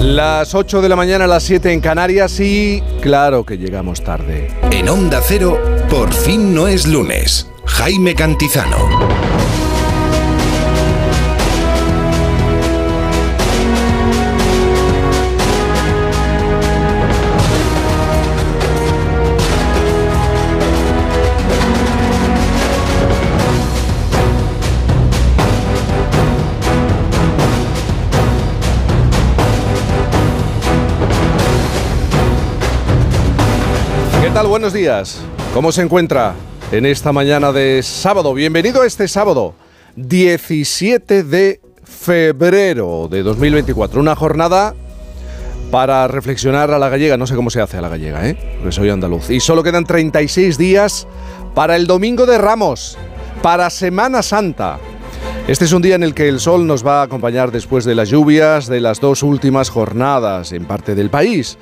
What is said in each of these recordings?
Las 8 de la mañana, las 7 en Canarias y claro que llegamos tarde. En Onda Cero, por fin no es lunes. Jaime Cantizano. Tal? Buenos días. ¿Cómo se encuentra en esta mañana de sábado? Bienvenido a este sábado, 17 de febrero de 2024. Una jornada para reflexionar a la gallega. No sé cómo se hace a la gallega, ¿eh? Porque soy andaluz. Y solo quedan 36 días para el Domingo de Ramos, para Semana Santa. Este es un día en el que el sol nos va a acompañar después de las lluvias de las dos últimas jornadas en parte del país.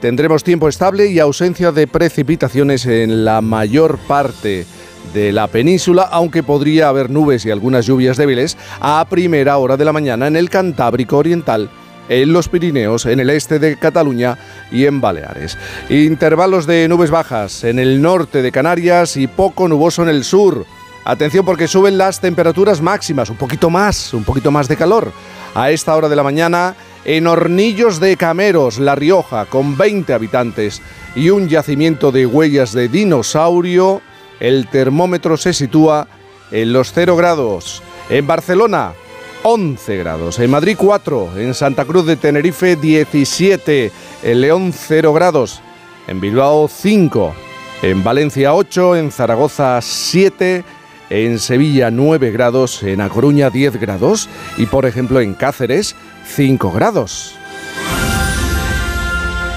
Tendremos tiempo estable y ausencia de precipitaciones en la mayor parte de la península, aunque podría haber nubes y algunas lluvias débiles a primera hora de la mañana en el Cantábrico Oriental, en los Pirineos, en el este de Cataluña y en Baleares. Intervalos de nubes bajas en el norte de Canarias y poco nuboso en el sur. Atención porque suben las temperaturas máximas, un poquito más, un poquito más de calor. A esta hora de la mañana en Hornillos de Cameros, La Rioja, con 20 habitantes y un yacimiento de huellas de dinosaurio, el termómetro se sitúa en los 0 grados. En Barcelona, 11 grados. En Madrid, 4. En Santa Cruz de Tenerife, 17. En León, 0 grados. En Bilbao, 5. En Valencia, 8. En Zaragoza, 7. En Sevilla 9 grados, en A Coruña 10 grados y por ejemplo en Cáceres 5 grados.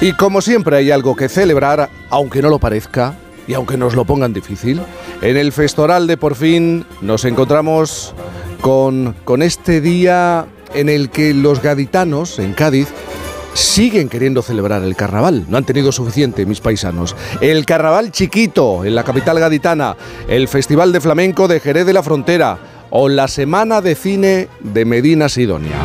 Y como siempre hay algo que celebrar, aunque no lo parezca y aunque nos lo pongan difícil, en el Festoral de Por fin nos encontramos con, con este día en el que los gaditanos en Cádiz siguen queriendo celebrar el carnaval. No han tenido suficiente, mis paisanos. El carnaval chiquito en la capital gaditana, el Festival de Flamenco de Jerez de la Frontera o la Semana de Cine de Medina Sidonia.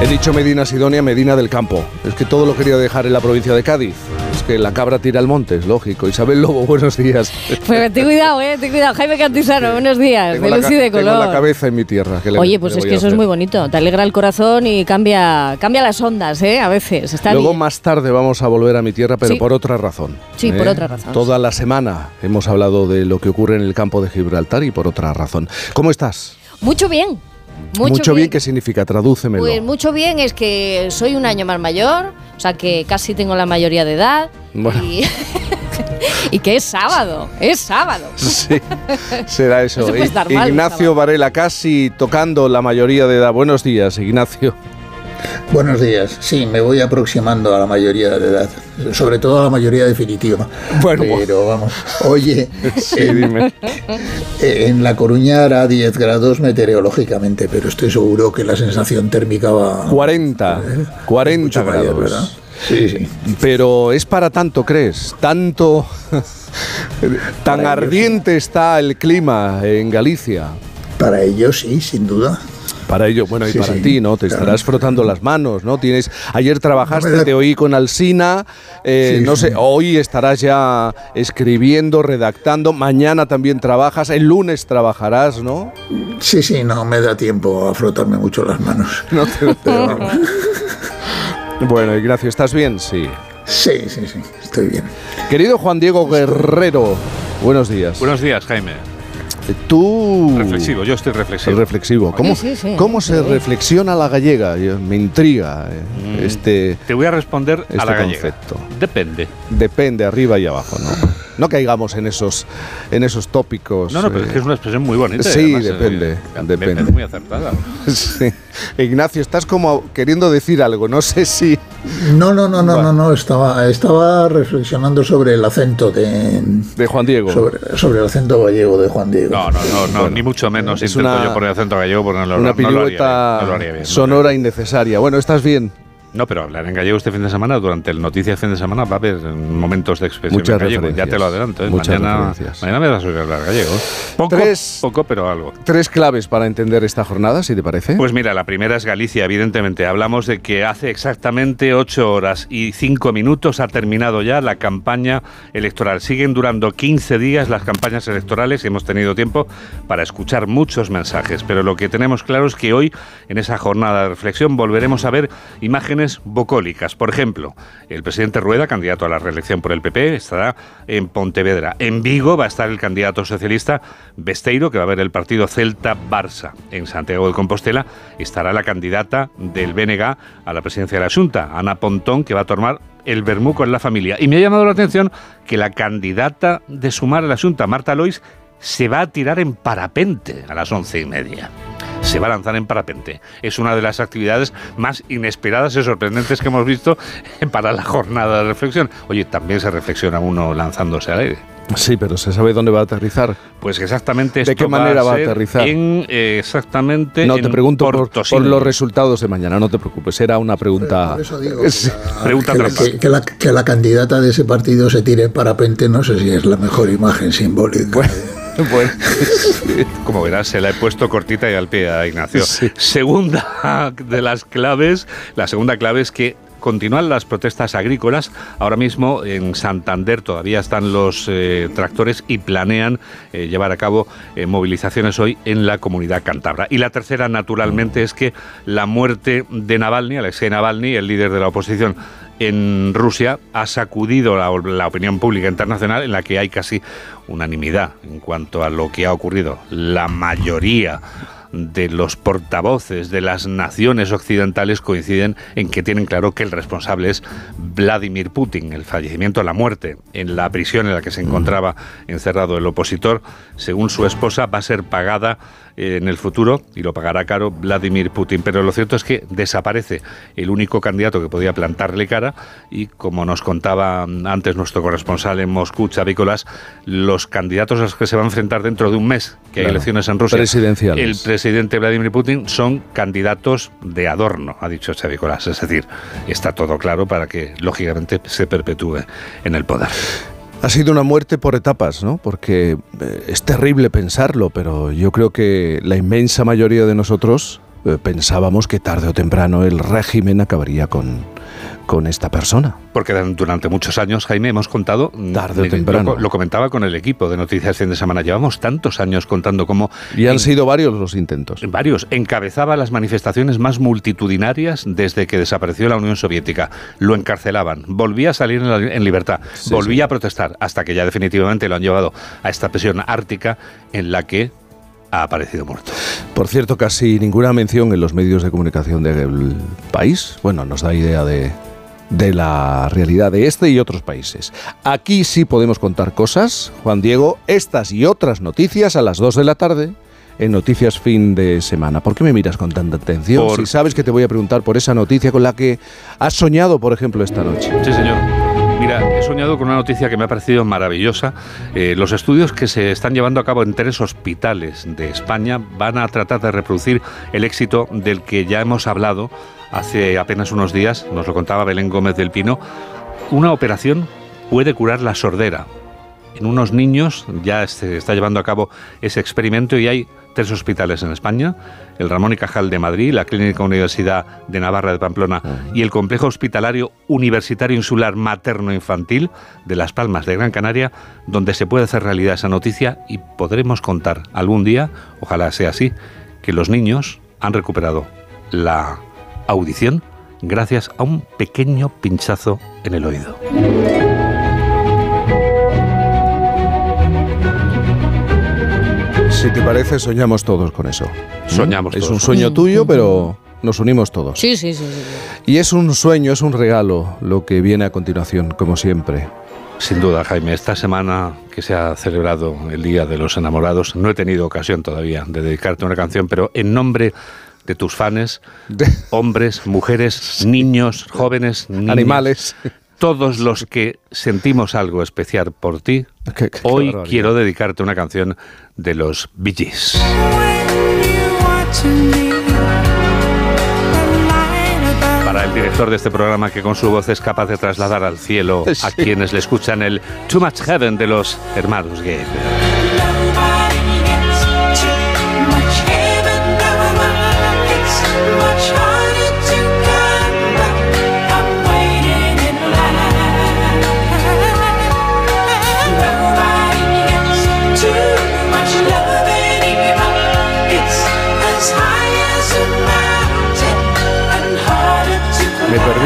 He dicho Medina Sidonia, Medina del Campo. Es que todo lo quería dejar en la provincia de Cádiz. Que la cabra tira al monte, es lógico. Isabel Lobo, buenos días. Pues ten cuidado, eh, ten cuidado. Jaime Cantizano, buenos días. Tengo de luz y de color. Tengo la cabeza en mi tierra. ¿qué le- Oye, pues es que eso es muy bonito. Te alegra el corazón y cambia, cambia las ondas, ¿eh? A veces. Está Luego bien. más tarde vamos a volver a mi tierra, pero Sí. por otra razón. ¿eh? Sí, por otra razón. Toda la semana hemos hablado de lo que ocurre en el campo de Gibraltar y por otra razón. ¿Cómo estás? Mucho bien. Mucho, bien. ¿qué significa? Tradúcemelo. Pues mucho bien es que soy un año más mayor, o sea que casi tengo la mayoría de edad. Bueno. Y, y que es sábado, es sábado. Sí, será eso. No se puede estar mal, Ignacio. Varela, casi tocando la mayoría de edad. Buenos días, Ignacio. Buenos días. Sí, me voy aproximando a la mayoría de edad, sobre todo a la mayoría definitiva. Bueno, pero vamos. Oye, Sí, en, dime. en La Coruña hará 10 grados meteorológicamente, pero estoy seguro que la sensación térmica va 40, 40 mucho mayor, grados. ¿verdad? Sí, sí. Pero es para tanto, ¿crees? Tanto. tan ardiente está el clima en Galicia. Para ellos sí, sin duda. Para ello, bueno, y Sí, para sí, ti, ¿no? Te claro. estarás frotando las manos, ¿no? Tienes, ayer trabajaste, No da- te oí con Alsina, eh, Sí, no sí. sé, hoy estarás ya escribiendo, redactando, mañana también trabajas, el lunes trabajarás, ¿no? Sí, sí, no me da tiempo a frotarme mucho las manos. No te- Pero. Bueno, Ignacio, ¿estás bien? Sí. Sí, sí, sí, estoy bien. Querido Juan Diego Guerrero, buenos días. Buenos días, Jaime. Eh, Tú... Reflexivo, yo estoy reflexivo. reflexivo. ¿Cómo, sí, sí, cómo sí. se reflexiona la gallega? Yo- Me intriga eh, Mm. este... Te voy a responder Este a la gallega. concepto. Depende. Depende, arriba y abajo, ¿no? No caigamos en esos, en esos tópicos. No, no, pero eh, es que es una expresión muy bonita. sí, además, eh, depende, depende. parece muy acertada. sí. Ignacio, estás como queriendo decir algo, no sé si... No, no, no, no, no, no, estaba, estaba reflexionando sobre el acento de, De Juan Diego. sobre, sobre el acento gallego de Juan Diego. No, no, no, no Bueno, ni mucho menos es intento una- yo poner acento gallego porque no lo, Una no lo haría bien, pirueta no lo haría bien, no lo sonora haría bien. innecesaria. Bueno, ¿estás bien? No, pero hablar en gallego este fin de semana, durante el Noticias fin de semana, va a haber momentos de expresión Muchas en gallego. Ya te lo adelanto. ¿eh? Muchas Mañana, referencias. mañana me vas a oír hablar gallego. Poco, Tres- poco, pero algo. Tres claves para entender esta jornada, si te parece. Pues mira, la primera es Galicia, evidentemente. Hablamos de que hace exactamente ocho horas y cinco minutos ha terminado ya la campaña electoral. Siguen durando 15 días las campañas electorales y hemos tenido tiempo para escuchar muchos mensajes. Pero lo que tenemos claro es que hoy, en esa jornada de reflexión, volveremos a ver imágenes bucólicas. Por ejemplo, el presidente Rueda, candidato a la reelección por el PP, estará en Pontevedra. En Vigo va a estar el candidato socialista Besteiro, que va a ver el partido Celta-Barça. En Santiago de Compostela estará la candidata del BNG a la presidencia de la Junta, Ana Pontón, que va a tomar el bermuco en la familia. Y me ha llamado la atención que la candidata de Sumar a la Junta, Marta Lois, se va a tirar en parapente a las once y media. Se va a lanzar en parapente. Es una de las actividades más inesperadas y sorprendentes que hemos visto para la jornada de reflexión. Oye, también se reflexiona uno lanzándose al aire. Sí, pero se sabe dónde va a aterrizar. Pues exactamente ¿De esto qué manera va a ser aterrizar? En, eh, exactamente No en te pregunto por, los resultados de mañana, no te preocupes, era una pregunta. Por eso digo que Sí. la, Pregunta que la- que- que la- que la candidata de ese partido se tire en parapente, no sé si es la mejor imagen simbólica. Bueno, Como verás, se la he puesto cortita y al pie a Ignacio. Sí. Segunda de las claves, la segunda clave es que continúan las protestas agrícolas. Ahora mismo en Santander todavía están los eh, tractores y planean eh, llevar a cabo eh, movilizaciones hoy en la comunidad cántabra. Y la tercera, naturalmente, es que la muerte de Navalny, Alexei Navalny, el líder de la oposición en Rusia, ha sacudido la, opinión pública internacional en la que hay casi unanimidad en cuanto a lo que ha ocurrido. La mayoría de los portavoces de las naciones occidentales coinciden en que tienen claro que el responsable es Vladimir Putin. El fallecimiento, la muerte en la prisión en la que se encontraba encerrado el opositor, según su esposa, va a ser pagada en el futuro y lo pagará caro Vladimir Putin. Pero lo cierto es que desaparece el único candidato que podía plantarle cara y, como nos contaba antes nuestro corresponsal en Moscú, Chavícolas, los candidatos a los que se va a enfrentar dentro de un mes, que hay elecciones en Rusia, Presidenciales. el presidente Vladimir Putin son candidatos de adorno, ha dicho Xavi Colás. Es decir, está todo claro para que, lógicamente, se perpetúe en el poder. Ha sido una muerte por etapas, ¿no? Porque eh, es terrible pensarlo, pero yo creo que la inmensa mayoría de nosotros eh, pensábamos que tarde o temprano el régimen acabaría con, con esta persona. Porque durante muchos años, Jaime, hemos contado, Tarde o temprano. Lo, lo comentaba con el equipo de Noticias Fin de Semana, llevamos tantos años contando cómo Y han en- sido varios los intentos. Varios. Encabezaba las manifestaciones más multitudinarias desde que desapareció la Unión Soviética. Lo encarcelaban. Volvía a salir en, la- en libertad. volvía a protestar. Hasta que ya definitivamente lo han llevado a esta prisión ártica en la que ha aparecido muerto. Por cierto, casi ninguna mención en los medios de comunicación del país. Bueno, nos da idea de, de la realidad de este y otros países. Aquí sí podemos contar cosas, Juan Diego, estas y otras noticias a las 2 de la tarde en Noticias Fin de Semana. ¿Por qué me miras con tanta atención? Por- Si sabes que te voy a preguntar por esa noticia con la que has soñado, por ejemplo, esta noche. Sí, señor. Soñado con una noticia que me ha parecido maravillosa. Eh, los estudios que se están llevando a cabo en tres hospitales de España van a tratar de reproducir el éxito del que ya hemos hablado hace apenas unos días, nos lo contaba Belén Gómez del Pino. Una operación puede curar la sordera. En unos niños ya se está llevando a cabo ese experimento y hay tres hospitales en España, el Ramón y Cajal de Madrid, la Clínica Universidad de Navarra de Pamplona y el Complejo Hospitalario Universitario Insular Materno Infantil de Las Palmas de Gran Canaria, donde se puede hacer realidad esa noticia y podremos contar algún día, ojalá sea así, que los niños han recuperado la audición gracias a un pequeño pinchazo en el oído. Si te parece, soñamos todos con eso. Soñamos Es todos. un sueño tuyo, pero nos unimos todos. Sí, sí, sí. sí. Y es un sueño, es un regalo lo que viene a continuación, como siempre. Sin duda, Jaime, esta semana que se ha celebrado el Día de los Enamorados, no he tenido ocasión todavía de dedicarte una canción, pero en nombre de tus fans, hombres, mujeres, niños, jóvenes, Animales. Todos los que sentimos algo especial por ti, Qué- qué hoy quiero dedicarte una canción de los Bee Gees. Para el director de este programa que con su voz es capaz de trasladar al cielo a quienes le escuchan el Too Much Heaven de los hermanos Gay.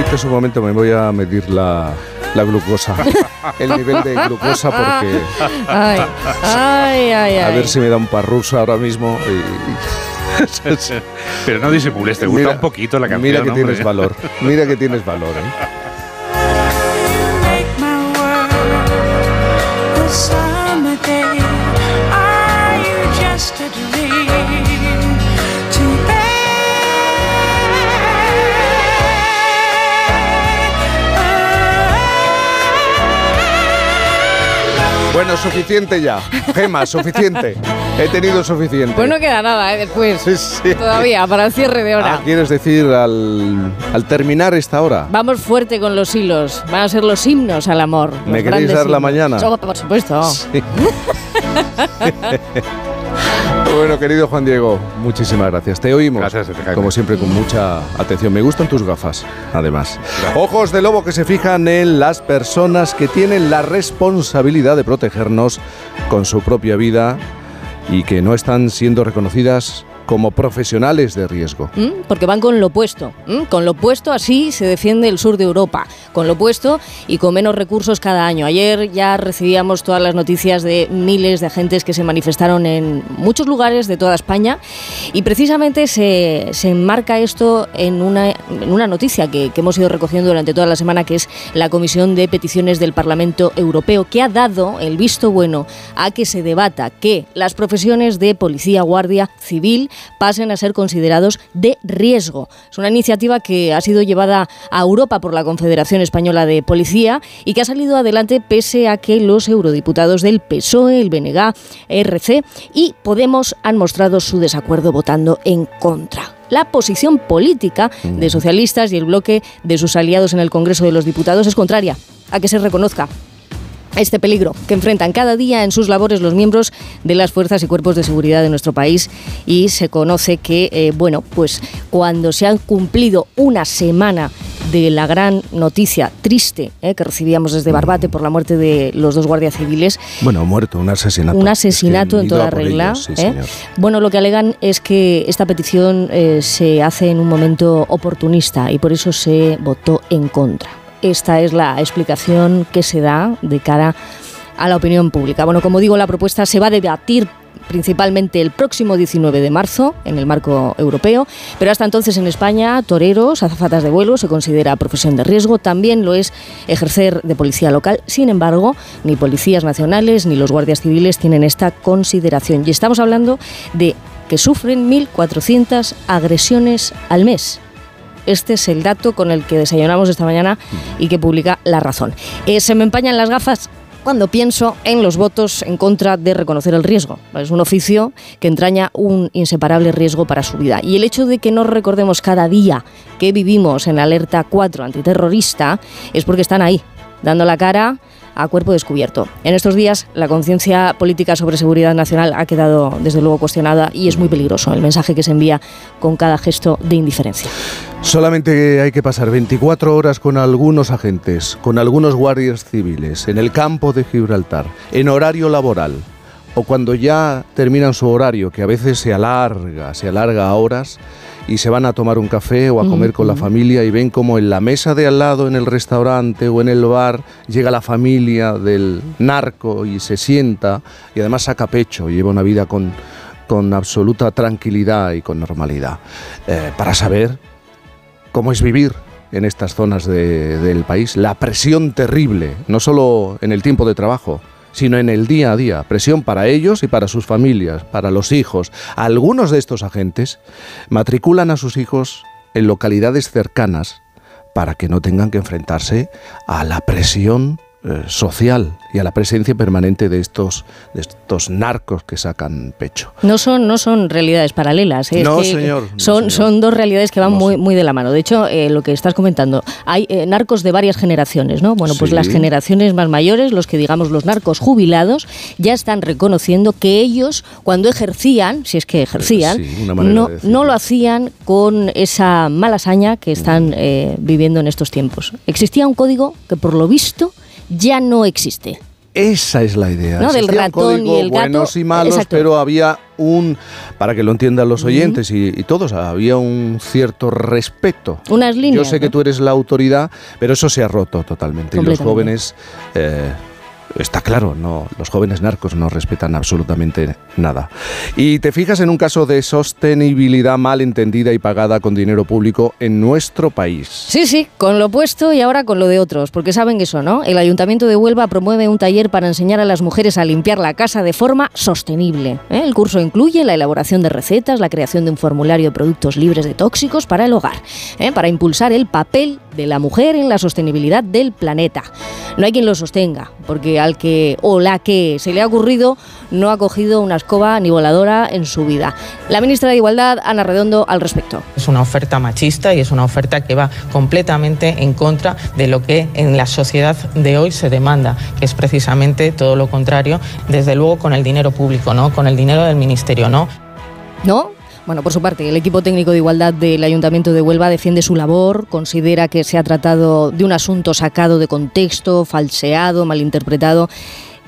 Permite un momento, me voy a medir la, la glucosa, el nivel de glucosa, porque Ay, ay, ay, a ver si me da un parruso ahora mismo. y- Pero no disimules, te gusta Mira- un poquito la canción. Mira que hombre. tienes valor, mira que tienes valor. ¿eh? Bueno, suficiente ya. Gema, suficiente. He tenido suficiente. Pues no queda nada, ¿eh? Después. Sí, sí. Todavía, para el cierre de hora. Ah, ¿Quieres decir al, al terminar esta hora? Vamos fuerte con los hilos. Van a ser los himnos al amor. ¿Me queréis dar la mañana? Oh, por supuesto. Sí. bueno, querido Juan Diego, muchísimas gracias. Te oímos. Gracias. Como siempre, con mucha atención. Me gustan tus gafas, además. Ojos de lobo que se fijan en las personas que tienen la responsabilidad de protegernos con su propia vida y que no están siendo reconocidas como profesionales de riesgo. ¿Mm? Porque van con lo opuesto. ¿Mm? Con lo opuesto así se defiende el sur de Europa. Con lo opuesto y con menos recursos cada año. Ayer ya recibíamos todas las noticias de miles de agentes que se manifestaron en muchos lugares de toda España. Y precisamente se, se enmarca esto en una, en una noticia que, que hemos ido recogiendo durante toda la semana, que es la Comisión de Peticiones del Parlamento Europeo, que ha dado el visto bueno a que se debata que las profesiones de policía, guardia civil pasen a ser considerados de riesgo. Es una iniciativa que ha sido llevada a Europa por la Confederación Española de Policía y que ha salido adelante pese a que los eurodiputados del PSOE, el BNG, RC y Podemos han mostrado su desacuerdo votando en contra. La posición política de socialistas y el bloque de sus aliados en el Congreso de los Diputados es contraria a que se reconozca este peligro que enfrentan cada día en sus labores los miembros de las fuerzas y cuerpos de seguridad de nuestro país y se conoce que, eh, bueno, pues cuando se han cumplido una semana de la gran noticia triste eh, que recibíamos desde Barbate por la muerte de los dos guardias civiles, Bueno, muerto, un asesinato. un asesinato Es que en toda regla. ellos, sí, ¿eh? Bueno, lo que alegan es que esta petición se hace en un momento oportunista y por eso se votó en contra. Esta es la explicación que se da de cara a la opinión pública. Bueno, como digo, la propuesta se va a debatir principalmente el próximo 19 de marzo en el marco europeo, pero hasta entonces en España toreros, azafatas de vuelo se considera profesión de riesgo, también lo es ejercer de policía local. Sin embargo, ni policías nacionales ni los guardias civiles tienen esta consideración y estamos hablando de que sufren 1.400 agresiones al mes. Este es el dato con el que desayunamos esta mañana y que publica La Razón. Eh, se me empañan las gafas cuando pienso en los votos en contra de reconocer el riesgo. Es un oficio que entraña un inseparable riesgo para su vida. Y el hecho de que no recordemos cada día que vivimos en alerta 4 antiterrorista es porque están ahí, dando la cara a cuerpo descubierto. En estos días la conciencia política sobre seguridad nacional ha quedado desde luego cuestionada y es muy peligroso el mensaje que se envía con cada gesto de indiferencia. Solamente hay que pasar 24 horas con algunos agentes, con algunos guardias civiles, en el campo de Gibraltar, en horario laboral, o cuando ya terminan su horario, que a veces se alarga, se alarga a horas, y se van a tomar un café o a comer con la familia y ven como en la mesa de al lado, en el restaurante o en el bar, llega la familia del narco y se sienta y además saca pecho y lleva una vida con, con absoluta tranquilidad y con normalidad. Eh, para saber cómo es vivir en estas zonas de- del país, la presión terrible, no solo en el tiempo de trabajo, sino en el día a día, presión para ellos y para sus familias, para los hijos. Algunos de estos agentes matriculan a sus hijos en localidades cercanas para que no tengan que enfrentarse a la presión eh, social y a la presencia permanente de estos, de estos narcos que sacan pecho. No son, no son realidades paralelas. ¿eh? no, señor, son, son dos realidades que van muy, muy de la mano. De hecho, eh, lo que estás comentando, hay narcos de varias generaciones, ¿no? Bueno, pues las generaciones más mayores, los que digamos los narcos jubilados, ya están reconociendo que ellos, cuando ejercían, si es que ejercían, no, no lo hacían con esa mala hazaña que están viviendo en estos tiempos. Existía un código que, por lo visto, ya no existe. Esa es la idea. ¿No? Del ratón y el gato. Buenos y malos, pero había un, para que lo entiendan los oyentes y, todos, había un cierto respeto. Unas líneas. Yo sé que tú eres la autoridad, pero eso se ha roto totalmente. Y los jóvenes eh, Está claro, no, los jóvenes narcos no respetan absolutamente nada. Y te fijas en un caso de sostenibilidad mal entendida y pagada con dinero público en nuestro país. Sí, sí, con lo puesto y ahora con lo de otros, porque saben eso, ¿no? El Ayuntamiento de Huelva promueve un taller para enseñar a las mujeres a limpiar la casa de forma sostenible. ¿eh? El curso incluye la elaboración de recetas, la creación de un formulario de productos libres de tóxicos para el hogar, ¿eh? para impulsar el papel de la mujer en la sostenibilidad del planeta. No hay quien lo sostenga, porque al que o la que se le ha ocurrido no ha cogido una escoba ni voladora en su vida. La ministra de Igualdad, Ana Redondo, al respecto. Es una oferta machista y es una oferta que va completamente en contra de lo que en la sociedad de hoy se demanda, que es precisamente todo lo contrario, desde luego con el dinero público, ¿no? Con el dinero del ministerio, ¿no? ¿No? Bueno, por su parte, el equipo técnico de igualdad del Ayuntamiento de Huelva defiende su labor, considera que se ha tratado de un asunto sacado de contexto, falseado, malinterpretado.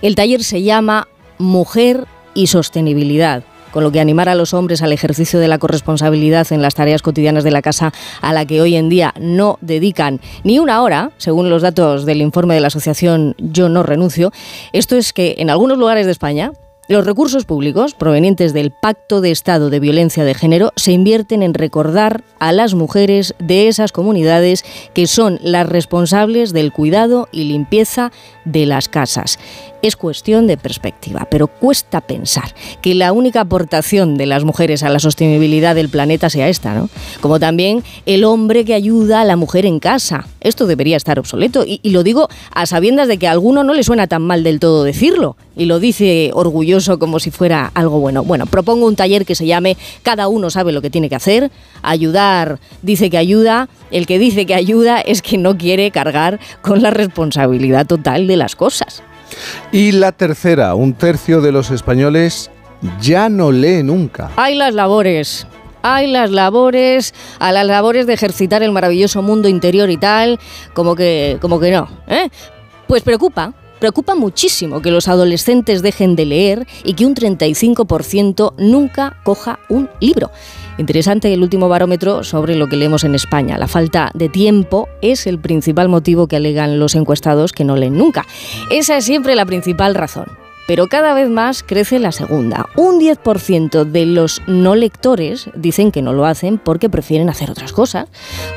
El taller se llama Mujer y Sostenibilidad con lo que animar a los hombres al ejercicio de la corresponsabilidad en las tareas cotidianas de la casa a la que hoy en día no dedican ni una hora, según los datos del informe de la asociación Yo no renuncio. Esto es que en algunos lugares de España, los recursos públicos provenientes del Pacto de Estado de Violencia de Género se invierten en recordar a las mujeres de esas comunidades que son las responsables del cuidado y limpieza de las casas es cuestión de perspectiva, pero cuesta pensar que la única aportación de las mujeres a la sostenibilidad del planeta sea esta, ¿no? Como también el hombre que ayuda a la mujer en casa. Esto debería estar obsoleto y, lo digo a sabiendas de que a alguno no le suena tan mal del todo decirlo y lo dice orgulloso como si fuera algo bueno. Bueno, propongo un taller que se llame Cada uno sabe lo que tiene que hacer, ayudar dice que ayuda, el que dice que ayuda es que no quiere cargar con la responsabilidad total de las cosas. Y la tercera, un tercio de los españoles ya no lee nunca. Hay las labores. Hay las labores, a las labores de ejercitar el maravilloso mundo interior y tal, como que, como que no. ¿eh? Pues preocupa, preocupa muchísimo que los adolescentes dejen de leer y que un 35% nunca coja un libro. Interesante el último barómetro sobre lo que leemos en España. La falta de tiempo es el principal motivo que alegan los encuestados que no leen nunca. Esa es siempre la principal razón. Pero cada vez más crece la segunda. Un 10% de los no lectores dicen que no lo hacen porque prefieren hacer otras cosas,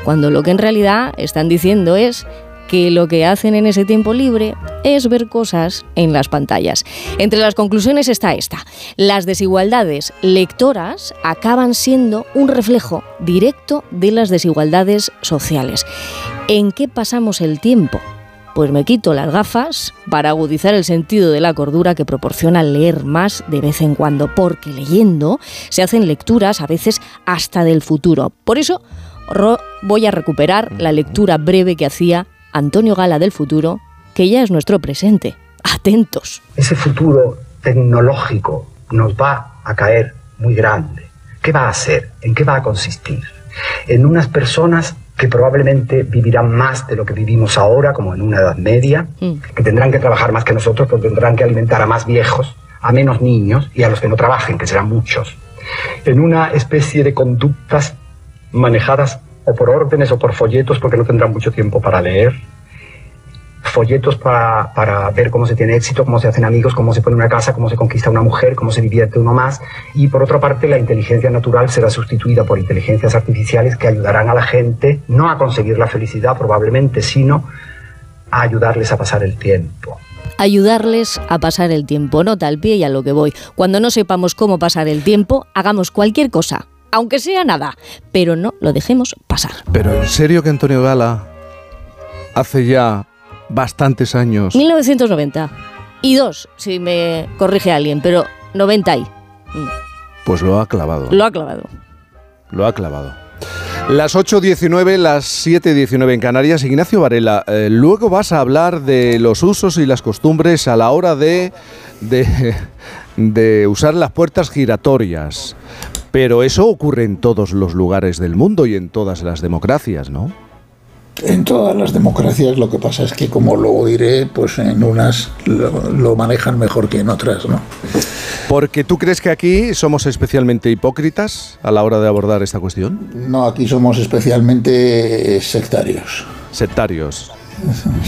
cuando lo que en realidad están diciendo es que lo que hacen en ese tiempo libre es ver cosas en las pantallas. Entre las conclusiones está esta. Las desigualdades lectoras acaban siendo un reflejo directo de las desigualdades sociales. ¿En qué pasamos el tiempo? Pues me quito las gafas para agudizar el sentido de la cordura que proporciona leer más de vez en cuando, porque leyendo se hacen lecturas a veces hasta del futuro. Por eso voy a recuperar la lectura breve que hacía Antonio Gala del futuro, que ya es nuestro presente. Atentos. Ese futuro tecnológico nos va a caer muy grande. ¿Qué va a ser? ¿En qué va a consistir? En unas personas que probablemente vivirán más de lo que vivimos ahora, como en una edad media, mm. que tendrán que trabajar más que nosotros, que tendrán que alimentar a más viejos, a menos niños y a los que no trabajen, que serán muchos. En una especie de conductas manejadas o por órdenes o por folletos, porque no tendrán mucho tiempo para leer. Folletos para, para, ver cómo se tiene éxito, cómo se hacen amigos, cómo se pone una casa, cómo se conquista una mujer, cómo se divierte uno más. Y por otra parte, la inteligencia natural será sustituida por inteligencias artificiales que ayudarán a la gente no a conseguir la felicidad probablemente, sino a ayudarles a pasar el tiempo ayudarles a pasar el tiempo. Nota al pie y a lo que voy. Cuando no sepamos cómo pasar el tiempo, hagamos cualquier cosa aunque sea nada, pero no lo dejemos pasar. Pero en serio que Antonio Gala hace ya bastantes años. 1990. Y dos, si me corrige alguien, pero 90 y. Pues lo ha clavado. Lo ha clavado. Lo ha clavado. Las 8.19, las 7.19 en Canarias. Ignacio Varela, eh, luego vas a hablar de los usos y las costumbres a la hora de, de, de usar las puertas giratorias. Pero eso ocurre en todos los lugares del mundo y en todas las democracias, ¿no? En todas las democracias lo que pasa es que, como lo diré, pues en unas lo, lo manejan mejor que en otras, ¿no? Porque tú crees que aquí somos especialmente hipócritas a la hora de abordar esta cuestión. No, aquí somos especialmente sectarios. Sectarios.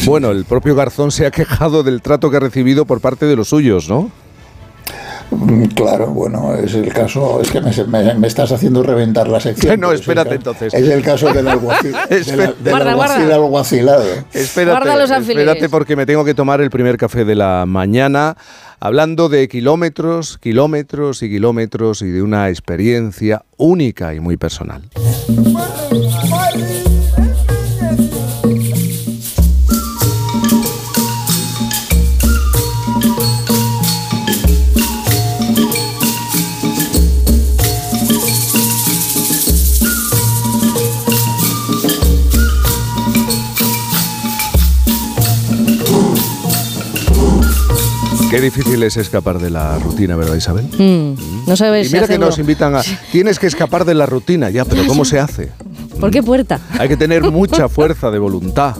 Bueno, el propio Garzón se ha quejado del trato que ha recibido por parte de los suyos, ¿no? Mm, Claro, bueno, es el caso, es que me, me- me estás haciendo reventar la sección. No, es espérate ca- entonces. Es el caso del alguacil, de la- del Guarda, alguacil guarda. alguacilado. Espérate, Guarda los alfileres. espérate porque me tengo que tomar el primer café de la mañana hablando de kilómetros, kilómetros y kilómetros y de una experiencia única y muy personal. Qué difícil es escapar de la rutina, ¿verdad, Isabel? Mm, No sabes Y si mira que nos invitan a... Tienes que escapar de la rutina, ya, pero ¿cómo se hace? ¿Por qué puerta? Hay que tener mucha fuerza de voluntad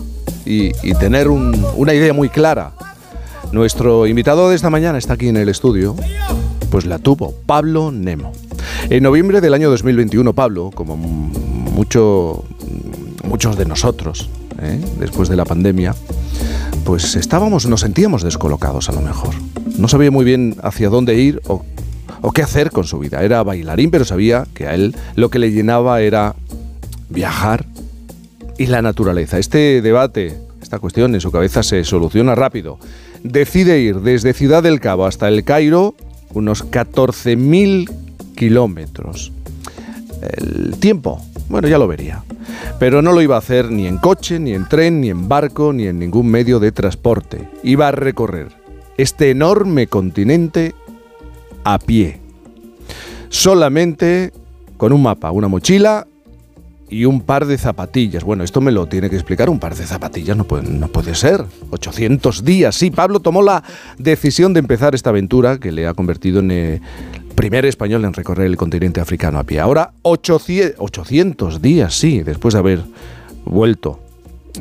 y, y tener un- una idea muy clara. Nuestro invitado de esta mañana está aquí en el estudio, pues la tuvo, Pablo Nemo. En noviembre del año 2021, Pablo, como mucho, muchos de nosotros, ¿eh? después de la pandemia, pues estábamos, nos sentíamos descolocados a lo mejor. No sabía muy bien hacia dónde ir o, o qué hacer con su vida. Era bailarín, pero sabía que a él lo que le llenaba era viajar y la naturaleza. Este debate, esta cuestión en su cabeza se soluciona rápido. Decide ir desde Ciudad del Cabo hasta el Cairo unos 14.000 kilómetros. El tiempo, bueno, ya lo vería. Pero no lo iba a hacer ni en coche, ni en tren, ni en barco, ni en ningún medio de transporte. Iba a recorrer este enorme continente a pie. Solamente con un mapa, una mochila y un par de zapatillas. Bueno, esto me lo tiene que explicar. Un par de zapatillas no puede, ser. 800 días. Sí, Pablo tomó la decisión de empezar esta aventura que le ha convertido en el primer español en recorrer el continente africano a pie. Ahora 800, 800 días, sí, después de haber vuelto.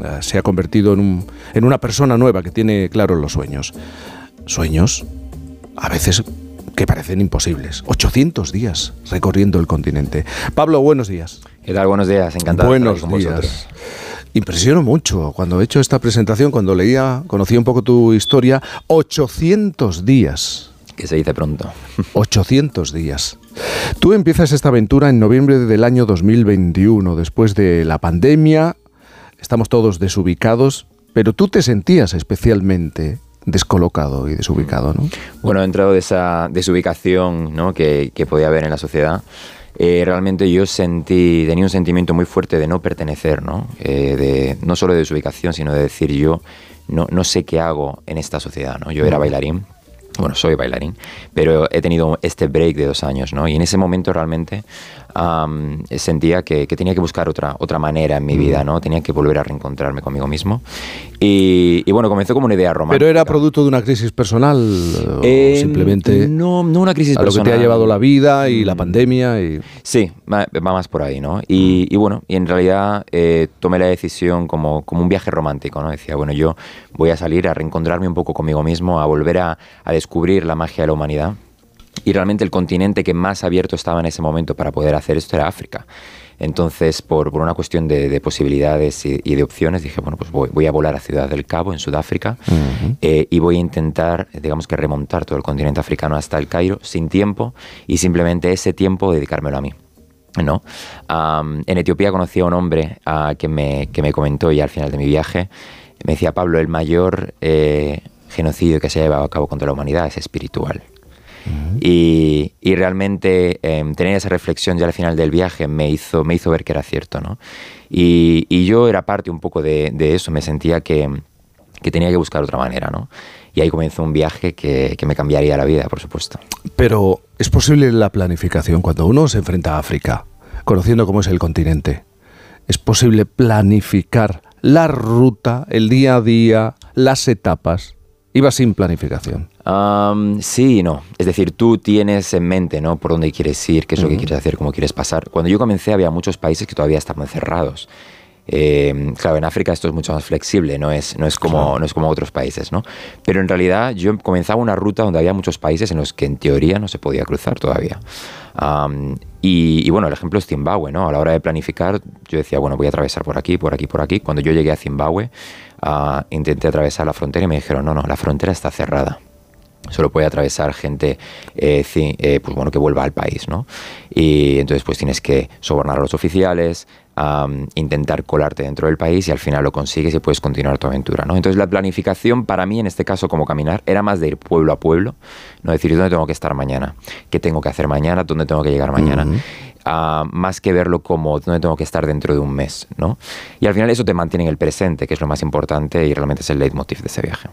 eh, se ha convertido en, un- en una persona nueva que tiene claros los sueños. Sueños a veces que parecen imposibles. 800 días recorriendo el continente. Pablo, buenos días. ¿Qué tal? Buenos días, encantado de estar Buenos con días. vosotros. Impresionó mucho cuando he hecho esta presentación, cuando leía, conocí un poco tu historia. 800 días. Que se dice pronto. 800 días. Tú empiezas esta aventura en noviembre del año 2021, después de la pandemia. Estamos todos desubicados, pero tú te sentías especialmente descolocado y desubicado, ¿no? Bueno, dentro de esa desubicación ¿no? que, que podía haber en la sociedad, eh, realmente yo sentí, tenía un sentimiento muy fuerte de no pertenecer, ¿no? Eh, de, no solo de desubicación, sino de decir yo no, no sé qué hago en esta sociedad, ¿no? Yo era bailarín, bueno, soy bailarín, pero he tenido este break de dos años, ¿no? Y en ese momento realmente sentía que, que tenía que buscar otra, otra manera en mi vida, ¿no? Tenía que volver a reencontrarme conmigo mismo. Y, y bueno, comenzó como una idea romántica. Pero era producto de una crisis personal o Eh, simplemente No, no una crisis a lo que te ha personal. llevado la vida y la Mm. pandemia y Sí, va, va más por ahí, ¿no? Y, y bueno, y en realidad eh, tomé la decisión como, como un viaje romántico, ¿no? Decía, bueno, yo voy a salir a reencontrarme un poco conmigo mismo, a volver a, a descubrir la magia de la humanidad. Y realmente el continente que más abierto estaba en ese momento para poder hacer esto era África. Entonces, por, por una cuestión de, de posibilidades y, y de opciones, dije, bueno, pues voy, voy a volar a Ciudad del Cabo, en Sudáfrica, eh, y voy a intentar, digamos que remontar todo el continente africano hasta el Cairo, sin tiempo, y simplemente ese tiempo dedicármelo a mí. ¿no? En Etiopía conocí a un hombre que, me, que me comentó ya al final de mi viaje, me decía, Pablo, el mayor eh, genocidio que se ha llevado a cabo contra la humanidad es espiritual. Y, y realmente em, tener esa reflexión ya al final del viaje me hizo, me hizo ver que era cierto, ¿no? Y, y yo era parte un poco de, de eso, me sentía que, que tenía que buscar otra manera, ¿no? Y ahí comenzó un viaje que, que me cambiaría la vida, por supuesto. Pero es posible la planificación cuando uno se enfrenta a África, conociendo cómo es el continente. Es posible planificar la ruta, el día a día, las etapas. Iba sin planificación. Am, sí y no. Es decir, tú tienes en mente, ¿no? Por dónde quieres ir, qué es lo que quieres hacer, cómo quieres pasar. Cuando yo comencé había muchos países que todavía estaban cerrados. Eh, claro, en África esto es mucho más flexible, no es, no, es como, no es como otros países, ¿no? Pero en realidad yo comenzaba una ruta donde había muchos países en los que en teoría no se podía cruzar todavía. Y, y bueno, el ejemplo es Zimbabue, ¿no? A la hora de planificar, yo decía, bueno, voy a atravesar por aquí, por aquí, por aquí. Cuando yo llegué a Zimbabue, ah, intenté atravesar la frontera y me dijeron, no, no, la frontera está cerrada solo puede atravesar gente eh, eh, pues bueno, que vuelva al país, ¿no? Y entonces pues tienes que sobornar a los oficiales, intentar colarte dentro del país y al final lo consigues y puedes continuar tu aventura, ¿no? Entonces la planificación para mí en este caso como caminar era más de ir pueblo a pueblo, no decir dónde tengo que estar mañana, qué tengo que hacer mañana, dónde tengo que llegar mañana. Ah, más que verlo como dónde tengo que estar dentro de un mes, ¿no? Y al final eso te mantiene en el presente, que es lo más importante y realmente es el leitmotiv de ese viaje.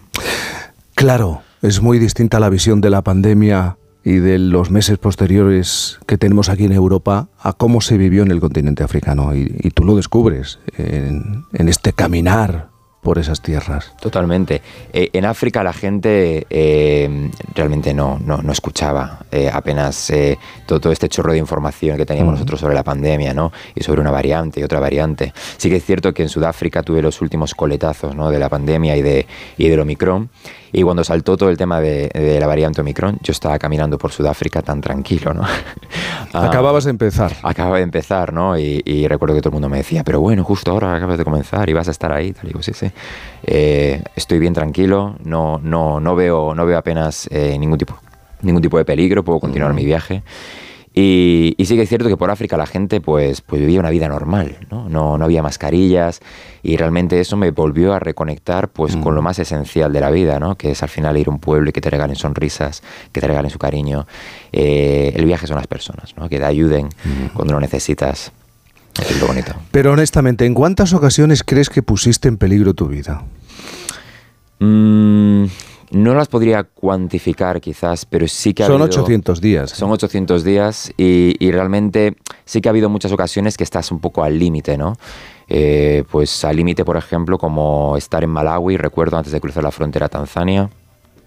Claro, es muy distinta la visión de la pandemia y de los meses posteriores que tenemos aquí en Europa a cómo se vivió en el continente africano. Y, y tú lo descubres en, en este caminar por esas tierras. Totalmente. Eh, en África la gente eh, realmente no, no, no escuchaba eh, apenas todo, todo este chorro de información que teníamos nosotros sobre la pandemia, ¿no? Y sobre una variante y otra variante. Sí que es cierto que en Sudáfrica tuve los últimos coletazos, ¿no? De la pandemia y, de, y del Omicron. Y cuando saltó todo el tema de, de la variante Omicron, yo estaba caminando por Sudáfrica tan tranquilo, ¿no? Acababas de empezar. Acaba de empezar, ¿no? Y, y recuerdo que todo el mundo me decía, pero bueno, justo ahora acabas de comenzar y vas a estar ahí. Tal. Y digo, sí, sí. Eh, estoy bien tranquilo, no, no, no, veo, no veo apenas eh, ningún, tipo, ningún tipo de peligro, puedo continuar mi viaje. Y, y sí que es cierto que por África la gente pues, pues vivía una vida normal, ¿no? No, no había mascarillas y realmente eso me volvió a reconectar pues con lo más esencial de la vida, ¿no? Que es al final ir a un pueblo y que te regalen sonrisas, que te regalen su cariño. Eh, el viaje son las personas, ¿no? Que te ayuden cuando lo necesitas. Es lo bonito. Pero honestamente, ¿en cuántas ocasiones crees que pusiste en peligro tu vida? Mm, no las podría cuantificar quizás, pero sí que ha Son habido- 800 días. Son 800 días y, y realmente sí que ha habido muchas ocasiones que estás un poco al límite, ¿no? Eh, pues al límite, por ejemplo, como estar en Malawi, recuerdo antes de cruzar la frontera a Tanzania,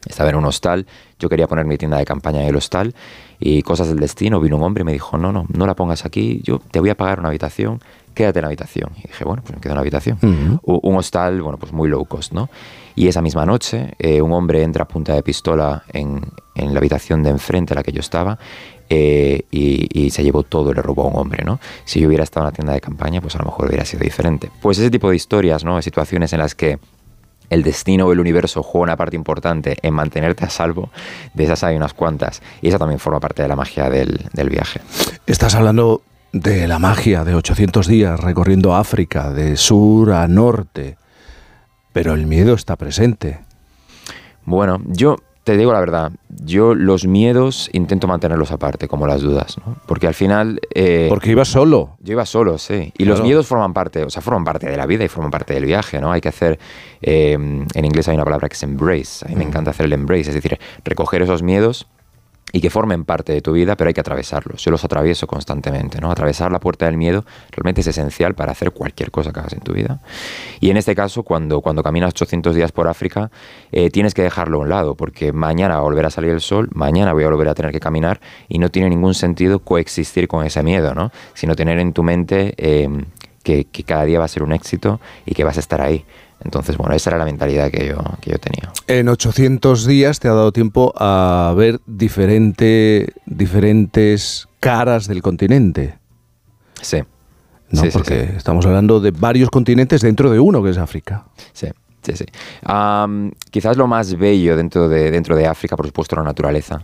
estaba en un hostal, yo quería poner mi tienda de campaña en el hostal y cosas del destino, vino un hombre y me dijo, no, no, no la pongas aquí, yo te voy a pagar una habitación, quédate en la habitación. Y dije, bueno, pues me quedo en la habitación. Un hostal, bueno, pues muy low cost, ¿no? Y esa misma noche, eh, un hombre entra a punta de pistola en, en la habitación de enfrente a la que yo estaba eh, y, y se llevó todo y le robó a un hombre, ¿no? Si yo hubiera estado en la tienda de campaña, pues a lo mejor hubiera sido diferente. Pues ese tipo de historias, ¿no? Situaciones en las que el destino o el universo juega una parte importante en mantenerte a salvo, de esas hay unas cuantas. Y esa también forma parte de la magia del, del viaje. Estás hablando de la magia de 800 días recorriendo África, de sur a norte. Pero el miedo está presente. Bueno, yo te digo la verdad, yo los miedos intento mantenerlos aparte, como las dudas, ¿no? Porque al final... eh, Porque ibas solo. Yo iba solo, sí. Y los miedos forman parte, o sea, forman parte de la vida y forman parte del viaje, ¿no? Hay que hacer, eh, en inglés hay una palabra que es embrace. A mí me encanta hacer el embrace, es decir, recoger esos miedos y que formen parte de tu vida, pero hay que atravesarlos. Yo los atravieso constantemente, ¿no? Atravesar la puerta del miedo realmente es esencial para hacer cualquier cosa que hagas en tu vida. Y en este caso, cuando, cuando caminas 800 días por África, eh, tienes que dejarlo a un lado, porque mañana va a volver a salir el sol, mañana voy a volver a tener que caminar y no tiene ningún sentido coexistir con ese miedo, ¿no? Sino tener en tu mente eh, que, que cada día va a ser un éxito y que vas a estar ahí. Entonces, bueno, esa era la mentalidad que yo, que yo tenía. En 800 días te ha dado tiempo a ver diferente, diferentes caras del continente. Sí. ¿no? Sí, Porque sí. estamos hablando de varios continentes dentro de uno, que es África. Sí, sí, sí. Quizás lo más bello dentro de, dentro de África, por supuesto, la naturaleza.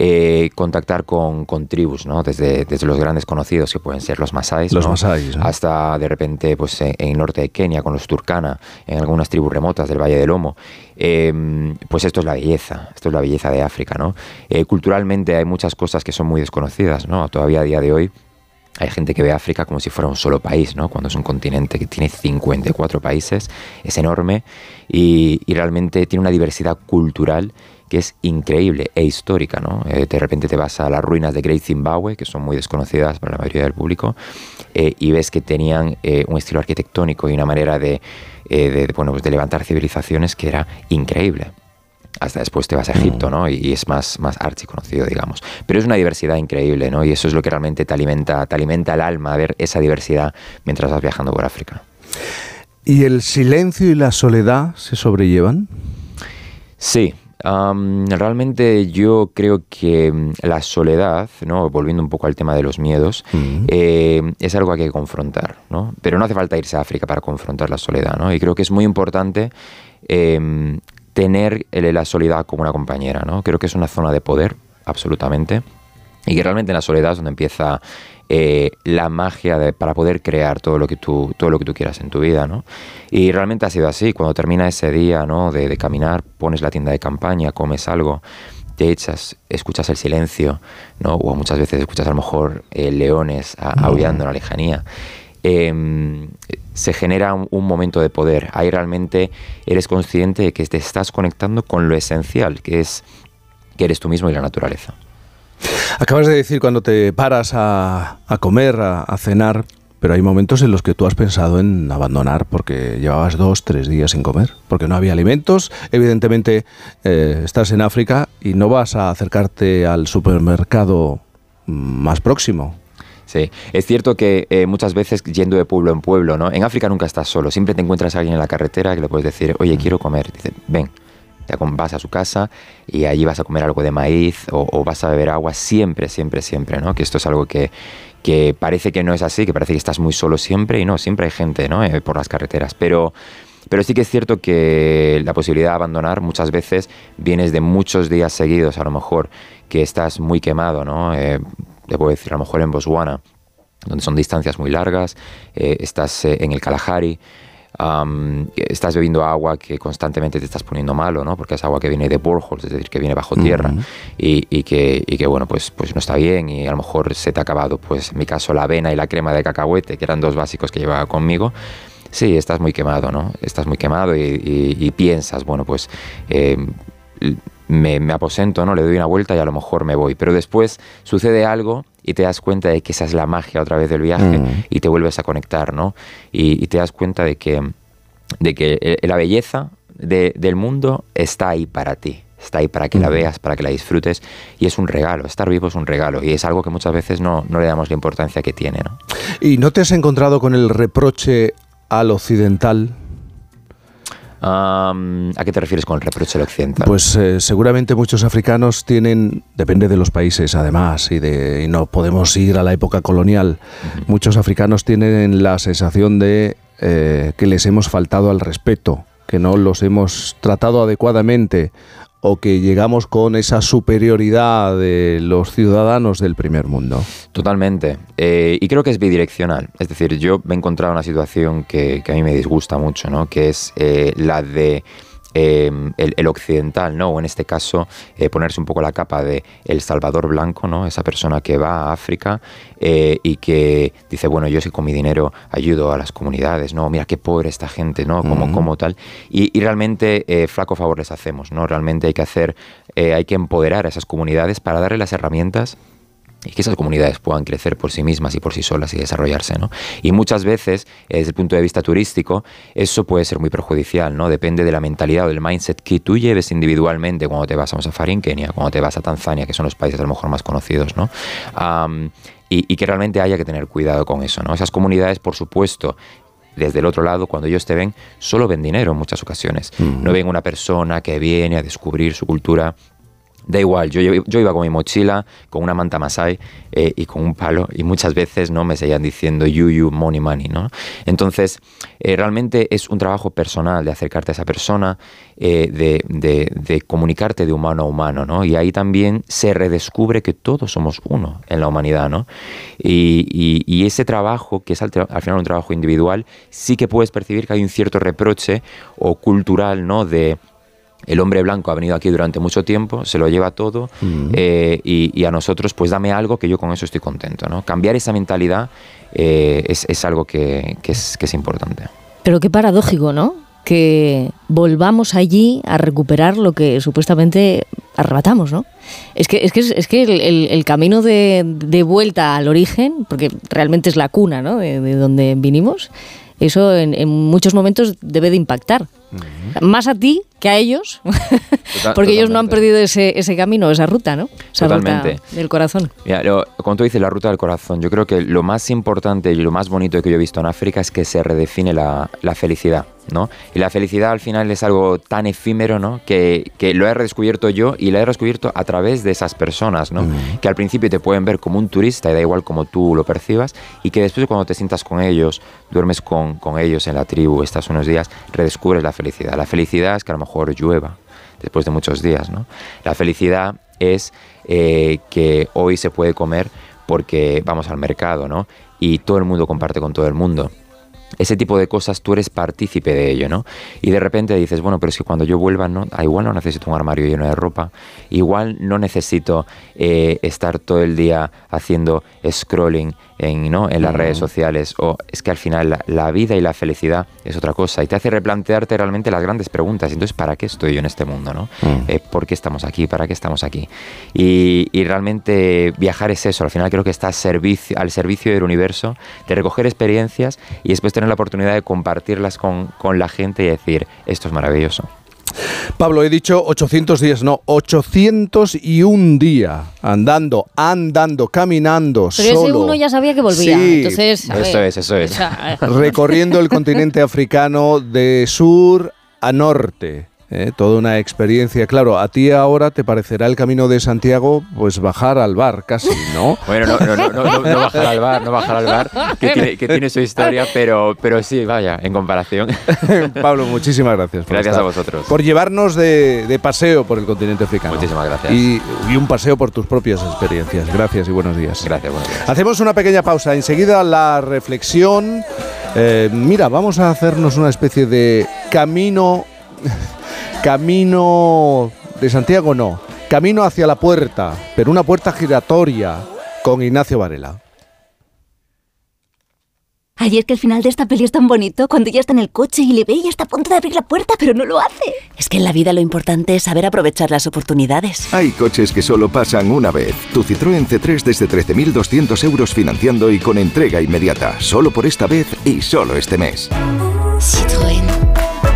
Eh, contactar con, con tribus, ¿no? Desde, desde los grandes conocidos, que pueden ser los masáis, Los ¿no? hasta de repente pues, en, el norte de Kenia, con los turkana, en algunas tribus remotas del Valle del Lomo. Eh, pues esto es la belleza, esto es la belleza de África, ¿no? Eh, culturalmente hay muchas cosas que son muy desconocidas, ¿no? Todavía a día de hoy hay gente que ve África como si fuera un solo país, ¿no? Cuando es un continente que tiene 54 países, es enorme y, realmente tiene una diversidad cultural que es increíble e histórica, ¿no? Eh, de repente te vas a las ruinas de Great Zimbabue, que son muy desconocidas para la mayoría del público, eh, y ves que tenían eh, un estilo arquitectónico y una manera de, bueno, pues de levantar civilizaciones que era increíble hasta después te vas a Egipto, mm. ¿no? Y, es más, más archiconocido, digamos. Pero es una diversidad increíble, ¿no? Y eso es lo que realmente te alimenta, te alimenta el alma, ver esa diversidad mientras vas viajando por África. ¿Y el silencio y la soledad se sobrellevan? Sí, realmente yo creo que mm, la soledad, ¿no? volviendo un poco al tema de los miedos, eh, es algo que hay que confrontar. ¿no? Pero no hace falta irse a África para confrontar la soledad. ¿no? Y creo que es muy importante em, tener la soledad como una compañera, ¿no? Creo que es una zona de poder, absolutamente, y que realmente en la soledad es donde empieza eh, la magia de, para poder crear todo lo que tú todo lo que tú quieras en tu vida, ¿no? Y realmente ha sido así. Cuando termina ese día, ¿no? De, caminar, pones la tienda de campaña, comes algo, te echas, escuchas el silencio, ¿no? O muchas veces escuchas a lo mejor eh, leones aullando en la lejanía. Em, se genera un, momento de poder. Ahí realmente eres consciente de que te estás conectando con lo esencial, que es que eres tú mismo y la naturaleza. Acabas de decir cuando te paras a, comer, a, cenar, pero hay momentos en los que tú has pensado en abandonar porque llevabas dos, tres días sin comer, porque no había alimentos. Evidentemente eh, estás en África y no vas a acercarte al supermercado más próximo. Sí, es cierto que eh, muchas veces yendo de pueblo en pueblo, ¿no? En África nunca estás solo, siempre te encuentras a alguien en la carretera que le puedes decir, oye, quiero comer. Dice, ven, vas a su casa y allí vas a comer algo de maíz o, vas a beber agua siempre, siempre, siempre, ¿no? Que esto es algo que, que, parece que no es así, que parece que estás muy solo siempre y no, siempre hay gente, ¿no? Eh, por las carreteras, pero... Pero sí que es cierto que la posibilidad de abandonar muchas veces vienes de muchos días seguidos, a lo mejor que estás muy quemado, ¿no? Eh, te puedo decir, a lo mejor en Botswana, donde son distancias muy largas, eh, estás en el Kalahari, estás bebiendo agua que constantemente te estás poniendo malo, ¿no? Porque es agua que viene de boreholes, es decir, que viene bajo tierra y, que, y, que, bueno, pues, pues no está bien y a lo mejor se te ha acabado, pues en mi caso, la avena y la crema de cacahuete, que eran dos básicos que llevaba conmigo. Sí, estás muy quemado, ¿no? Estás muy quemado y, piensas, bueno, pues... Eh, me, aposento, ¿no? Le doy una vuelta y a lo mejor me voy. Pero después sucede algo y te das cuenta de que esa es la magia otra vez del viaje mm. y te vuelves a conectar, ¿no? Y, te das cuenta de que, de que eh, la belleza del mundo está ahí para ti. Está ahí para que la mm. veas, para que la disfrutes y es un regalo. Estar vivo es un regalo y es algo que muchas veces no, no le damos la importancia que tiene, ¿no? ¿Y no te has encontrado con el reproche al occidental ¿A qué te refieres con el reproche occidental? Pues eh, seguramente muchos africanos tienen, depende de los países además, y, de, no podemos ir a la época colonial, muchos africanos tienen la sensación de eh, que les hemos faltado al respeto, que no los hemos tratado adecuadamente o que llegamos con esa superioridad de los ciudadanos del primer mundo. Totalmente. Eh, y creo que es bidireccional. Es decir, yo me he encontrado una situación que, a mí me disgusta mucho, ¿no? que es eh, la de Em, el, occidental, ¿no? O en este caso, eh, ponerse un poco la capa de El Salvador Blanco, ¿no? Esa persona que va a África eh, y que dice, bueno, yo sí con mi dinero ayudo a las comunidades, ¿no? Mira qué pobre esta gente, ¿no? Como, como tal. Y, realmente eh, flaco favor les hacemos, ¿no? Realmente hay que hacer, hay que empoderar a esas comunidades para darle las herramientas y que esas comunidades puedan crecer por sí mismas y por sí solas y desarrollarse. ¿no? Y muchas veces, desde el punto de vista turístico, eso puede ser muy perjudicial, ¿no? Depende de la mentalidad o del mindset que tú lleves individualmente cuando te vas a un safari en Kenia, cuando te vas a Tanzania, que son los países a lo mejor más conocidos, ¿no? y, que realmente haya que tener cuidado con eso, ¿no? Esas comunidades, por supuesto, desde el otro lado, cuando ellos te ven, solo ven dinero en muchas ocasiones. No ven una persona que viene a descubrir su cultura Da igual, yo, yo, iba con mi mochila, con una manta masai eh, y con un palo y muchas veces no me seguían diciendo you, you, money, money, ¿no? Entonces, eh, realmente es un trabajo personal de acercarte a esa persona, eh, de, de, comunicarte de humano a humano, ¿no? Y ahí también se redescubre que todos somos uno en la humanidad, ¿no? Y, y, ese trabajo, que es al, al, final un trabajo individual, sí que puedes percibir que hay un cierto reproche o cultural, ¿no? De el hombre blanco ha venido aquí durante mucho tiempo, se lo lleva todo eh, y, a nosotros pues dame algo que yo con eso estoy contento. ¿no? Cambiar esa mentalidad eh, es, algo que, es, que es importante. Pero qué paradójico, ¿no? Que volvamos allí a recuperar lo que supuestamente arrebatamos, ¿no? Es que, es que, es que el, camino de, vuelta al origen, porque realmente es la cuna, ¿no? De, de donde vinimos, eso en, muchos momentos debe de impactar. Más a ti que a ellos, porque ellos no han perdido ese, ese, camino, esa ruta, ¿no? Esa totalmente. ruta del corazón. Mira, como tú dices, la ruta del corazón, yo creo que lo más importante y lo más bonito que yo he visto en África es que se redefine la, la felicidad. ¿No? Y la felicidad al final es algo tan efímero, ¿no? Que, que lo he redescubierto yo y lo he redescubierto a través de esas personas, ¿no? Mm. Que al principio te pueden ver como un turista y da igual como tú lo percibas y que después cuando te sientas con ellos, duermes con, con ellos en la tribu, estás unos días, redescubres la felicidad. La felicidad es que a lo mejor llueva después de muchos días, ¿no? La felicidad es eh, que hoy se puede comer porque vamos al mercado, ¿no? Y todo el mundo comparte con todo el mundo ese tipo de cosas tú eres partícipe de ello, ¿no? Y de repente dices, bueno, pero es que cuando yo vuelva, ¿no? Ah, igual no necesito un armario lleno de ropa, igual no necesito eh, estar todo el día haciendo scrolling en, ¿no? en las redes sociales, o es que al final la, vida y la felicidad es otra cosa, y te hace replantearte realmente las grandes preguntas, entonces, ¿para qué estoy yo en este mundo, ¿no? Eh, ¿Por qué estamos aquí? ¿Para qué estamos aquí? Y, y, realmente viajar es eso, al final creo que está servicio, al servicio del universo, de recoger experiencias y después tener la oportunidad de compartirlas con, con la gente y decir, esto es maravilloso. Pablo, he dicho 800 días, no, 801 día andando, andando, caminando, Pero ese uno ya sabía que volvía. Entonces, eso es, eso es. Recorriendo el continente africano de sur a norte. ¿Eh? toda una experiencia. Claro, a ti ahora te parecerá el camino de Santiago, pues bajar al bar casi, ¿no? bueno, no, no, no, no, bajar al bar, no bajar al bar, que tiene, que tiene su historia, pero, pero sí, vaya, en comparación. Pablo, muchísimas gracias. Por gracias a vosotros. Por llevarnos de, de, paseo por el continente africano. Muchísimas gracias. Y, y, un paseo por tus propias experiencias. Gracias y buenos días. Gracias, buenos días. Hacemos una pequeña pausa. Enseguida la reflexión. Eh, mira, vamos a hacernos una especie de camino Camino de Santiago no, camino hacia la puerta, pero una puerta giratoria con Ignacio Varela. Ay, es que el final de esta peli es tan bonito cuando ya está en el coche y le ve y está a punto de abrir la puerta, pero no lo hace. Es que en la vida lo importante es saber aprovechar las oportunidades. Hay coches que solo pasan una vez. Tu Citroën C3 desde 13.200 euros financiando y con entrega inmediata. Solo por esta vez y solo este mes. Citroën.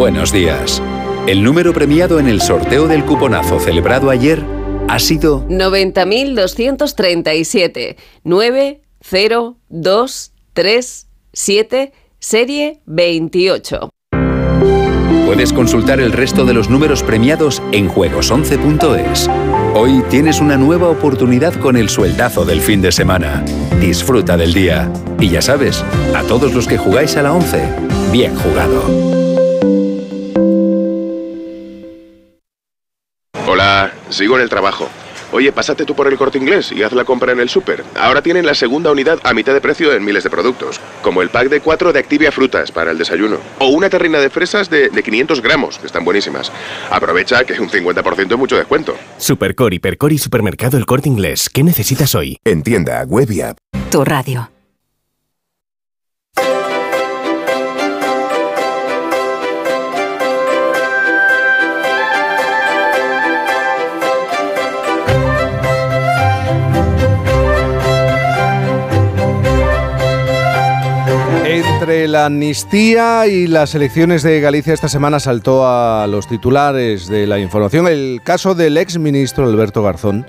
Buenos días. El número premiado en el sorteo del cuponazo celebrado ayer ha sido 90.237 90237 serie 28. Puedes consultar el resto de los números premiados en juegos11.es. Hoy tienes una nueva oportunidad con el sueldazo del fin de semana. Disfruta del día. Y ya sabes, a todos los que jugáis a la 11, bien jugado. Sigo en el trabajo. Oye, pásate tú por el corte inglés y haz la compra en el súper. Ahora tienen la segunda unidad a mitad de precio en miles de productos, como el pack de 4 de Activia Frutas para el desayuno, o una terrina de fresas de, de 500 gramos, que están buenísimas. Aprovecha que un 50% es mucho descuento. Supercor, Hipercor y Supermercado El Corte Inglés. ¿Qué necesitas hoy? Entienda, web y app. Tu radio. La amnistía y las elecciones de Galicia esta semana saltó a los titulares de la información el caso del ex ministro Alberto Garzón,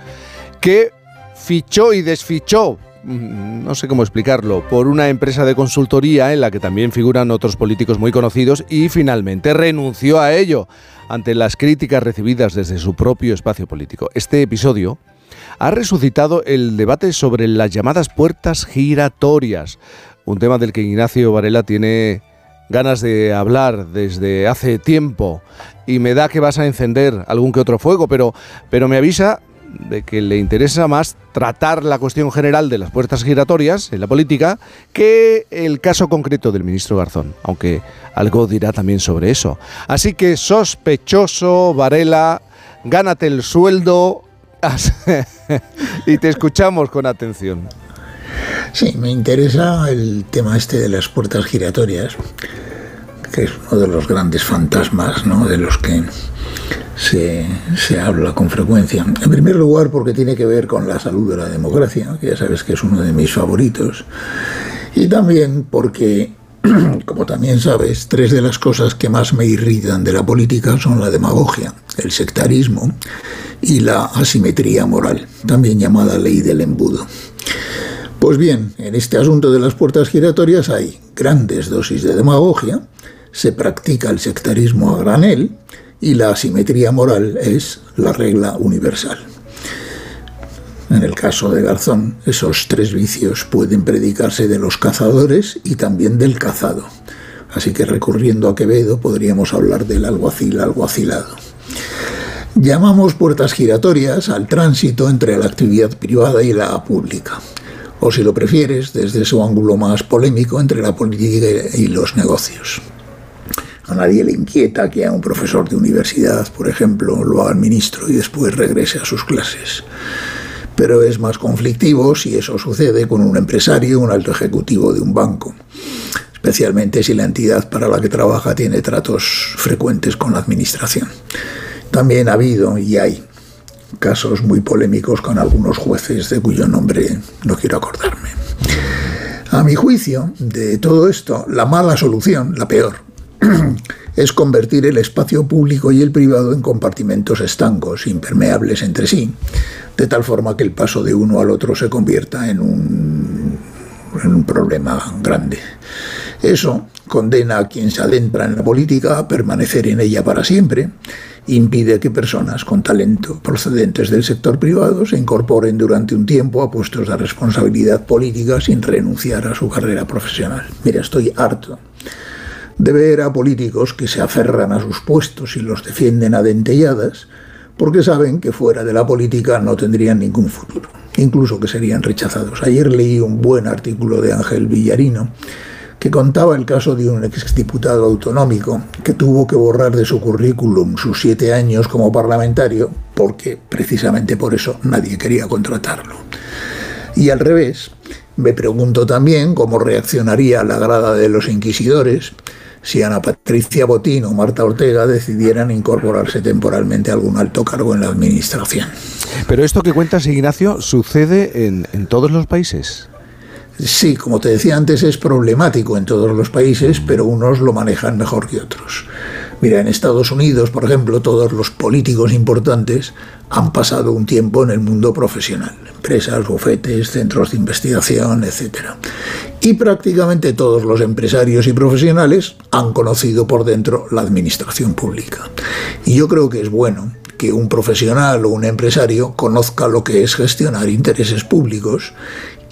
que fichó y desfichó mm, no sé cómo explicarlo, por una empresa de consultoría en la que también figuran otros políticos muy conocidos y finalmente renunció a ello ante las críticas recibidas desde su propio espacio político. Este episodio ha resucitado el debate sobre las llamadas puertas giratorias, un tema del que Ignacio Varela tiene ganas de hablar desde hace tiempo y me da que vas a encender algún que otro fuego, pero, pero me avisa de que le interesa más tratar la cuestión general de las puertas giratorias en la política que el caso concreto del ministro Garzón, aunque algo dirá también sobre eso. Así que sospechoso, Varela, gánate el sueldo y te escuchamos con atención. Sí, me interesa el tema este de las puertas giratorias, que es uno de los grandes fantasmas ¿no? de los que se, se, habla con frecuencia. En primer lugar, porque tiene que ver con la salud de la democracia, que ya sabes que es uno de mis favoritos. Y también porque, como también sabes, tres de las cosas que más me irritan de la política son la demagogia, el sectarismo y la asimetría moral, también llamada ley del embudo. Pues bien, en este asunto de las puertas giratorias hay grandes dosis de demagogia, se practica el sectarismo a granel y la asimetría moral es la regla universal. En el caso de Garzón, esos tres vicios pueden predicarse de los cazadores y también del cazado. Así que recurriendo a Quevedo podríamos hablar del alguacil alguacilado. Llamamos puertas giratorias al tránsito entre la actividad privada y la pública o si lo prefieres, desde su ángulo más polémico entre la política y los negocios. A nadie le inquieta que a un profesor de universidad, por ejemplo, lo haga ministro y después regrese a sus clases. Pero es más conflictivo si eso sucede con un empresario un alto ejecutivo de un banco, especialmente si la entidad para la que trabaja tiene tratos frecuentes con la administración. También ha habido y hay casos muy polémicos con algunos jueces de cuyo nombre no quiero acordarme. A mi juicio, de todo esto, la mala solución, la peor, es convertir el espacio público y el privado en compartimentos estancos, impermeables entre sí, de tal forma que el paso de uno al otro se convierta en un, en un problema grande. Eso condena a quien se adentra en la política a permanecer en ella para siempre impide que personas con talento procedentes del sector privado se incorporen durante un tiempo a puestos de responsabilidad política sin renunciar a su carrera profesional. Mira, estoy harto de ver a políticos que se aferran a sus puestos y los defienden a dentelladas porque saben que fuera de la política no tendrían ningún futuro, incluso que serían rechazados. Ayer leí un buen artículo de Ángel Villarino que contaba el caso de un exdiputado autonómico que tuvo que borrar de su currículum sus siete años como parlamentario porque precisamente por eso nadie quería contratarlo. Y al revés, me pregunto también cómo reaccionaría la grada de los inquisidores si Ana Patricia Botín o Marta Ortega decidieran incorporarse temporalmente a algún alto cargo en la administración. Pero esto que cuentas, Ignacio, sucede en, en todos los países. Sí, como te decía antes, es problemático en todos los países, pero unos lo manejan mejor que otros. Mira, en Estados Unidos, por ejemplo, todos los políticos importantes han pasado un tiempo en el mundo profesional, empresas, bufetes, centros de investigación, etc. Y prácticamente todos los empresarios y profesionales han conocido por dentro la administración pública. Y yo creo que es bueno que un profesional o un empresario conozca lo que es gestionar intereses públicos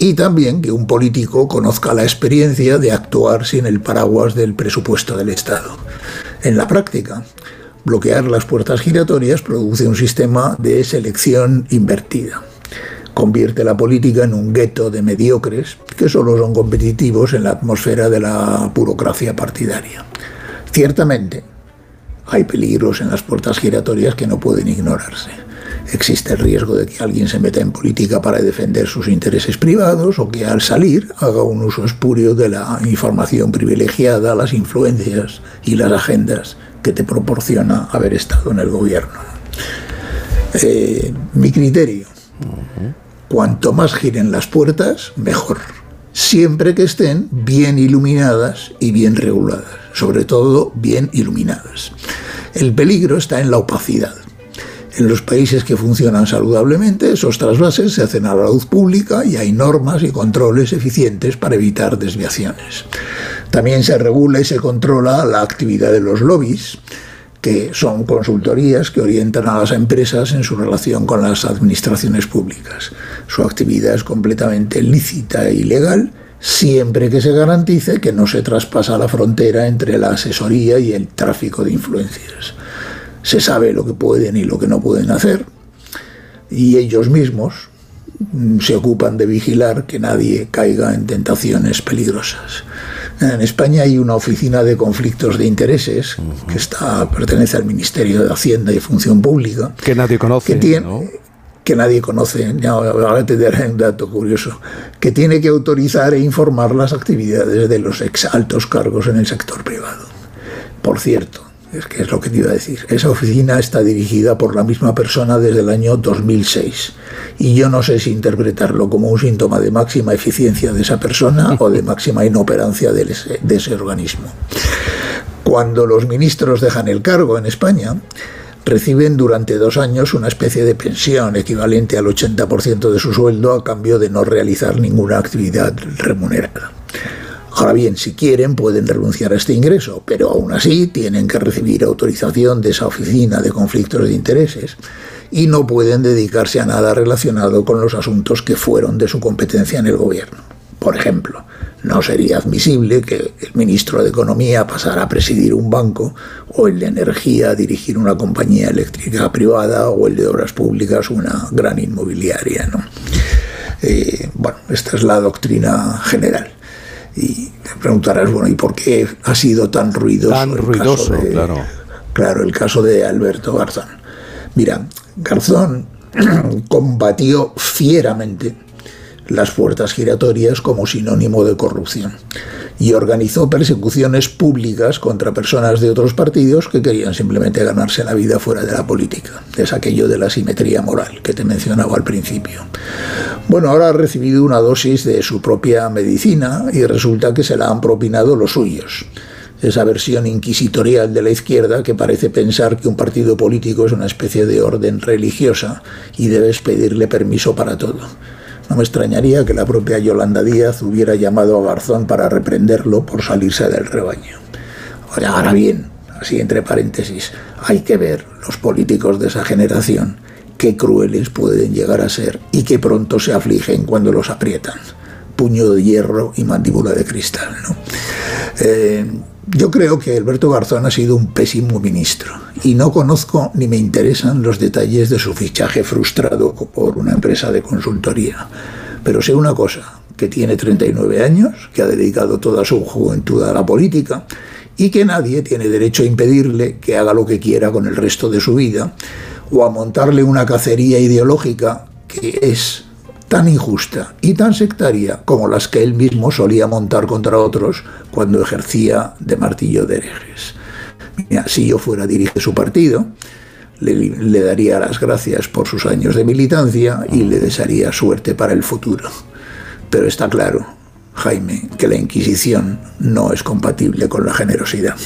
y también que un político conozca la experiencia de actuar sin el paraguas del presupuesto del Estado. En la práctica, bloquear las puertas giratorias produce un sistema de selección invertida. Convierte la política en un gueto de mediocres que solo son competitivos en la atmósfera de la burocracia partidaria. Ciertamente, hay peligros en las puertas giratorias que no pueden ignorarse existe el riesgo de que alguien se meta en política para defender sus intereses privados o que al salir haga un uso espurio de la información privilegiada, las influencias y las agendas que te proporciona haber estado en el gobierno. Eh, mi criterio, cuanto más giren las puertas, mejor, siempre que estén bien iluminadas y bien reguladas, sobre todo bien iluminadas. El peligro está en la opacidad En los países que funcionan saludablemente, esos trasvases se hacen a la luz pública y hay normas y controles eficientes para evitar desviaciones. También se regula y se controla la actividad de los lobbies, que son consultorías que orientan a las empresas en su relación con las administraciones públicas. Su actividad es completamente lícita e ilegal siempre que se garantice que no se traspasa la frontera entre la asesoría y el tráfico de influencias. Se sabe lo que pueden y lo que no pueden hacer y ellos mismos mm, se ocupan de vigilar que nadie caiga en tentaciones peligrosas. En España hay una oficina de conflictos de intereses que está pertenece al Ministerio de Hacienda y Función Pública. Que nadie conoce. Que tiene, que nadie conoce, ahora te daré un dato curioso, que tiene que autorizar e informar las actividades de los ex altos cargos en el sector privado. Por cierto, es que es lo que te iba a decir, esa oficina está dirigida por la misma persona desde el año 2006 y yo no sé si interpretarlo como un síntoma de máxima eficiencia de esa persona o de máxima inoperancia de ese, de ese organismo. Cuando los ministros dejan el cargo en España, reciben durante dos años una especie de pensión equivalente al 80% de su sueldo a cambio de no realizar ninguna actividad remunerada. Ahora bien, si quieren pueden renunciar a este ingreso, pero aún así tienen que recibir autorización de esa oficina de conflictos de intereses y no pueden dedicarse a nada relacionado con los asuntos que fueron de su competencia en el gobierno. Por ejemplo, no sería admisible que el ministro de Economía pasara a presidir un banco o el de Energía a dirigir una compañía eléctrica privada o el de Obras Públicas una gran inmobiliaria. Eh, bueno, esta es la doctrina general. Y te preguntarás, bueno, ¿y por qué ha sido tan ruidoso? Tan ruidoso, claro. Claro, el caso de Alberto Garzón. Mira, Garzón combatió fieramente las puertas giratorias como sinónimo de corrupción y organizó persecuciones públicas contra personas de otros partidos que querían simplemente ganarse la vida fuera de la política. Es aquello de la simetría moral que te mencionaba al principio. Bueno, ahora ha recibido una dosis de su propia medicina y resulta que se la han propinado los suyos esa versión inquisitorial de la izquierda que parece pensar que un partido político es una especie de orden religiosa y debes pedirle permiso para todo. No me extrañaría que la propia Yolanda Díaz hubiera llamado a Garzón para reprenderlo por salirse del rebaño. Ahora bien, así entre paréntesis, hay que ver los políticos de esa generación qué crueles pueden llegar a ser y qué pronto se afligen cuando los aprietan. Puño de hierro y mandíbula de cristal. ¿no? Eh, yo creo que Alberto Garzón ha sido un pésimo ministro y no conozco ni me interesan los detalles de su fichaje frustrado por una empresa de consultoría. Pero sé una cosa, que tiene 39 años, que ha dedicado toda su juventud a la política y que nadie tiene derecho a impedirle que haga lo que quiera con el resto de su vida o a montarle una cacería ideológica que es tan injusta y tan sectaria como las que él mismo solía montar contra otros cuando ejercía de martillo de herejes. si yo fuera dirige su partido, le, daría las gracias por sus años de militancia y le desearía suerte para el futuro. Pero está claro, Jaime, que la Inquisición no es compatible con la generosidad.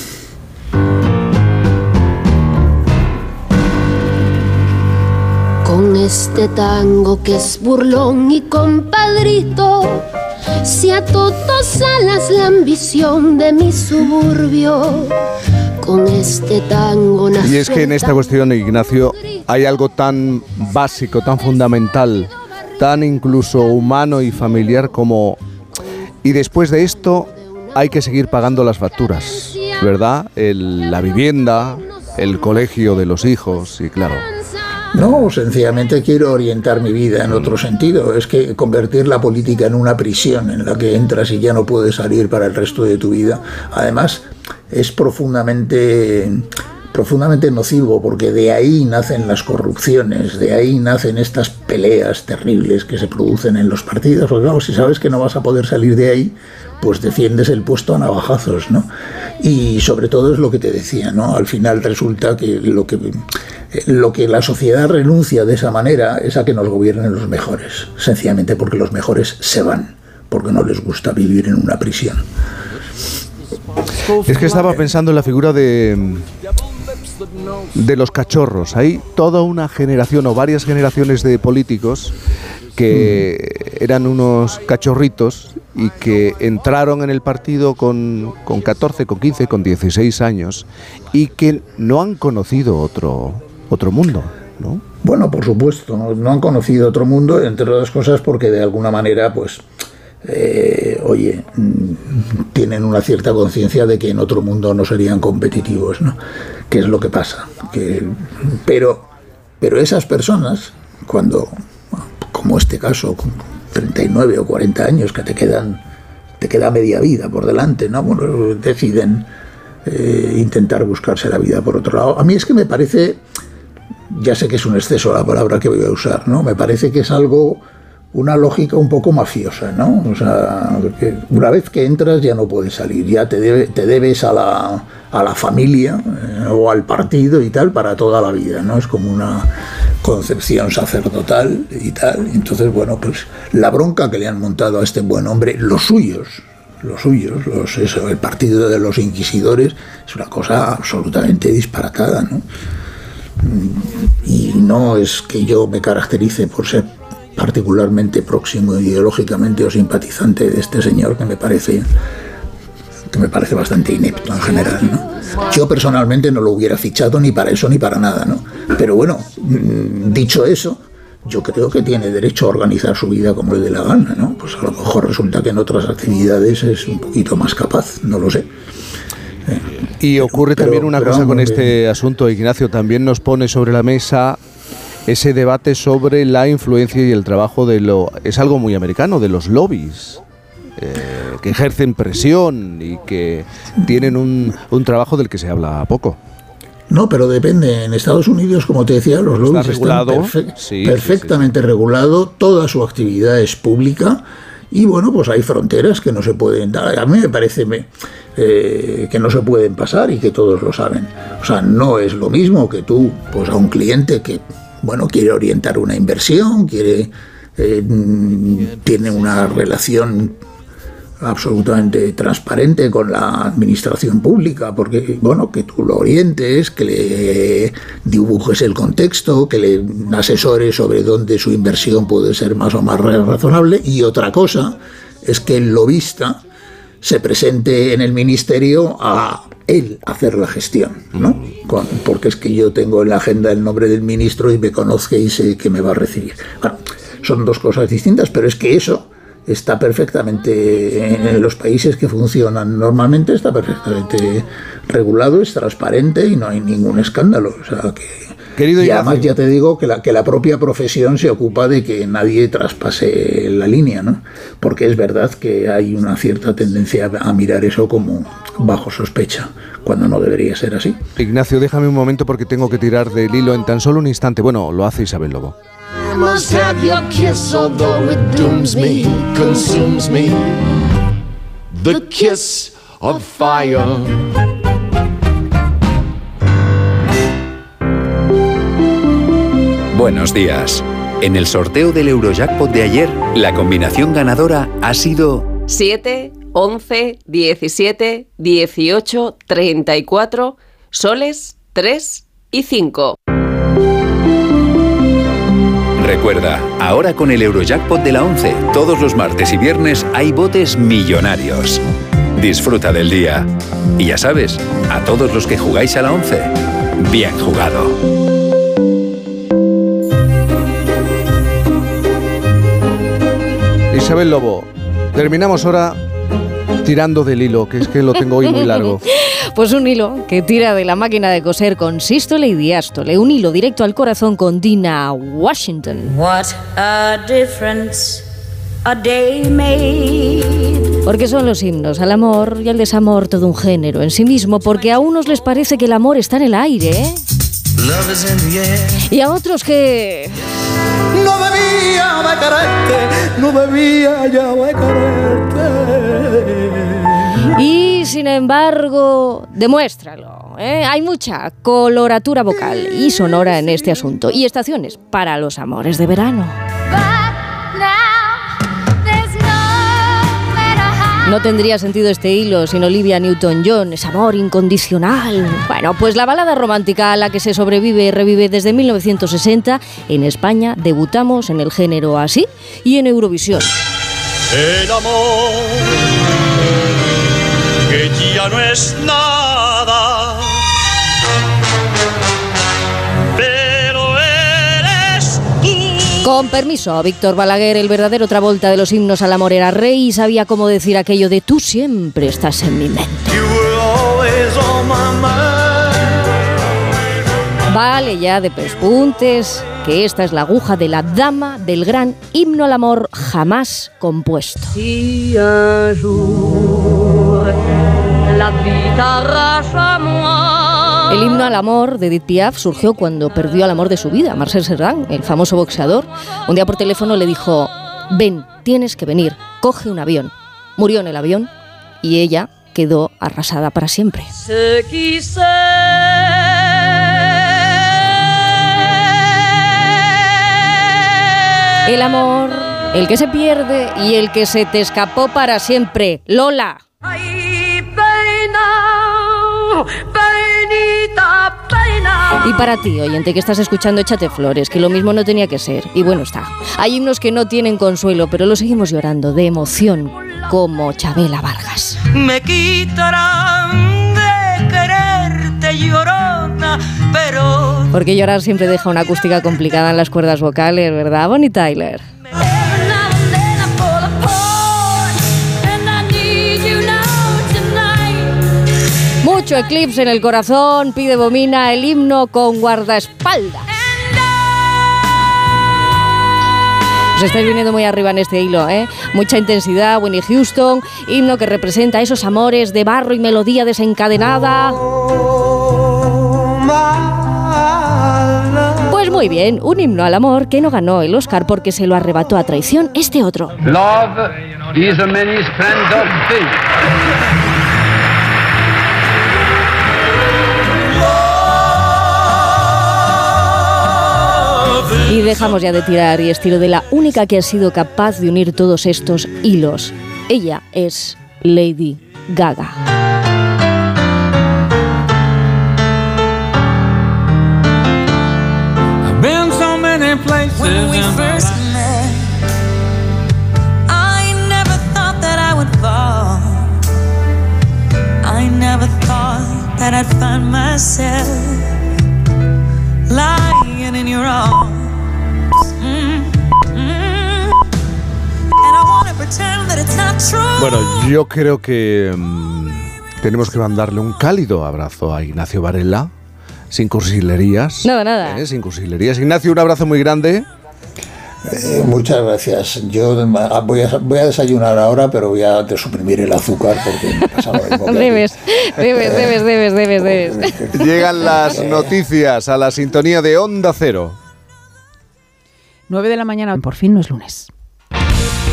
Este tango que es burlón y compadrito, si a todos alas la ambición de mi suburbio. Con este tango Y es que en esta cuestión, Ignacio, hay algo tan básico, tan fundamental, tan incluso humano y familiar como... Y después de esto hay que seguir pagando las facturas, ¿verdad? la vivienda, el colegio de los hijos, y claro. No, sencillamente quiero orientar mi vida en otro sentido. Es que convertir la política en una prisión en la que entras y ya no puedes salir para el resto de tu vida, además es profundamente profundamente nocivo porque de ahí nacen las corrupciones, de ahí nacen estas peleas terribles que se producen en los partidos, porque claro, si sabes que no vas a poder salir de ahí, pues defiendes el puesto a navajazos, ¿no? Y sobre todo es lo que te decía, ¿no? Al final resulta que lo que lo que la sociedad renuncia de esa manera es a que nos gobiernen los mejores, sencillamente porque los mejores se van, porque no les gusta vivir en una prisión. Es que estaba pensando en la figura de de los cachorros. Hay toda una generación o varias generaciones de políticos que eran unos cachorritos y que entraron en el partido con, con 14, con 15, con 16 años y que no han conocido otro, otro mundo, ¿no? Bueno, por supuesto, no, no han conocido otro mundo, entre otras cosas porque de alguna manera, pues, eh, oye, mm, tienen una cierta conciencia de que en otro mundo no serían competitivos, ¿no? ¿Qué es lo que pasa? Que, pero, pero esas personas, cuando, como este caso, 39 o 40 años que te quedan, te queda media vida por delante, ¿no? Bueno, deciden eh, intentar buscarse la vida por otro lado. A mí es que me parece, ya sé que es un exceso la palabra que voy a usar, ¿no? Me parece que es algo una lógica un poco mafiosa, ¿no? O sea, una vez que entras ya no puedes salir, ya te, debe- te debes a la, a la familia eh, o al partido y tal para toda la vida, ¿no? Es como una concepción sacerdotal y tal. Entonces, bueno, pues la bronca que le han montado a este buen hombre, los suyos, los suyos, los, el partido de los inquisidores, es una cosa absolutamente disparatada, ¿no? y no es que yo me caracterice por ser particularmente próximo ideológicamente o simpatizante de este señor que me parece que me parece bastante inepto en general, ¿no? Yo personalmente no lo hubiera fichado ni para eso ni para nada, ¿no? Pero bueno, mm, dicho eso, yo creo que tiene derecho a organizar su vida como le dé la gana, ¿no? Pues a lo mejor resulta que en otras actividades es un poquito más capaz, no lo sé. Y ocurre Pero- también una pero, cosa con este asunto, Ignacio, también nos pone sobre la mesa ese debate sobre la influencia y el trabajo de lo... Es algo muy americano, de los lobbies, eh, que ejercen presión y que tienen un, un trabajo del que se habla poco. No, pero depende. En Estados Unidos, como te decía, los lobbies regulado. están perfe- Sí, sí, perfectamente regulado, toda su actividad es pública y bueno, pues hay fronteras que no se pueden dar. A mí me parece eh, que no se pueden pasar y que todos lo saben. O sea, no es lo mismo que tú, pues a un cliente que, bueno, quiere orientar una inversión, quiere, eh, tiene una relación absolutamente transparente con la administración pública, porque, bueno, que tú lo orientes, que le dibujes el contexto, que le asesores sobre dónde su inversión puede ser más o más razonable, y otra cosa es que el lobista se presente en el ministerio a él hacer la gestión, ¿no? Con- porque es que yo tengo en la agenda el nombre del ministro y me conozca y sé que me va a recibir. Bueno, son dos cosas distintas, pero es que eso está perfectamente en los países que funcionan normalmente está perfectamente regulado, es transparente y no hay ningún escándalo. O sea que Querido y además Ignacio. ya te digo que la, que la propia profesión se ocupa de que nadie traspase la línea, ¿no? Porque es verdad que hay una cierta tendencia a mirar eso como bajo sospecha, cuando no debería ser así. Ignacio, déjame un momento porque tengo que tirar del hilo en tan solo un instante. Bueno, lo hace Isabel Lobo. The kiss of fire. Buenos días. En el sorteo del Eurojackpot de ayer, la combinación ganadora ha sido 7, 11, 17, 18, 34, soles 3 y 5. Recuerda, ahora con el Eurojackpot de la 11, todos los martes y viernes hay botes millonarios. Disfruta del día. Y ya sabes, a todos los que jugáis a la 11, bien jugado. Isabel Lobo, terminamos ahora tirando del hilo, que es que lo tengo hoy muy largo. Pues un hilo que tira de la máquina de coser con sístole y diástole. Un hilo directo al corazón con Dina Washington. What a difference a day made. Porque son los himnos al amor y al desamor todo un género en sí mismo, porque a unos les parece que el amor está en el aire, ¿eh? Love is in the air. Y a otros que... No debía de quererte, no debía ya de quererte. Y sin embargo, demuéstralo. ¿eh? Hay mucha coloratura vocal y sonora en este asunto. Y estaciones para los amores de No tendría sentido este hilo sin Olivia Newton-John, es amor incondicional. Bueno, pues la balada romántica a la que se sobrevive y revive desde 1960 en España debutamos en el género así y en Eurovisión. El amor que ya no es nada. Con permiso, Víctor Balaguer, el verdadero Travolta de los himnos al amor era rey y sabía cómo decir aquello de tú siempre estás en mi mente. You were always on my mind. Vale ya de pespuntes, que esta es la aguja de la dama del gran himno al amor jamás compuesto. Si un jour la moi. El himno al amor de Edith Piaf surgió cuando perdió al amor de su vida, Marcel Serrán, el famoso boxeador. Un día por teléfono le dijo, ven, tienes que venir, coge un avión. Murió en el avión y ella quedó arrasada para siempre. El amor, el que se pierde y el que se te escapó para siempre. Lola. Pena. Y para ti, oyente, que estás escuchando, échate flores, que lo mismo no tenía que ser. Y bueno está. Hay himnos que no tienen consuelo, pero lo seguimos llorando de emoción, como Chabela Vargas. Me quitarán de quererte llorona, pero Porque llorar siempre deja una acústica complicada en las cuerdas vocales, ¿verdad, Bonnie Tyler? Mucho eclipse en el corazón, pide Bomina el himno con guardaespaldas. Os estáis viniendo muy arriba en este hilo, ¿eh? Mucha intensidad, Winnie Houston, himno que representa esos amores de barro y melodía desencadenada. Pues muy bien, un himno al amor que no ganó el Oscar porque se lo arrebató a traición este otro. Love is a many splendid thing. Y dejamos ya de tirar y estilo de la única que ha sido capaz de unir todos estos hilos. Ella es Lady Gaga. I've been so many places. When we first met, I never thought that I would fall. I never thought that I'd find myself lying in your arms. Bueno, yo creo que mm, tenemos que mandarle un cálido abrazo a Ignacio Varela, sin cursilerías. Nada, nada. ¿eh? Sin cursilerías. Ignacio, un abrazo muy grande. Eh, muchas gracias. Yo ah, voy a, voy a desayunar ahora, pero voy a suprimir el azúcar porque me pasa lo mismo. Debes, debes, debes, debes, debes, debes. Llegan las noticias a la sintonía de Onda Cero. 9 de la mañana, por fin no es lunes.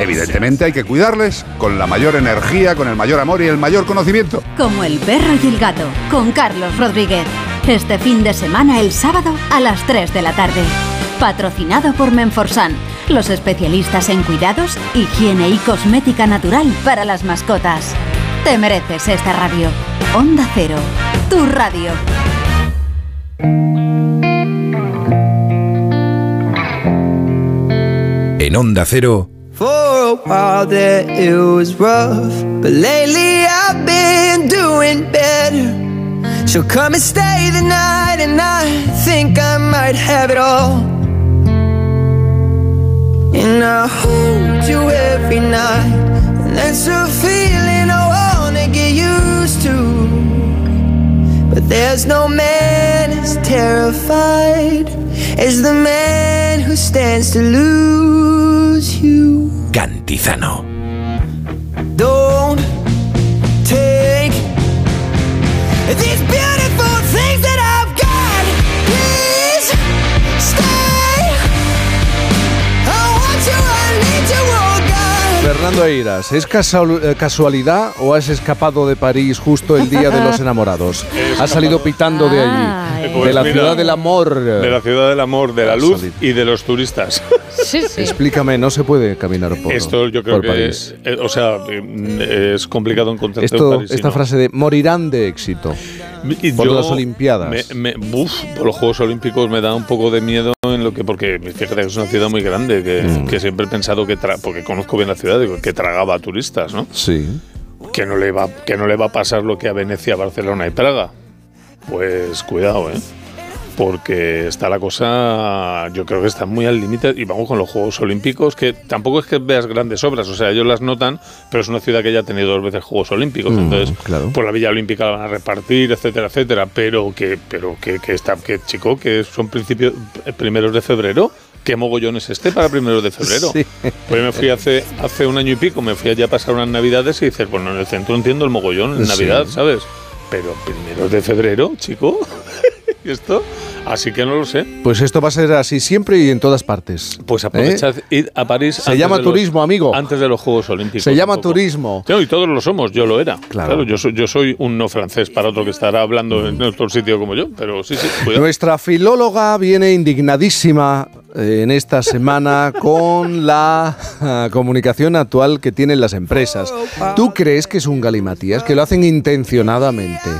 Evidentemente hay que cuidarles con la mayor energía, con el mayor amor y el mayor conocimiento. Como el perro y el gato, con Carlos Rodríguez. Este fin de semana, el sábado, a las 3 de la tarde. Patrocinado por Menforsan, los especialistas en cuidados, higiene y cosmética natural para las mascotas. Te mereces esta radio. Onda Cero, tu radio. En Onda Cero, For while there it was rough, but lately I've been doing better. She'll come and stay the night, and I think I might have it all. And I hold you every night, and that's a feeling I wanna get used to. But there's no man as terrified as the man who stands to lose you. Cantizano. Fernando Eiras, ¿es eh, casualidad o has escapado de París justo el día de los enamorados? Has salido pitando de allí, Ay. de la Pues ciudad mira, del amor. De la ciudad del amor, de la luz y de los turistas. Sí, sí. Explícame, no se puede caminar por, Esto yo creo por que, París. eh, o sea, eh, es complicado encontrar Esto, esta frase de morirán de éxito por las Olimpiadas. Me, me- uf, por los Juegos Olímpicos me da un poco de miedo en lo que, porque fíjate que es una ciudad muy grande, que, Mm. que siempre he pensado que, tra- porque conozco bien la ciudad, que tragaba a turistas, ¿no? Sí. Que no, le va, que no le va a pasar lo que a Venecia, Barcelona y Praga. Pues cuidado, ¿eh? Porque está la cosa, yo creo que está muy al límite. Y vamos con los Juegos Olímpicos, que tampoco es que veas grandes obras, o sea, ellos las notan, pero es una ciudad que ya ha tenido dos veces Juegos Olímpicos. Mm, entonces, claro. por la Villa Olímpica la van a repartir, etcétera, etcétera. Pero que, pero que, que está, que chico, que son principios, eh, primeros de febrero. ¿Qué mogollón es este para primeros de febrero? Sí. Pues me fui hace, hace un año y pico, me fui allá a pasar unas navidades y dices, bueno, en el centro entiendo el mogollón en Sí. Navidad, ¿sabes? Pero primeros de febrero, chico, ¿y esto? Así que no lo sé. Pues esto va a ser así siempre y en todas partes. Pues aprovechad, id a París. Se antes llama de los- turismo, amigo. Antes de los Juegos Olímpicos. Se llama turismo. No, y todos lo somos, yo lo era. Claro. Claro, yo, soy, yo soy un no francés para otro que estará hablando en otro sitio como yo, pero sí, sí, cuidado. Nuestra filóloga viene indignadísima eh, en esta semana con la ah, comunicación actual que tienen las empresas. ¿Tú crees que es un galimatías, que lo hacen intencionadamente?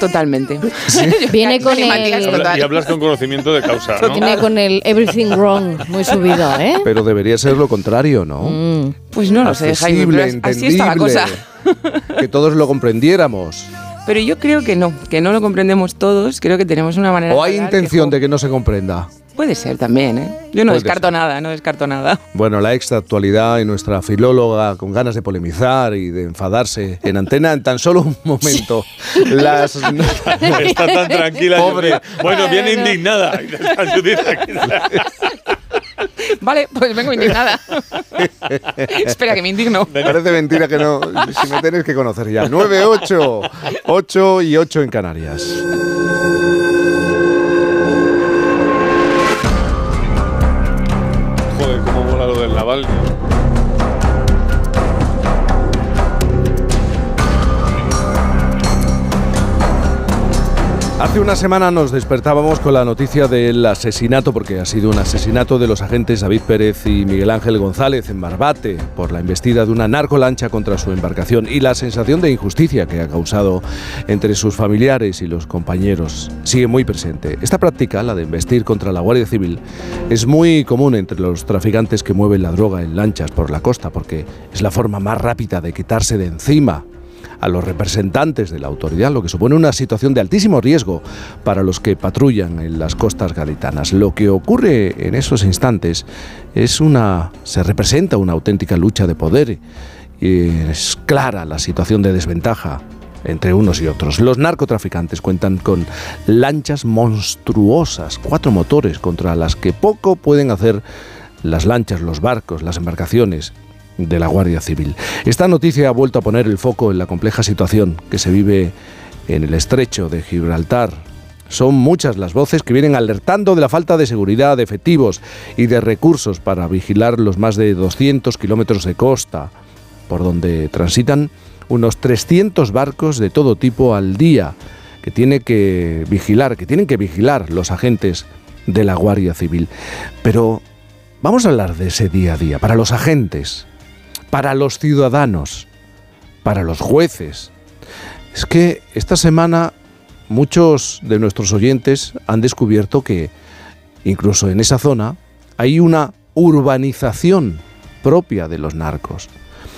Totalmente. Viene con el, y hablas con conocimiento de causa, ¿no? viene con el everything wrong muy subido, ¿eh? Pero debería ser lo contrario, ¿no? Mm. Pues no lo sé, Jaime, así está la cosa. Que todos lo comprendiéramos. Pero yo creo que no, que no lo comprendemos todos. Creo que tenemos una manera ¿O hay de hablar que, intención de que no se comprenda? Puede ser también, ¿eh? Yo no Puede descarto nada, no descarto nada. Bueno, la extra actualidad y nuestra filóloga con ganas de polemizar y de enfadarse en antena en tan solo un momento. Las Está tan tranquila. Pobre. Bueno, indignada. Está Judith aquí. Vale, pues vengo indignada. Espera, que me indigno. Parece mentira que no. Si me tienes que conocer ya. 9, 8, 8 y 8 en Canarias. Hace una semana nos despertábamos con la noticia del asesinato, porque ha sido un asesinato de los agentes David Pérez y Miguel Ángel González en Barbate por la embestida de una narcolancha contra su embarcación y la sensación de injusticia que ha causado entre sus familiares y los compañeros sigue muy presente. Esta práctica, la de embestir contra la Guardia Civil, es muy común entre los traficantes que mueven la droga en lanchas por la costa, porque es la forma más rápida de quitarse de encima a los representantes de la autoridad, lo que supone una situación de altísimo riesgo para los que patrullan en las costas gaditanas. Lo que ocurre en esos instantes es una se representa una auténtica lucha de poder y es clara la situación de desventaja entre unos y otros. Los narcotraficantes cuentan con lanchas monstruosas, cuatro motores contra las que poco pueden hacer las lanchas, los barcos, las embarcaciones de la Guardia Civil. Esta noticia ha vuelto a poner el foco en la compleja situación que se vive en el estrecho de Gibraltar. Son muchas las voces que vienen alertando de la falta de seguridad, de efectivos y de recursos para vigilar los más de 200 kilómetros de costa por donde transitan unos 300 barcos de todo tipo al día que tiene que vigilar, que tienen que vigilar los agentes de la Guardia Civil. Pero vamos a hablar de ese día a día para los agentes, para los ciudadanos, para los jueces. Es que esta semana muchos de nuestros oyentes han descubierto que incluso en esa zona hay una urbanización propia de los narcos.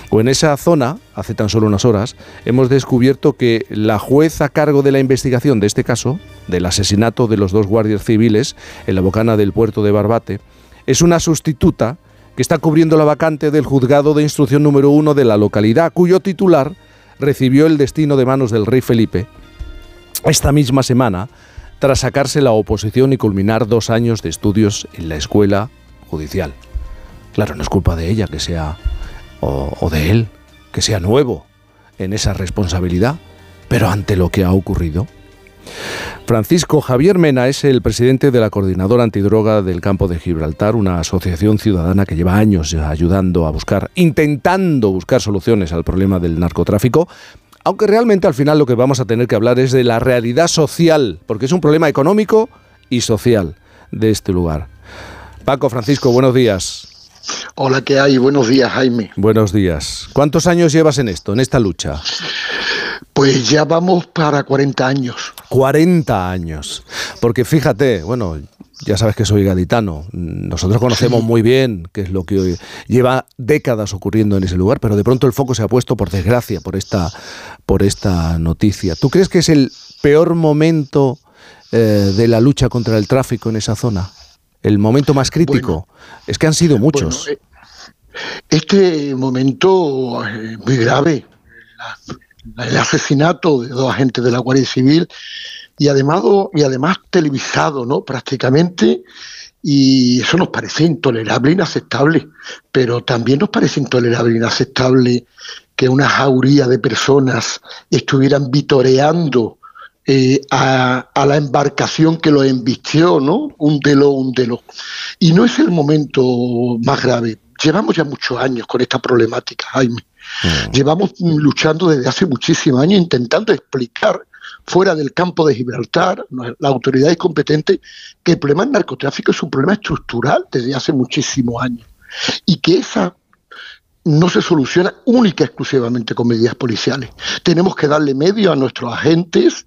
O en esa zona, hace tan solo unas horas, hemos descubierto que la juez a cargo de la investigación de este caso, del asesinato de los dos guardias civiles en la bocana del puerto de Barbate, es una sustituta que está cubriendo la vacante del juzgado de instrucción número uno de la localidad, cuyo titular recibió el destino de manos del rey Felipe esta misma semana, tras sacarse la oposición y culminar dos años de estudios en la escuela judicial. Claro, no es culpa de ella que sea, o, de él, que sea nuevo en esa responsabilidad, pero ante lo que ha ocurrido. Francisco Javier Mena es el presidente de la Coordinadora Antidroga del Campo de Gibraltar, una asociación ciudadana que lleva años ayudando a buscar, intentando buscar soluciones al problema del narcotráfico. Aunque realmente al final lo que vamos a tener que hablar es de la realidad social, porque es un problema económico y social de este lugar. Paco, Francisco, buenos días. Hola, ¿qué hay? Buenos días, Jaime. Buenos días. ¿Cuántos años llevas en esto, en esta lucha? Pues ya vamos para 40 años. 40 años. Porque fíjate, bueno, ya sabes que soy gaditano. Nosotros conocemos muy bien qué es lo que hoy lleva décadas ocurriendo en ese lugar, pero de pronto el foco se ha puesto, por desgracia, por esta, por esta noticia. ¿Tú crees que es el peor momento eh, de la lucha contra el tráfico en esa zona? ¿El momento más crítico? es que han sido muchos. Bueno, eh, este momento es muy grave. La- el asesinato de dos agentes de la Guardia Civil y además, y además televisado, ¿no? Prácticamente. Y eso nos parece intolerable, inaceptable. Pero también nos parece intolerable, inaceptable que una jauría de personas estuvieran vitoreando eh, a, a la embarcación que lo embistió, ¿no? Húndelo, húndelo. Y no es el momento más grave. Llevamos ya muchos años con esta problemática, Jaime. Llevamos mm, luchando desde hace muchísimos años intentando explicar fuera del campo de Gibraltar, las autoridades competentes, que el problema del narcotráfico es un problema estructural desde hace muchísimos años y que esa no se soluciona única y exclusivamente con medidas policiales. Tenemos que darle medio a nuestros agentes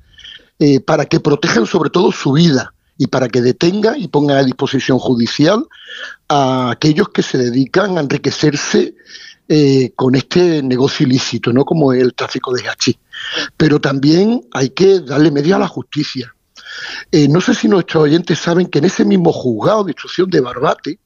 eh, para que protejan sobre todo su vida y para que detengan y pongan a disposición judicial a aquellos que se dedican a enriquecerse eh, con este negocio ilícito, ¿no? como el tráfico de hachís. Pero también hay que darle medio a la justicia. Eh, no sé si nuestros oyentes saben que en ese mismo juzgado de instrucción de Barbate,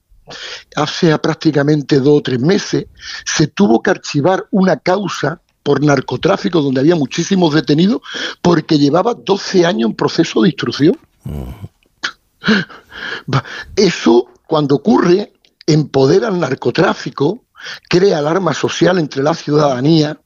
hace prácticamente dos o tres meses, se tuvo que archivar una causa por narcotráfico donde había muchísimos detenidos porque llevaba 12 años en proceso de instrucción. Eso, cuando ocurre, empodera al narcotráfico, crea alarma social entre la ciudadanía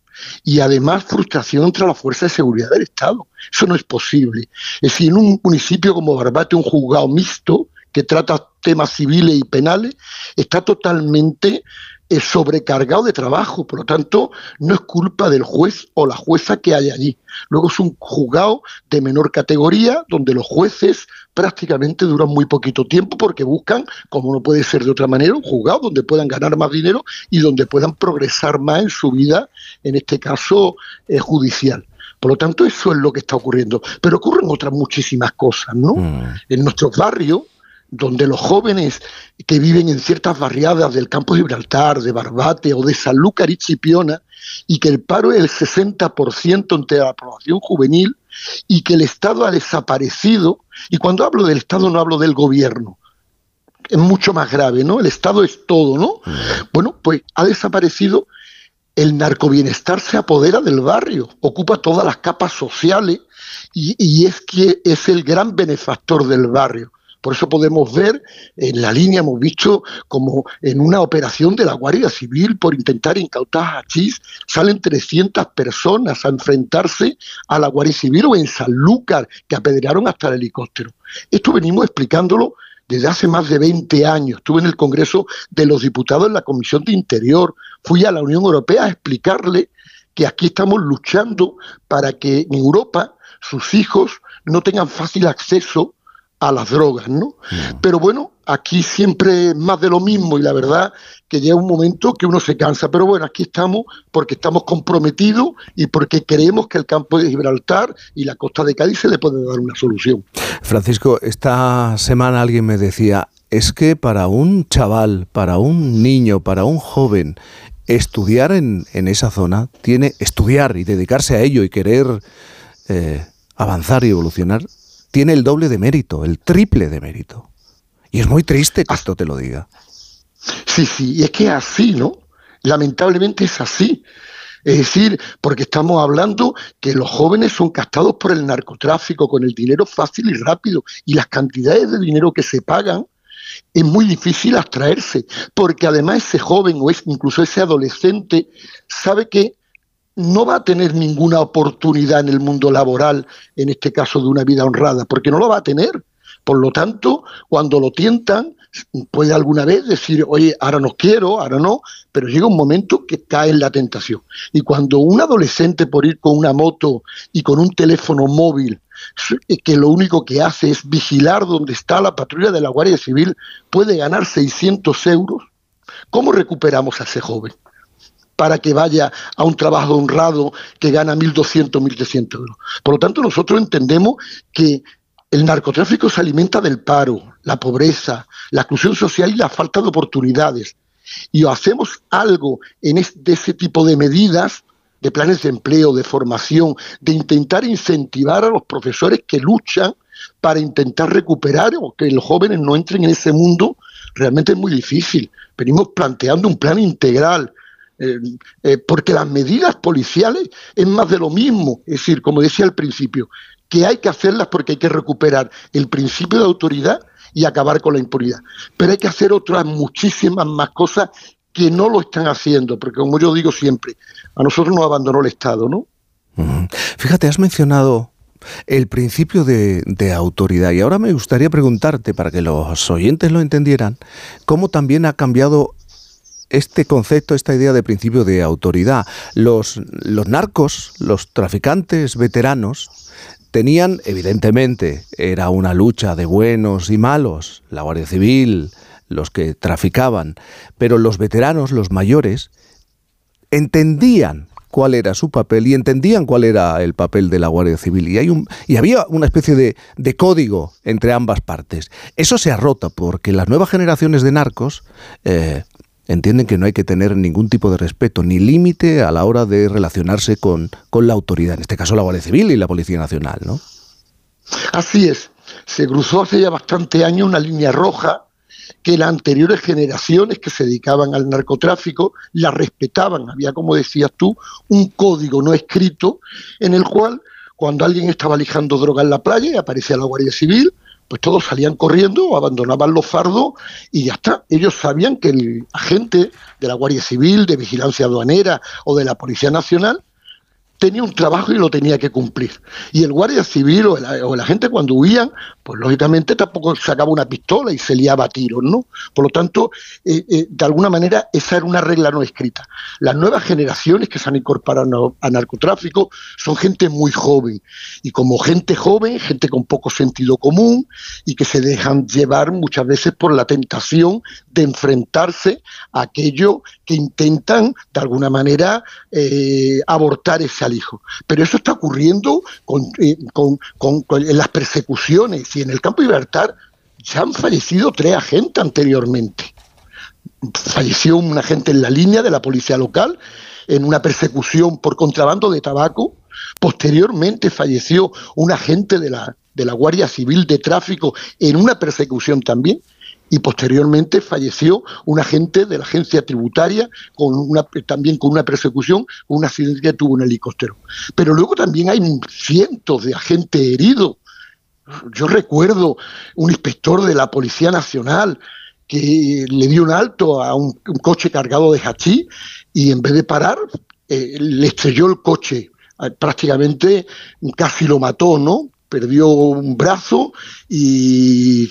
y además frustración entre las fuerzas de seguridad del Estado. Eso no es posible. Es decir, en un municipio como Barbate, un juzgado mixto que trata temas civiles y penales, está totalmente eh, sobrecargado de trabajo. Por lo tanto, no es culpa del juez o la jueza que hay allí. Luego es un juzgado de menor categoría donde los jueces prácticamente duran muy poquito tiempo porque buscan, como no puede ser de otra manera, un juzgado donde puedan ganar más dinero y donde puedan progresar más en su vida, en este caso eh, judicial. Por lo tanto, eso es lo que está ocurriendo. Pero ocurren otras muchísimas cosas, ¿no? En nuestros barrios, donde los jóvenes que viven en ciertas barriadas del campo de Gibraltar, de Barbate o de Sanlúcar y Chipiona, y que el paro es el 60% entre la población juvenil y que el Estado ha desaparecido, y cuando hablo del Estado no hablo del gobierno, es mucho más grave, ¿no? El Estado es todo, ¿no? Bueno, pues ha desaparecido el narcobienestar se apodera del barrio, ocupa todas las capas sociales y, y es que es el gran benefactor del barrio. Por eso podemos ver en la línea, hemos visto como en una operación de la Guardia Civil por intentar incautar hachís, salen 300 personas a enfrentarse a la Guardia Civil o en Sanlúcar, que apedrearon hasta el helicóptero. Esto venimos explicándolo desde hace más de 20 años. Estuve en el Congreso de los Diputados en la Comisión de Interior. Fui a la Unión Europea a explicarle que aquí estamos luchando para que en Europa sus hijos no tengan fácil acceso a las drogas, ¿no? Pero bueno, aquí siempre es más de lo mismo y la verdad que llega un momento que uno se cansa. Pero bueno, aquí estamos porque estamos comprometidos y porque creemos que el campo de Gibraltar y la costa de Cádiz se le puede dar una solución. Francisco, esta semana alguien me decía, es que para un chaval, para un niño, para un joven, estudiar en, en esa zona, tiene estudiar y dedicarse a ello y querer eh, avanzar y evolucionar, tiene el doble de mérito, el triple de mérito. Y es muy triste que esto te lo diga. Sí, sí, y es que es así, ¿no? Lamentablemente es así. Es decir, porque estamos hablando que los jóvenes son castados por el narcotráfico con el dinero fácil y rápido y las cantidades de dinero que se pagan es muy difícil abstraerse, porque además ese joven o es incluso ese adolescente sabe que no va a tener ninguna oportunidad en el mundo laboral, en este caso de una vida honrada, porque no lo va a tener. Por lo tanto, cuando lo tientan, puede alguna vez decir, oye, ahora no quiero, ahora no, pero llega un momento que cae en la tentación. Y cuando un adolescente por ir con una moto y con un teléfono móvil, que lo único que hace es vigilar dónde está la patrulla de la Guardia Civil, puede ganar 600 euros, ¿cómo recuperamos a ese joven? Para que vaya a un trabajo honrado que gana 1.200, 1.300 euros. Por lo tanto, nosotros entendemos que el narcotráfico se alimenta del paro, la pobreza, la exclusión social y la falta de oportunidades. Y hacemos algo en es- de ese tipo de medidas, de planes de empleo, de formación, de intentar incentivar a los profesores que luchan para intentar recuperar o que los jóvenes no entren en ese mundo, realmente es muy difícil. Venimos planteando un plan integral, eh, eh, porque las medidas policiales es más de lo mismo. Es decir, como decía al principio, que hay que hacerlas porque hay que recuperar el principio de autoridad y acabar con la impunidad. Pero hay que hacer otras muchísimas más cosas que no lo están haciendo, porque como yo digo siempre, a nosotros nos abandonó el Estado, ¿no? Fíjate, has mencionado el principio de, de autoridad y ahora me gustaría preguntarte, para que los oyentes lo entendieran, cómo también ha cambiado este concepto, esta idea de principio de autoridad. Los, los narcos, los traficantes veteranos, tenían, evidentemente, era una lucha de buenos y malos, la Guardia Civil, los que traficaban, pero los veteranos, los mayores, entendían cuál era su papel y entendían cuál era el papel de la Guardia Civil. Y, hay un, y había una especie de, de código entre ambas partes. Eso se ha roto porque las nuevas generaciones de narcos eh, entienden que no hay que tener ningún tipo de respeto ni límite a la hora de relacionarse con, con la autoridad, en este caso la Guardia Civil y la Policía Nacional, ¿no? Así es, se cruzó hace ya bastante años una línea roja que las anteriores generaciones que se dedicaban al narcotráfico la respetaban. Había, como decías tú, un código no escrito en el cual cuando alguien estaba lijando droga en la playa y aparecía la Guardia Civil, pues todos salían corriendo, abandonaban los fardos y ya está. Ellos sabían que el agente de la Guardia Civil, de Vigilancia Aduanera o de la Policía Nacional tenía un trabajo y lo tenía que cumplir. Y el guardia civil o el, o la gente cuando huían, pues lógicamente tampoco sacaba una pistola y se liaba a tiros, ¿no? Por lo tanto, eh, eh, de alguna manera esa era una regla no escrita. Las nuevas generaciones que se han incorporado a narcotráfico son gente muy joven. Y como gente joven, gente con poco sentido común y que se dejan llevar muchas veces por la tentación de enfrentarse a aquello que intentan de alguna manera eh, abortar ese alijo. Pero eso está ocurriendo con, con, con, con, las persecuciones y en el campo libertad ya han fallecido tres agentes anteriormente. Falleció un agente en la línea de la policía local en una persecución por contrabando de tabaco. Posteriormente falleció un agente de la, de la Guardia Civil de Tráfico en una persecución también y posteriormente falleció un agente de la agencia tributaria con una, también con una persecución, un accidente que tuvo un helicóptero. Pero luego también hay cientos de agentes heridos. Yo recuerdo un inspector de la Policía Nacional que le dio un alto a un, un coche cargado de hachís y en vez de parar eh, le estrelló el coche, prácticamente casi lo mató, ¿no? perdió un brazo y,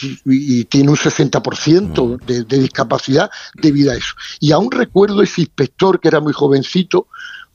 tiene un 60% de, de, discapacidad debido a eso. Y aún recuerdo ese inspector que era muy jovencito,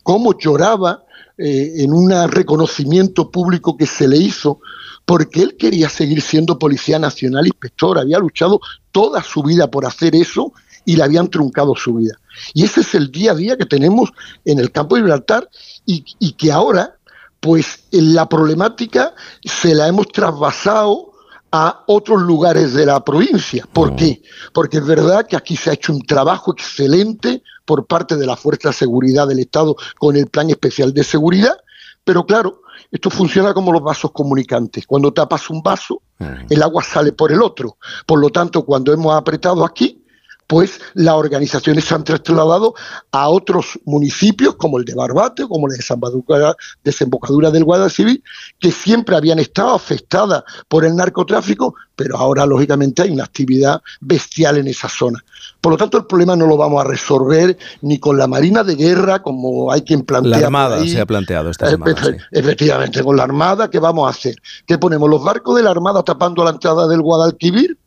cómo lloraba eh, en un reconocimiento público que se le hizo, porque él quería seguir siendo policía nacional inspector, había luchado toda su vida por hacer eso y le habían truncado su vida. Y ese es el día a día que tenemos en el campo de Gibraltar y, y que ahora pues la problemática se la hemos trasvasado a otros lugares de la provincia. ¿Por qué? Porque es verdad que aquí se ha hecho un trabajo excelente por parte de la Fuerza de Seguridad del Estado con el Plan Especial de Seguridad, pero claro, esto funciona como los vasos comunicantes. Cuando tapas un vaso, el agua sale por el otro. Por lo tanto, cuando hemos apretado aquí, pues las organizaciones se han trasladado a otros municipios como el de Barbate, como la de desembocadura del Guadalcivil, que siempre habían estado afectadas por el narcotráfico, pero ahora lógicamente hay una actividad bestial en esa zona. Por lo tanto, el problema no lo vamos a resolver ni con la Marina de Guerra, como hay quien plantea. La Armada ahí. se ha planteado esta Efe- semana. sí. Efectivamente, con la Armada, ¿qué vamos a hacer? ¿Qué ponemos? ¿Los barcos de la Armada tapando la entrada del Guadalquivir?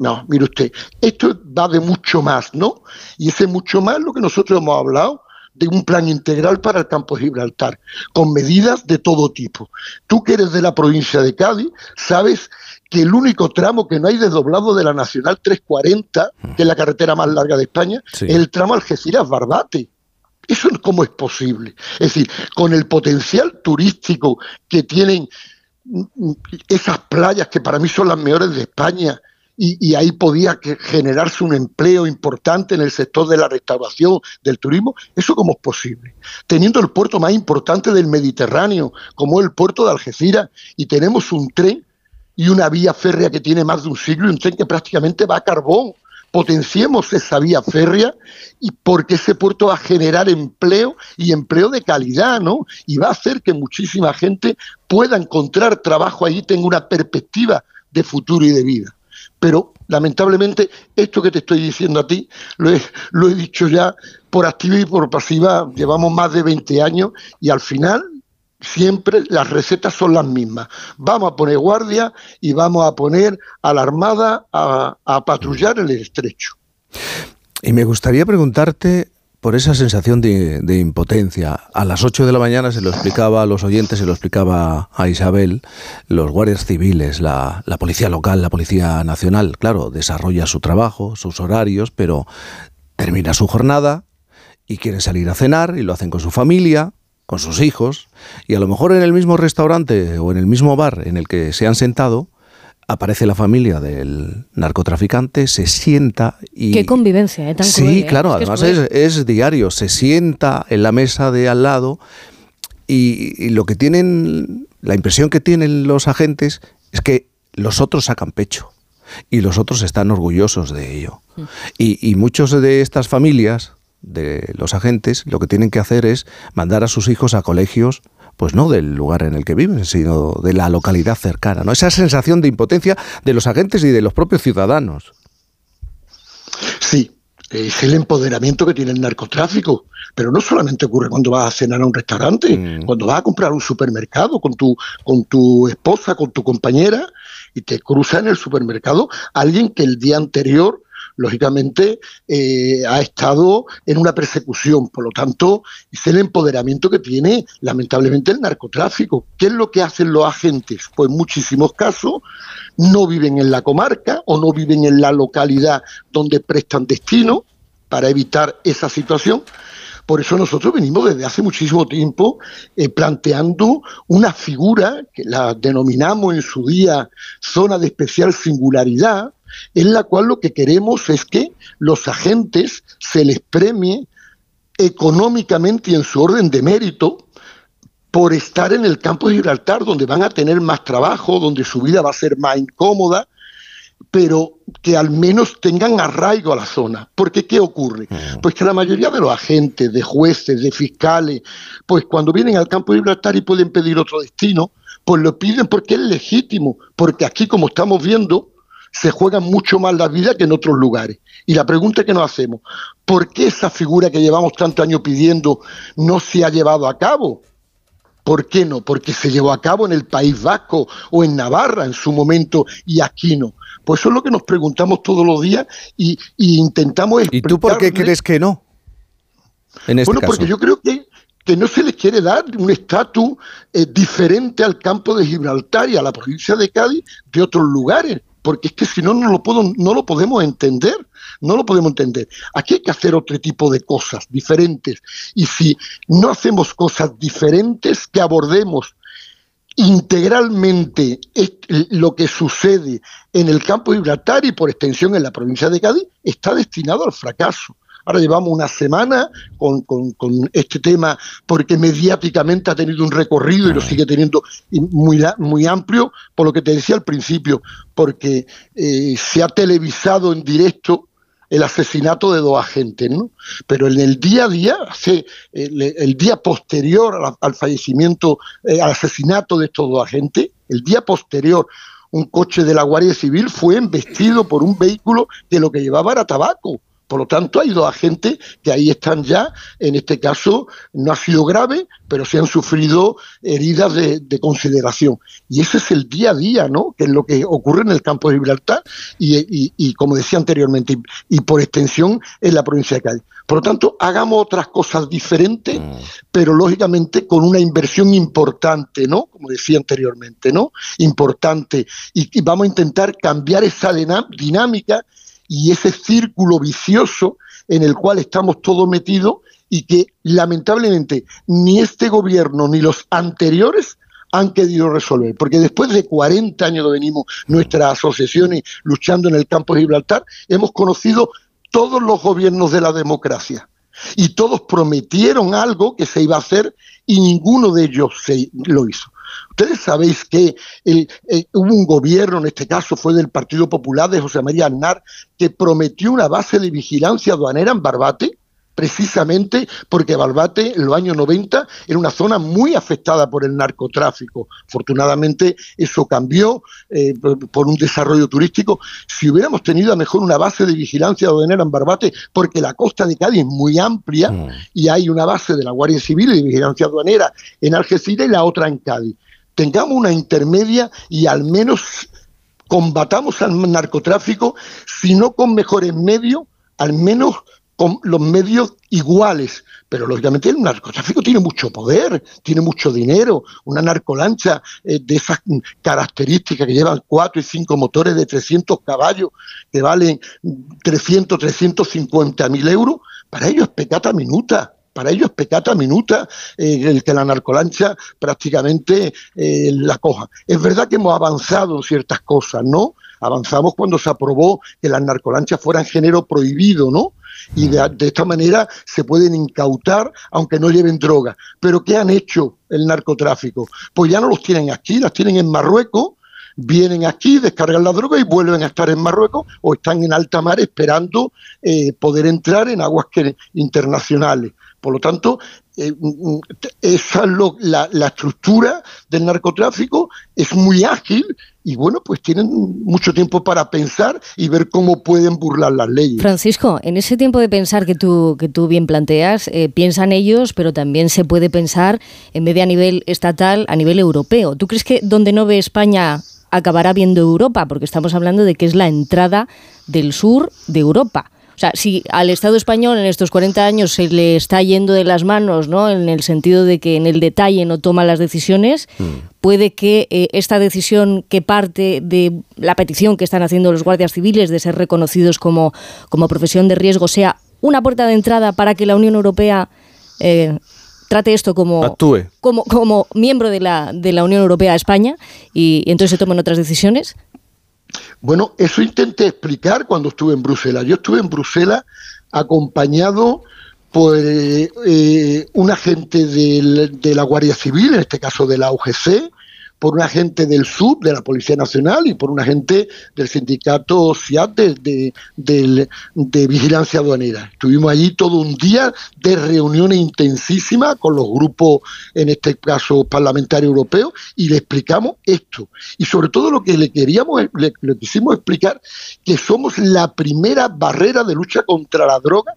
No, mire usted, esto va de mucho más, ¿no? Y ese mucho más lo que nosotros hemos hablado de un plan integral para el campo de Gibraltar, con medidas de todo tipo. Tú que eres de la provincia de Cádiz, sabes que el único tramo que no hay desdoblado de la Nacional 340, que es la carretera más larga de España, Sí. es el tramo Algeciras-Barbate. ¿Eso cómo es posible? Es decir, con el potencial turístico que tienen esas playas que para mí son las mejores de España y, y ahí podía generarse un empleo importante en el sector de la restauración, del turismo, ¿eso cómo es posible? Teniendo el puerto más importante del Mediterráneo, como el puerto de Algeciras, y tenemos un tren y una vía férrea que tiene más de un siglo y un tren que prácticamente va a carbón. Potenciemos esa vía férrea y porque ese puerto va a generar empleo y empleo de calidad, ¿no? Y va a hacer que muchísima gente pueda encontrar trabajo allí, tenga una perspectiva de futuro y de vida. Pero lamentablemente esto que te estoy diciendo a ti lo he, lo he dicho ya por activa y por pasiva, llevamos más de 20 años y al final siempre las recetas son las mismas. Vamos a poner guardia y vamos a poner a la Armada a, patrullar el estrecho. Y me gustaría preguntarte por esa sensación de, impotencia. A las 8 de la mañana se lo explicaba a los oyentes, se lo explicaba a Isabel, los guardias civiles, la, la policía local, la policía nacional, claro, desarrolla su trabajo, sus horarios, pero termina su jornada y quieren salir a cenar y lo hacen con su familia, con sus hijos, y a lo mejor en el mismo restaurante o en el mismo bar en el que se han sentado, aparece la familia del narcotraficante, se sienta y... Qué convivencia, ¿eh? Tan Sí, cruel, ¿eh? claro, Es además es, es diario, se sienta en la mesa de al lado y, y lo que tienen, la impresión que tienen los agentes es que los otros sacan pecho y los otros están orgullosos de ello. Y, y muchos de estas familias, de los agentes, lo que tienen que hacer es mandar a sus hijos a colegios, pues no del lugar en el que viven, sino de la localidad cercana. ¿no? Esa sensación de impotencia de los agentes y de los propios ciudadanos. Sí, es el empoderamiento que tiene el narcotráfico. Pero no solamente ocurre cuando vas a cenar a un restaurante, cuando vas a comprar a un supermercado con tu, con tu esposa, con tu compañera, y te cruza en el supermercado alguien que el día anterior, lógicamente, eh, ha estado en una persecución. Por lo tanto, es el empoderamiento que tiene, lamentablemente, el narcotráfico. ¿Qué es lo que hacen los agentes? Pues en muchísimos casos no viven en la comarca o no viven en la localidad donde prestan destino para evitar esa situación. Por eso nosotros venimos desde hace muchísimo tiempo eh, planteando una figura que la denominamos en su día zona de especial singularidad, en la cual lo que queremos es que los agentes se les premie económicamente y en su orden de mérito por estar en el campo de Gibraltar, donde van a tener más trabajo, donde su vida va a ser más incómoda, pero que al menos tengan arraigo a la zona. Porque ¿qué ocurre? Pues que la mayoría de los agentes, de jueces, de fiscales, pues cuando vienen al campo de Gibraltar y pueden pedir otro destino, pues lo piden porque es legítimo, porque aquí, como estamos viendo, se juegan mucho más la vida que en otros lugares. Y la pregunta que nos hacemos, ¿por qué esa figura que llevamos tantos años pidiendo no se ha llevado a cabo? ¿Por qué no? Porque se llevó a cabo en el País Vasco o en Navarra en su momento y aquí no. Pues eso es lo que nos preguntamos todos los días y, y intentamos ¿Y tú por qué crees que no? En este bueno, caso. porque yo creo que, que no se les quiere dar un estatus eh, diferente al campo de Gibraltar y a la provincia de Cádiz de otros lugares, porque es que si no, no lo, puedo, no lo podemos entender, no lo podemos entender. Aquí hay que hacer otro tipo de cosas diferentes, y si no hacemos cosas diferentes que abordemos integralmente lo que sucede en el campo de y por extensión en la provincia de Cádiz, está destinado al fracaso. Ahora llevamos una semana con, con- con este tema porque mediáticamente ha tenido un recorrido y lo sigue teniendo muy, muy amplio, por lo que te decía al principio, porque eh, se ha televisado en directo el asesinato de dos agentes, ¿no? Pero en el día a día, el, día posterior al, al fallecimiento, eh, al asesinato de estos dos agentes, el día posterior, un coche de la Guardia Civil fue embestido por un vehículo que lo que llevaba era tabaco. Por lo tanto, hay dos agentes que ahí están ya. En este caso, no ha sido grave, pero se han sufrido heridas de, de consideración. Y ese es el día a día, ¿no? Que es lo que ocurre en el campo de Gibraltar y, y- y, como decía anteriormente, y, y por extensión en la provincia de Cádiz. Por lo tanto, hagamos otras cosas diferentes, pero lógicamente con una inversión importante, ¿no? Como decía anteriormente, ¿no? Importante. Y, y vamos a intentar cambiar esa dinámica y ese círculo vicioso en el cual estamos todos metidos y que lamentablemente ni este gobierno ni los anteriores han querido resolver, porque después de 40 años que venimos nuestras asociaciones luchando en el campo de Gibraltar, hemos conocido todos los gobiernos de la democracia y todos prometieron algo que se iba a hacer y ninguno de ellos se lo hizo. Ustedes sabéis que eh, hubo un gobierno, en este caso fue del Partido Popular de José María Aznar, que prometió una base de vigilancia aduanera en Barbate, precisamente porque Barbate en los años 90 era una zona muy afectada por el narcotráfico. Afortunadamente eso cambió eh, por, un desarrollo turístico. Si hubiéramos tenido a mejor una base de vigilancia aduanera en Barbate, porque la costa de Cádiz es muy amplia y hay una base de la Guardia Civil y de vigilancia aduanera en Algeciras y la otra en Cádiz. Tengamos una intermedia y al menos combatamos al narcotráfico, si no con mejores medios, al menos con los medios iguales. Pero lógicamente el narcotráfico tiene mucho poder, tiene mucho dinero. Una narcolancha eh, de esas características que llevan cuatro y cinco motores de 300 caballos que valen mm, 300, 350 mil euros, para ellos es pecata minuta. Para ellos pecata minuta eh, el que la narcolancha prácticamente eh, la coja. Es verdad que hemos avanzado en ciertas cosas, ¿no? Avanzamos cuando se aprobó que las narcolanchas fueran género prohibido, ¿no? Y de, esta manera se pueden incautar aunque no lleven droga. Pero ¿qué han hecho el narcotráfico? Pues ya no los tienen aquí, las tienen en Marruecos, vienen aquí, descargan la droga y vuelven a estar en Marruecos o están en alta mar esperando eh, poder entrar en aguas internacionales. Por lo tanto, eh, mm, mm, esa es lo- la, la estructura del narcotráfico es muy ágil y bueno, pues tienen mucho tiempo para pensar y ver cómo pueden burlar las leyes. Francisco, en ese tiempo de pensar que tú, que tú bien planteas, eh, piensan ellos, pero también se puede pensar en vez de a nivel estatal, a nivel europeo. ¿Tú crees que donde no ve España acabará viendo Europa? Porque estamos hablando de que es la entrada del sur de Europa. O sea, si al Estado español en estos 40 años se le está yendo de las manos, ¿no? En el sentido de que en el detalle no toma las decisiones, puede que eh, esta decisión que parte de la petición que están haciendo los guardias civiles de ser reconocidos como, como profesión de riesgo sea una puerta de entrada para que la Unión Europea eh, trate esto como, como miembro de la, de la Unión Europea a España y, y entonces se tomen otras decisiones. Bueno, eso intenté explicar cuando estuve en Bruselas. Yo estuve en Bruselas acompañado por eh, eh, un agente de la Guardia Civil, en este caso de la UGC, por un agente del SUB, de la Policía Nacional, y por un agente del sindicato CIAT de, de- Vigilancia Aduanera. Estuvimos allí todo un día de reuniones intensísimas con los grupos, en este caso parlamentarios europeos, y le explicamos esto. Y sobre todo lo que le queríamos, le, le quisimos explicar, que somos la primera barrera de lucha contra la droga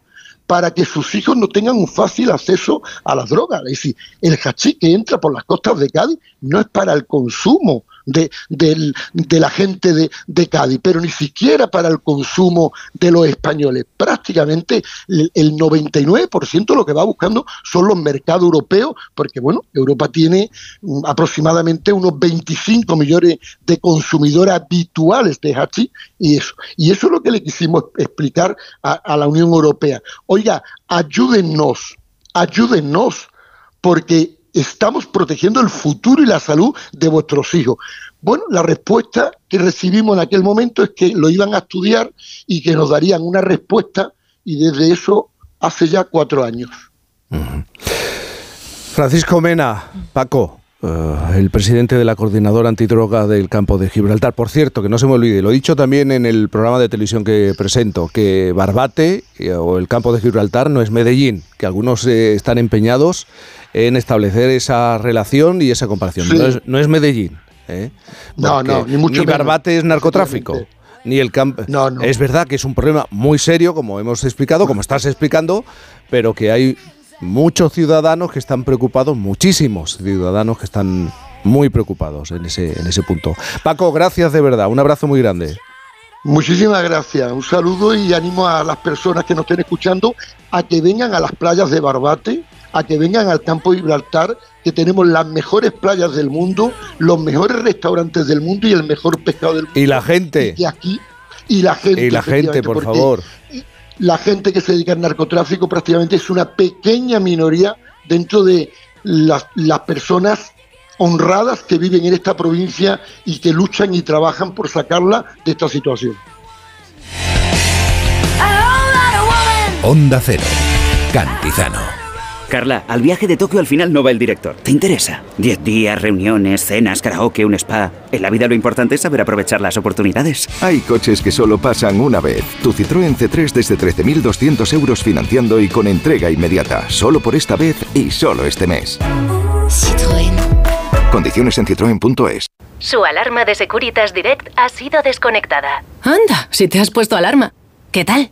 para que sus hijos no tengan un fácil acceso a las drogas. Es decir, el hachís que entra por las costas de Cádiz no es para el consumo de, del- de la gente de, de Cádiz, pero ni siquiera para el consumo de los españoles. Prácticamente el, el 99% de lo que va buscando son los mercados europeos, porque bueno, Europa tiene mm, aproximadamente unos 25 millones de consumidores habituales de hachís y eso. Y eso es lo que le quisimos explicar a, a la Unión Europea. Oiga, ayúdennos, ayúdennos, porque estamos protegiendo el futuro y la salud de vuestros hijos. Bueno, la respuesta que recibimos en aquel momento es que lo iban a estudiar y que nos darían una respuesta y desde eso hace ya cuatro años. Francisco Mena, Paco, eh, el presidente de la coordinadora antidroga del campo de Gibraltar. Por cierto, que no se me olvide, lo he dicho también en el programa de televisión que presento, que Barbate eh, o el campo de Gibraltar no es Medellín, que algunos eh, están empeñados en establecer esa relación y esa comparación. Sí. No, es, no es Medellín. ¿eh? No, no, ni mucho menos. Barbate es narcotráfico. ni el campo. Es verdad que es un problema muy serio, como hemos explicado, como estás explicando, pero que hay muchos ciudadanos que están preocupados, muchísimos ciudadanos que están muy preocupados en ese, en ese punto. Paco, gracias de verdad, un abrazo muy grande. Muchísimas gracias. Un saludo y animo a las personas que nos estén escuchando a que vengan a las playas de Barbate, a que vengan al campo de Gibraltar, que tenemos las mejores playas del mundo, los mejores restaurantes del mundo y el mejor pescado del mundo. Y la gente. Y aquí y la gente. Y la gente, por favor. La gente que se dedica al narcotráfico prácticamente es una pequeña minoría dentro de las, las personas honradas que viven en esta provincia y que luchan y trabajan por sacarla de esta situación. Onda Cero. Cantizano. Carla, al viaje de Tokio al final no va el director. ¿Te interesa? Diez días, reuniones, cenas, karaoke, un spa. En la vida lo importante es saber aprovechar las oportunidades. Hay coches que solo pasan una vez. Tu Citroën C3 desde 13.200 euros financiando y con entrega inmediata. Solo por esta vez y solo este mes. Citroën. Condiciones en citroen.es. Su alarma de Securitas Direct ha sido desconectada. Anda, si te has puesto alarma. ¿Qué tal?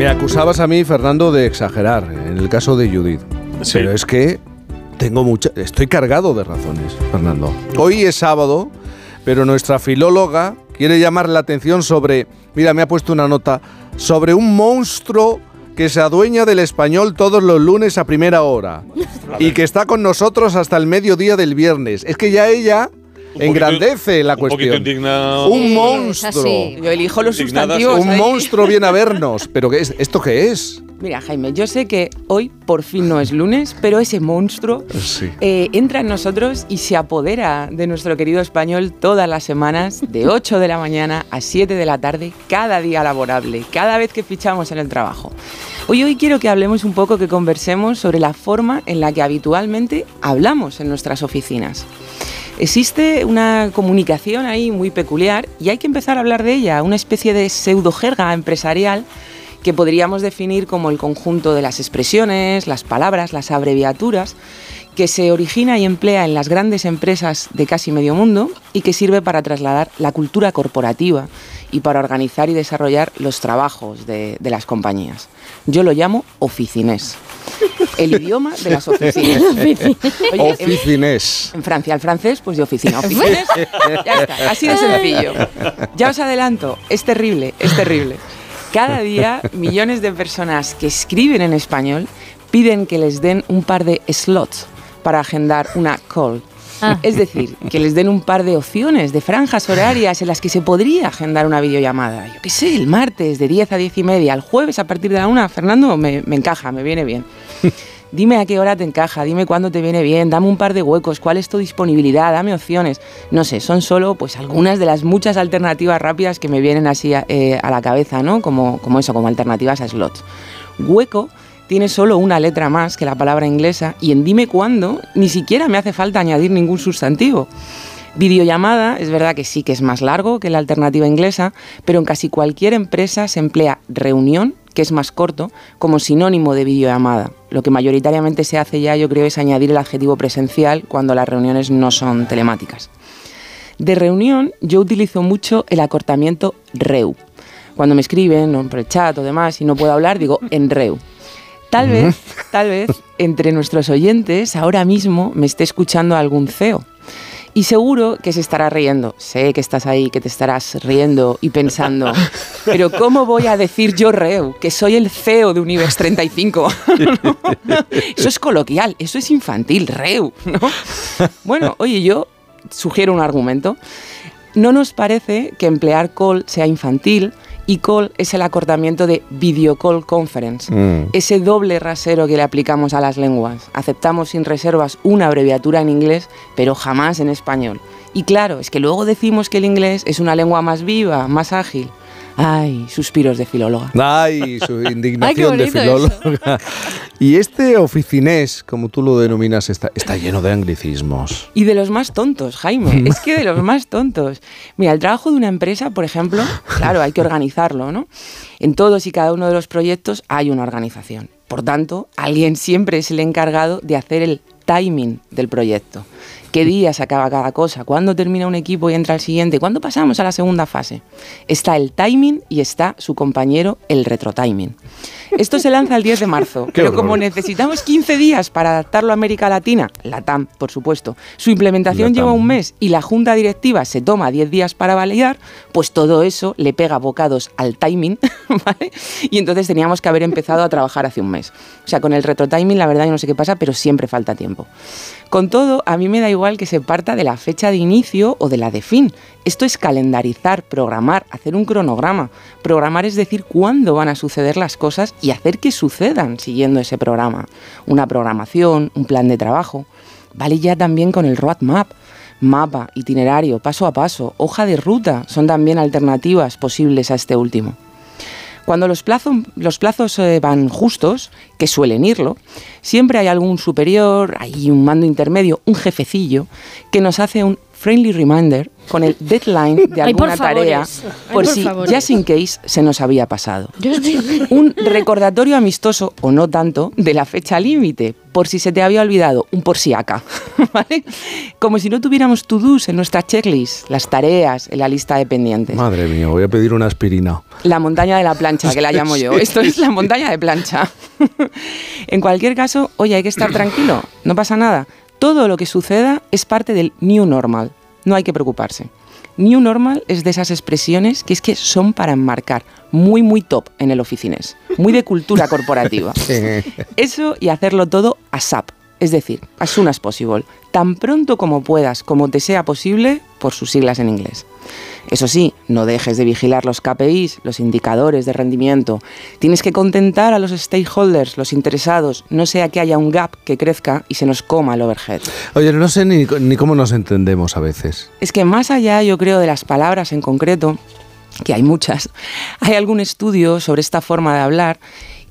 Me acusabas a mí, Fernando, de exagerar en el caso de Judith. Pero es que tengo mucha, estoy cargado de razones, Fernando. Hoy es sábado, pero nuestra filóloga quiere llamar la atención sobre, mira, me ha puesto una nota, sobre un monstruo que se adueña del español todos los lunes a primera hora y que está con nosotros hasta el mediodía del viernes. Es que ya ella engrandece la un poquito cuestión. indignado. Un monstruo. Yo elijo los sustantivos. Un ahí. monstruo viene a vernos. ¿Pero qué es? ¿esto qué es? Mira, Jaime, yo sé que hoy por fin no es lunes, pero ese monstruo Sí. eh, entra en nosotros y se apodera de nuestro querido español todas las semanas, de 8 de la mañana a 7 de la tarde, cada día laborable, cada vez que fichamos en el trabajo. Hoy, hoy quiero que hablemos un poco, que conversemos sobre la forma en la que habitualmente hablamos en nuestras oficinas. Existe una comunicación ahí muy peculiar y hay que empezar a hablar de ella, una especie de pseudojerga empresarial que podríamos definir como el conjunto de las expresiones, las palabras, las abreviaturas, que se origina y emplea en las grandes empresas de casi medio mundo y que sirve para trasladar la cultura corporativa y para organizar y desarrollar los trabajos de, de las compañías. Yo lo llamo oficinés. El idioma de las oficinas. Oye, en- Oficinés. en Francia, el francés, pues de oficina. Oficinés, ya está, así de sencillo. Ya os adelanto, es terrible, es terrible. Cada día, millones de personas que escriben en español piden que les den un par de slots para agendar una call. Es decir, que les den un par de opciones, de franjas horarias en las que se podría agendar una videollamada. Yo qué sé, el martes de 10 a 10 y media, el jueves a partir de la 1, Fernando, me, me encaja, me viene bien. Dime a qué hora te encaja, dime cuándo te viene bien, dame un par de huecos, cuál es tu disponibilidad, dame opciones. No sé, son solo pues algunas de las muchas alternativas rápidas que me vienen así eh, a la cabeza, ¿no? Como, como eso, como alternativas a slots. Hueco tiene solo una letra más que la palabra inglesa y en dime cuándo ni siquiera me hace falta añadir ningún sustantivo. Videollamada es verdad que sí que es más largo que la alternativa inglesa, pero en casi cualquier empresa se emplea reunión, que es más corto, como sinónimo de videollamada. Lo que mayoritariamente se hace ya, yo creo, es añadir el adjetivo presencial cuando las reuniones no son telemáticas. De reunión yo utilizo mucho el acortamiento REU. Cuando me escriben por el chat o demás y no puedo hablar, digo en REU. Tal vez, tal vez, entre nuestros oyentes ahora mismo me esté escuchando algún CEO. Y seguro que se estará riendo. Sé que estás ahí, que te estarás riendo y pensando, pero ¿cómo voy a decir yo Reu, que soy el CEO de Universe 35? eso es coloquial, eso es infantil, Reu, ¿no? Bueno, oye, yo sugiero un argumento. ¿No nos parece que emplear call sea infantil? Y call es el acortamiento de video call conference, Mm. ese doble rasero que le aplicamos a las lenguas. Aceptamos sin reservas una abreviatura en inglés, pero jamás en español. Y claro, es que luego decimos que el inglés es una lengua más viva, más ágil. Ay, suspiros de filóloga. Ay, su indignación de filóloga. Y este oficinés, como tú lo denominas, está, está lleno de anglicismos. Y de los más tontos, Jaime. Es que de los más tontos. Mira, el trabajo de una empresa, por ejemplo, claro, hay que organizarlo, ¿no? En todos y cada uno de los proyectos hay una organización. Por tanto, alguien siempre es el encargado de hacer el timing del proyecto. ¿Qué día se acaba cada cosa? ¿Cuándo termina un equipo y entra el siguiente? ¿Cuándo pasamos a la segunda fase? Está el timing y está su compañero el retrotiming. Esto se lanza el 10 de marzo, Qué pero horror. como necesitamos 15 días para adaptarlo a América Latina, la TAM, por supuesto, su implementación lleva un mes y la junta directiva se toma 10 días para validar, pues todo eso le pega bocados al timing, ¿vale? Y entonces teníamos que haber empezado a trabajar hace un mes. O sea, con el retrotiming, la verdad, yo no sé qué pasa, pero siempre falta tiempo. Con todo, a mí me da igual que se parta de la fecha de inicio o de la de fin. Esto es calendarizar, programar, hacer un cronograma. Programar es decir cuándo van a suceder las cosas y hacer que sucedan siguiendo ese programa. Una programación, un plan de trabajo. Vale ya también con el roadmap. Mapa, itinerario, paso a paso, hoja de ruta son también alternativas posibles a este último. Cuando los, plazo- los plazos eh, van justos, que suelen irlo, siempre hay algún superior, hay un mando intermedio, un jefecillo, que nos hace un friendly reminder con el deadline de Ay, por alguna tarea favores. Ay, por por si favores. just in case se nos había pasado. Un recordatorio amistoso, o no tanto, de la fecha límite, por si se te había olvidado, un por si acá, ¿vale? Como si no tuviéramos to-dos en nuestra checklist, las tareas, en la lista de pendientes. Madre mía, voy a pedir una aspirina. La montaña de la plancha, que la llamo yo. Esto es la montaña de plancha. en cualquier caso, oye, hay que estar tranquilo, no pasa nada. Todo lo que suceda es parte del new normal, no hay que preocuparse. New normal es de esas expresiones que es que son para enmarcar, muy, muy top en el oficinés, muy de cultura corporativa. Eso y hacerlo todo ASAP, es decir, as soon as possible, tan pronto como puedas, como te sea posible, por sus siglas en inglés. Eso sí, no dejes de vigilar los KPIs, los indicadores de rendimiento. Tienes que contentar a los stakeholders, los interesados, no sea que haya un gap que crezca y se nos coma el overhead. Oye, no sé ni, ni cómo nos entendemos a veces. Es que más allá, yo creo, de las palabras en concreto, que hay muchas, hay algún estudio sobre esta forma de hablar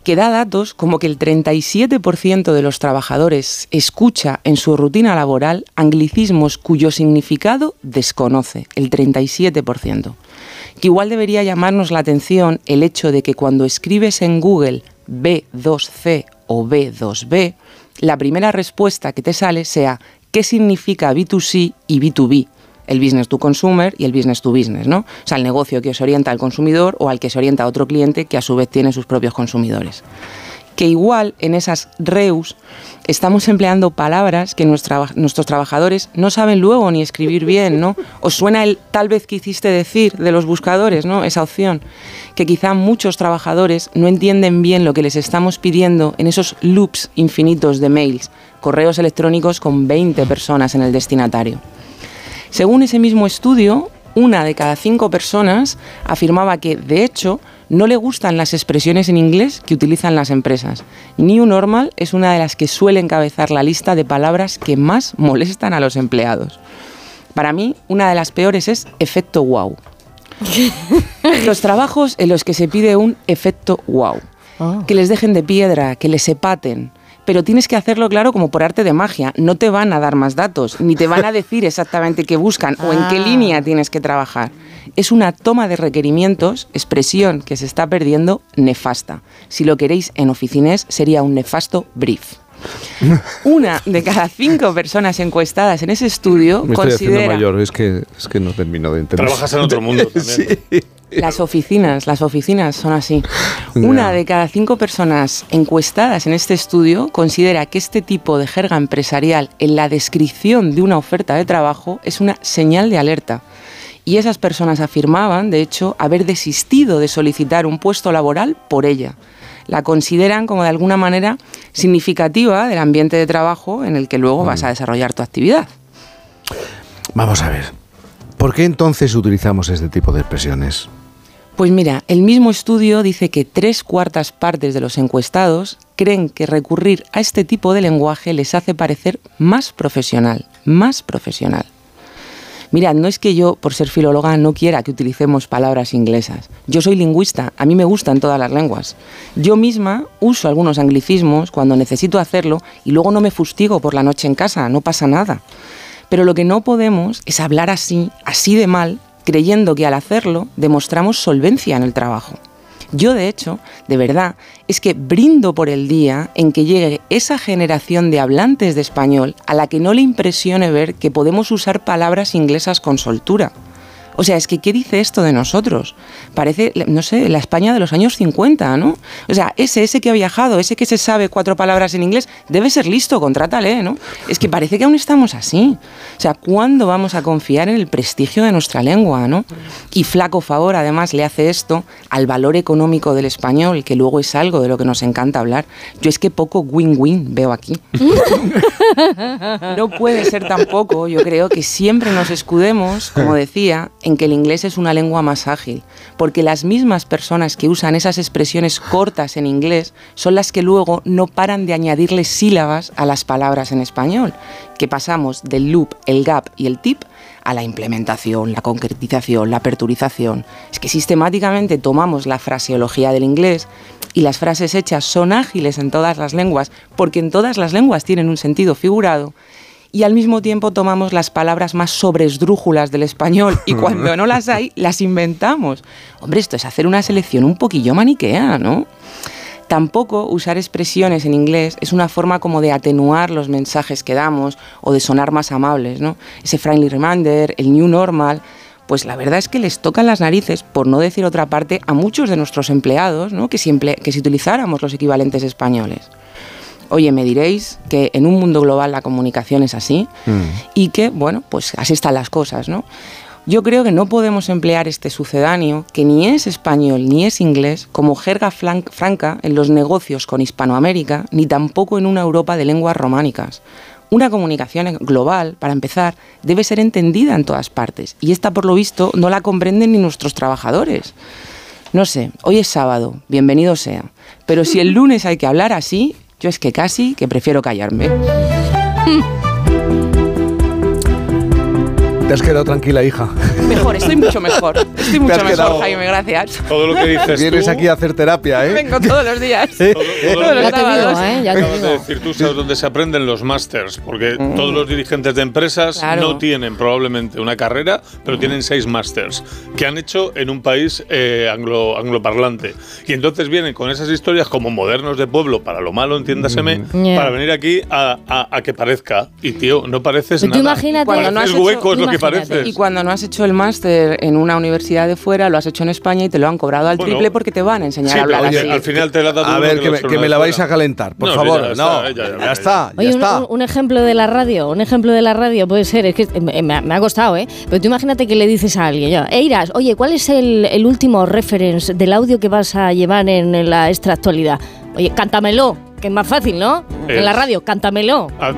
que da datos como que el 37% de los trabajadores escucha en su rutina laboral anglicismos cuyo significado desconoce, el 37%. Que igual debería llamarnos la atención el hecho de que cuando escribes en Google B2C o B2B, la primera respuesta que te sale sea ¿qué significa B2C y B2B? El business to consumer y el business to business, ¿no? O sea, el negocio que os orienta al consumidor o al que se orienta a otro cliente que a su vez tiene sus propios consumidores. Que igual en esas reus estamos empleando palabras que nuestros trabajadores no saben luego ni escribir bien, ¿no? Os suena el tal vez que hiciste decir de los buscadores, ¿no? Esa opción. Que quizá muchos trabajadores no entienden bien lo que les estamos pidiendo en esos loops infinitos de mails, correos electrónicos con 20 personas en el destinatario. Según ese mismo estudio, una de cada cinco personas afirmaba que, de hecho, no le gustan las expresiones en inglés que utilizan las empresas. New Normal es una de las que suele encabezar la lista de palabras que más molestan a los empleados. Para mí, una de las peores es efecto wow. Los trabajos en los que se pide un efecto wow. Que les dejen de piedra, que les sepaten. Pero tienes que hacerlo claro como por arte de magia. No te van a dar más datos, ni te van a decir exactamente qué buscan o en qué Ah. línea tienes que trabajar. Es una toma de requerimientos, expresión que se está perdiendo, nefasta. Si lo queréis en oficinés, sería un nefasto brief. Una de cada cinco personas encuestadas en ese estudio Me estoy considera mayor, es que, es que no termino de entender. Trabajas en otro mundo también. Sí. Las oficinas, las oficinas son así. Una de cada cinco personas encuestadas en este estudio considera que este tipo de jerga empresarial en la descripción de una oferta de trabajo es una señal de alerta. Y esas personas afirmaban, de hecho, haber desistido de solicitar un puesto laboral por ella. La consideran como de alguna manera significativa del ambiente de trabajo en el que luego vas a desarrollar tu actividad. Vamos a ver. ¿Por qué entonces utilizamos este tipo de expresiones? Pues mira, el mismo estudio dice que tres cuartas partes de los encuestados creen que recurrir a este tipo de lenguaje les hace parecer más profesional, más profesional. Mirad, no es que yo, por ser filóloga, no quiera que utilicemos palabras inglesas. Yo soy lingüista, a mí me gustan todas las lenguas. Yo misma uso algunos anglicismos cuando necesito hacerlo y luego no me fustigo por la noche en casa, no pasa nada. Pero lo que no podemos es hablar así, así de mal, creyendo que al hacerlo demostramos solvencia en el trabajo. Yo, de hecho, de verdad, es que brindo por el día en que llegue esa generación de hablantes de español a la que no le impresione ver que podemos usar palabras inglesas con soltura. O sea, es que ¿qué dice esto de nosotros? Parece, no sé, la España de los años 50, ¿no? O sea, ese, ese que ha viajado, ese que se sabe cuatro palabras en inglés, debe ser listo, contrátale, ¿no? Es que parece que aún estamos así. O sea, ¿cuándo vamos a confiar en el prestigio de nuestra lengua, ¿no? Y flaco favor, además, le hace esto al valor económico del español, que luego es algo de lo que nos encanta hablar. Yo es que poco win-win veo aquí. No puede ser tampoco, yo creo, que siempre nos escudemos, como decía, en que el inglés es una lengua más ágil, porque las mismas personas que usan esas expresiones cortas en inglés son las que luego no paran de añadirle sílabas a las palabras en español, que pasamos del loop, el gap y el tip a la implementación, la concretización, la aperturización. Es que sistemáticamente tomamos la fraseología del inglés y las frases hechas son ágiles en todas las lenguas, porque en todas las lenguas tienen un sentido figurado, y al mismo tiempo tomamos las palabras más sobresdrújulas del español y cuando no las hay, las inventamos. Hombre, esto es hacer una selección un poquillo maniquea, ¿no? Tampoco usar expresiones en inglés es una forma como de atenuar los mensajes que damos o de sonar más amables, ¿no? Ese friendly reminder, el new normal, pues la verdad es que les tocan las narices, por no decir otra parte, a muchos de nuestros empleados, ¿no? que, si emple- que si utilizáramos los equivalentes españoles. Oye, me diréis que en un mundo global la comunicación es así y que, bueno, pues así están las cosas, ¿no? Yo creo que no podemos emplear este sucedáneo, que ni es español ni es inglés, como jerga franca en los negocios con Hispanoamérica, ni tampoco en una Europa de lenguas románicas. Una comunicación global, para empezar, debe ser entendida en todas partes, y esta, por lo visto, no la comprenden ni nuestros trabajadores. No sé, hoy es sábado, bienvenido sea, pero si el lunes hay que hablar así, yo es que casi que prefiero callarme. Te has quedado tranquila, hija. Mejor, estoy mucho mejor. Estoy mucho mejor, quedado- Jaime, gracias. Todo lo que dices Vienes tú- aquí a hacer terapia, ¿eh? Vengo todos los días. Todo Todos lo los sábados. acabas de decir tú, sabes dónde se aprenden los másters, porque todos los dirigentes de empresas Mm. Claro. no tienen probablemente una carrera, pero tienen seis másters que han hecho en un país eh, anglo, angloparlante. Y entonces vienen con esas historias como modernos de pueblo, para lo malo, entiéndaseme, Mm. Ya. para venir aquí a, a- a que parezca. Y tío, no pareces Pero tú nada. imagínate- Cuando no has Pareces hecho- hueco es lo que Y cuando no has hecho el máster en una universidad de fuera, lo has hecho en España y te lo han cobrado al Bueno, triple porque te van a enseñar Sí, a hablar oye, así. al final te la dado A ver, que me, que la vais a calentar, por No, favor. ya está, no, ya, ya, ya, ya. está, ya Oye, un, está. un- un ejemplo de la radio, un ejemplo de la radio puede ser, es que me, me ha- me ha costado, ¿eh? Pero tú imagínate que le dices a alguien, ya, Eiras, oye, ¿cuál es el, el último reference del audio que vas a llevar en, en la extra actualidad? Oye, cántamelo, que es más fácil, ¿no? En la radio, cántamelo. Ah,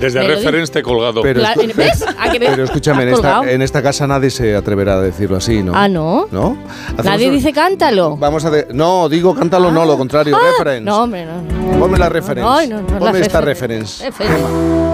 desde di- reference te he colgado. Pero La- ¿Ves? ¿A que Pero escúchame, en esta, colgado? en esta casa nadie se atreverá a decirlo así, ¿no? Ah, ¿no? ¿No? Nadie un- dice cántalo. Vamos a de- no, digo cántalo, no, lo contrario, Ah, reference. No, hombre, no. Ponme la reference. Ay, no, no, la Ponme esta reference. reference.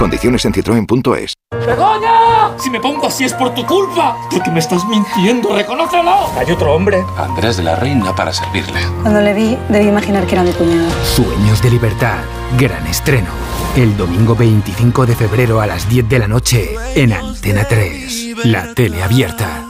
Condiciones en citroen.es. ¡Begoña! Si me pongo así es por tu culpa. Porque me estás mintiendo, reconócelo. Hay otro hombre. Andrés de la Reina para servirle. Cuando le vi, debí imaginar que era mi cuñado. Sueños de libertad. Gran estreno. El domingo 25 de febrero a las 10 de la noche en Antena 3. La tele abierta.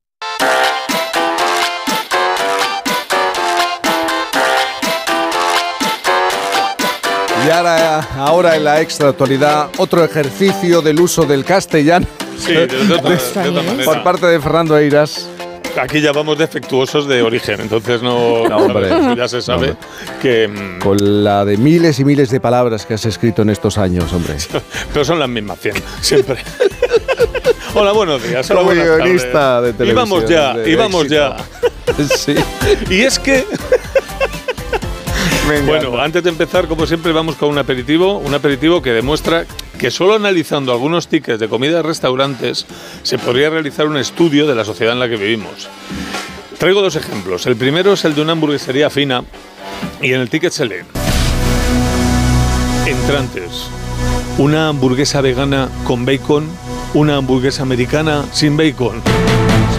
Y ahora, ahora en la extra actualidad, otro ejercicio del uso del castellano Sí, de otra- de otra manera. por parte de Fernando Eiras. aquí ya vamos defectuosos de origen, entonces no, No, hombre. ya se sabe No, que... Con la de miles y miles de palabras que has escrito en estos años, hombre. Pero son las mismas 100, siempre. Hola, buenos días. Hola, Como guionista tardes. de Y vamos ya, televisión, y vamos ya. Sí. Y es que... Bueno, antes de empezar, como siempre, vamos con un aperitivo, un aperitivo que demuestra que solo analizando algunos tickets de comida de restaurantes se podría realizar un estudio de la sociedad en la que vivimos. Traigo dos ejemplos. El primero es el de una hamburguesería fina y en el ticket se lee entrantes, una hamburguesa vegana con bacon, una hamburguesa americana sin bacon.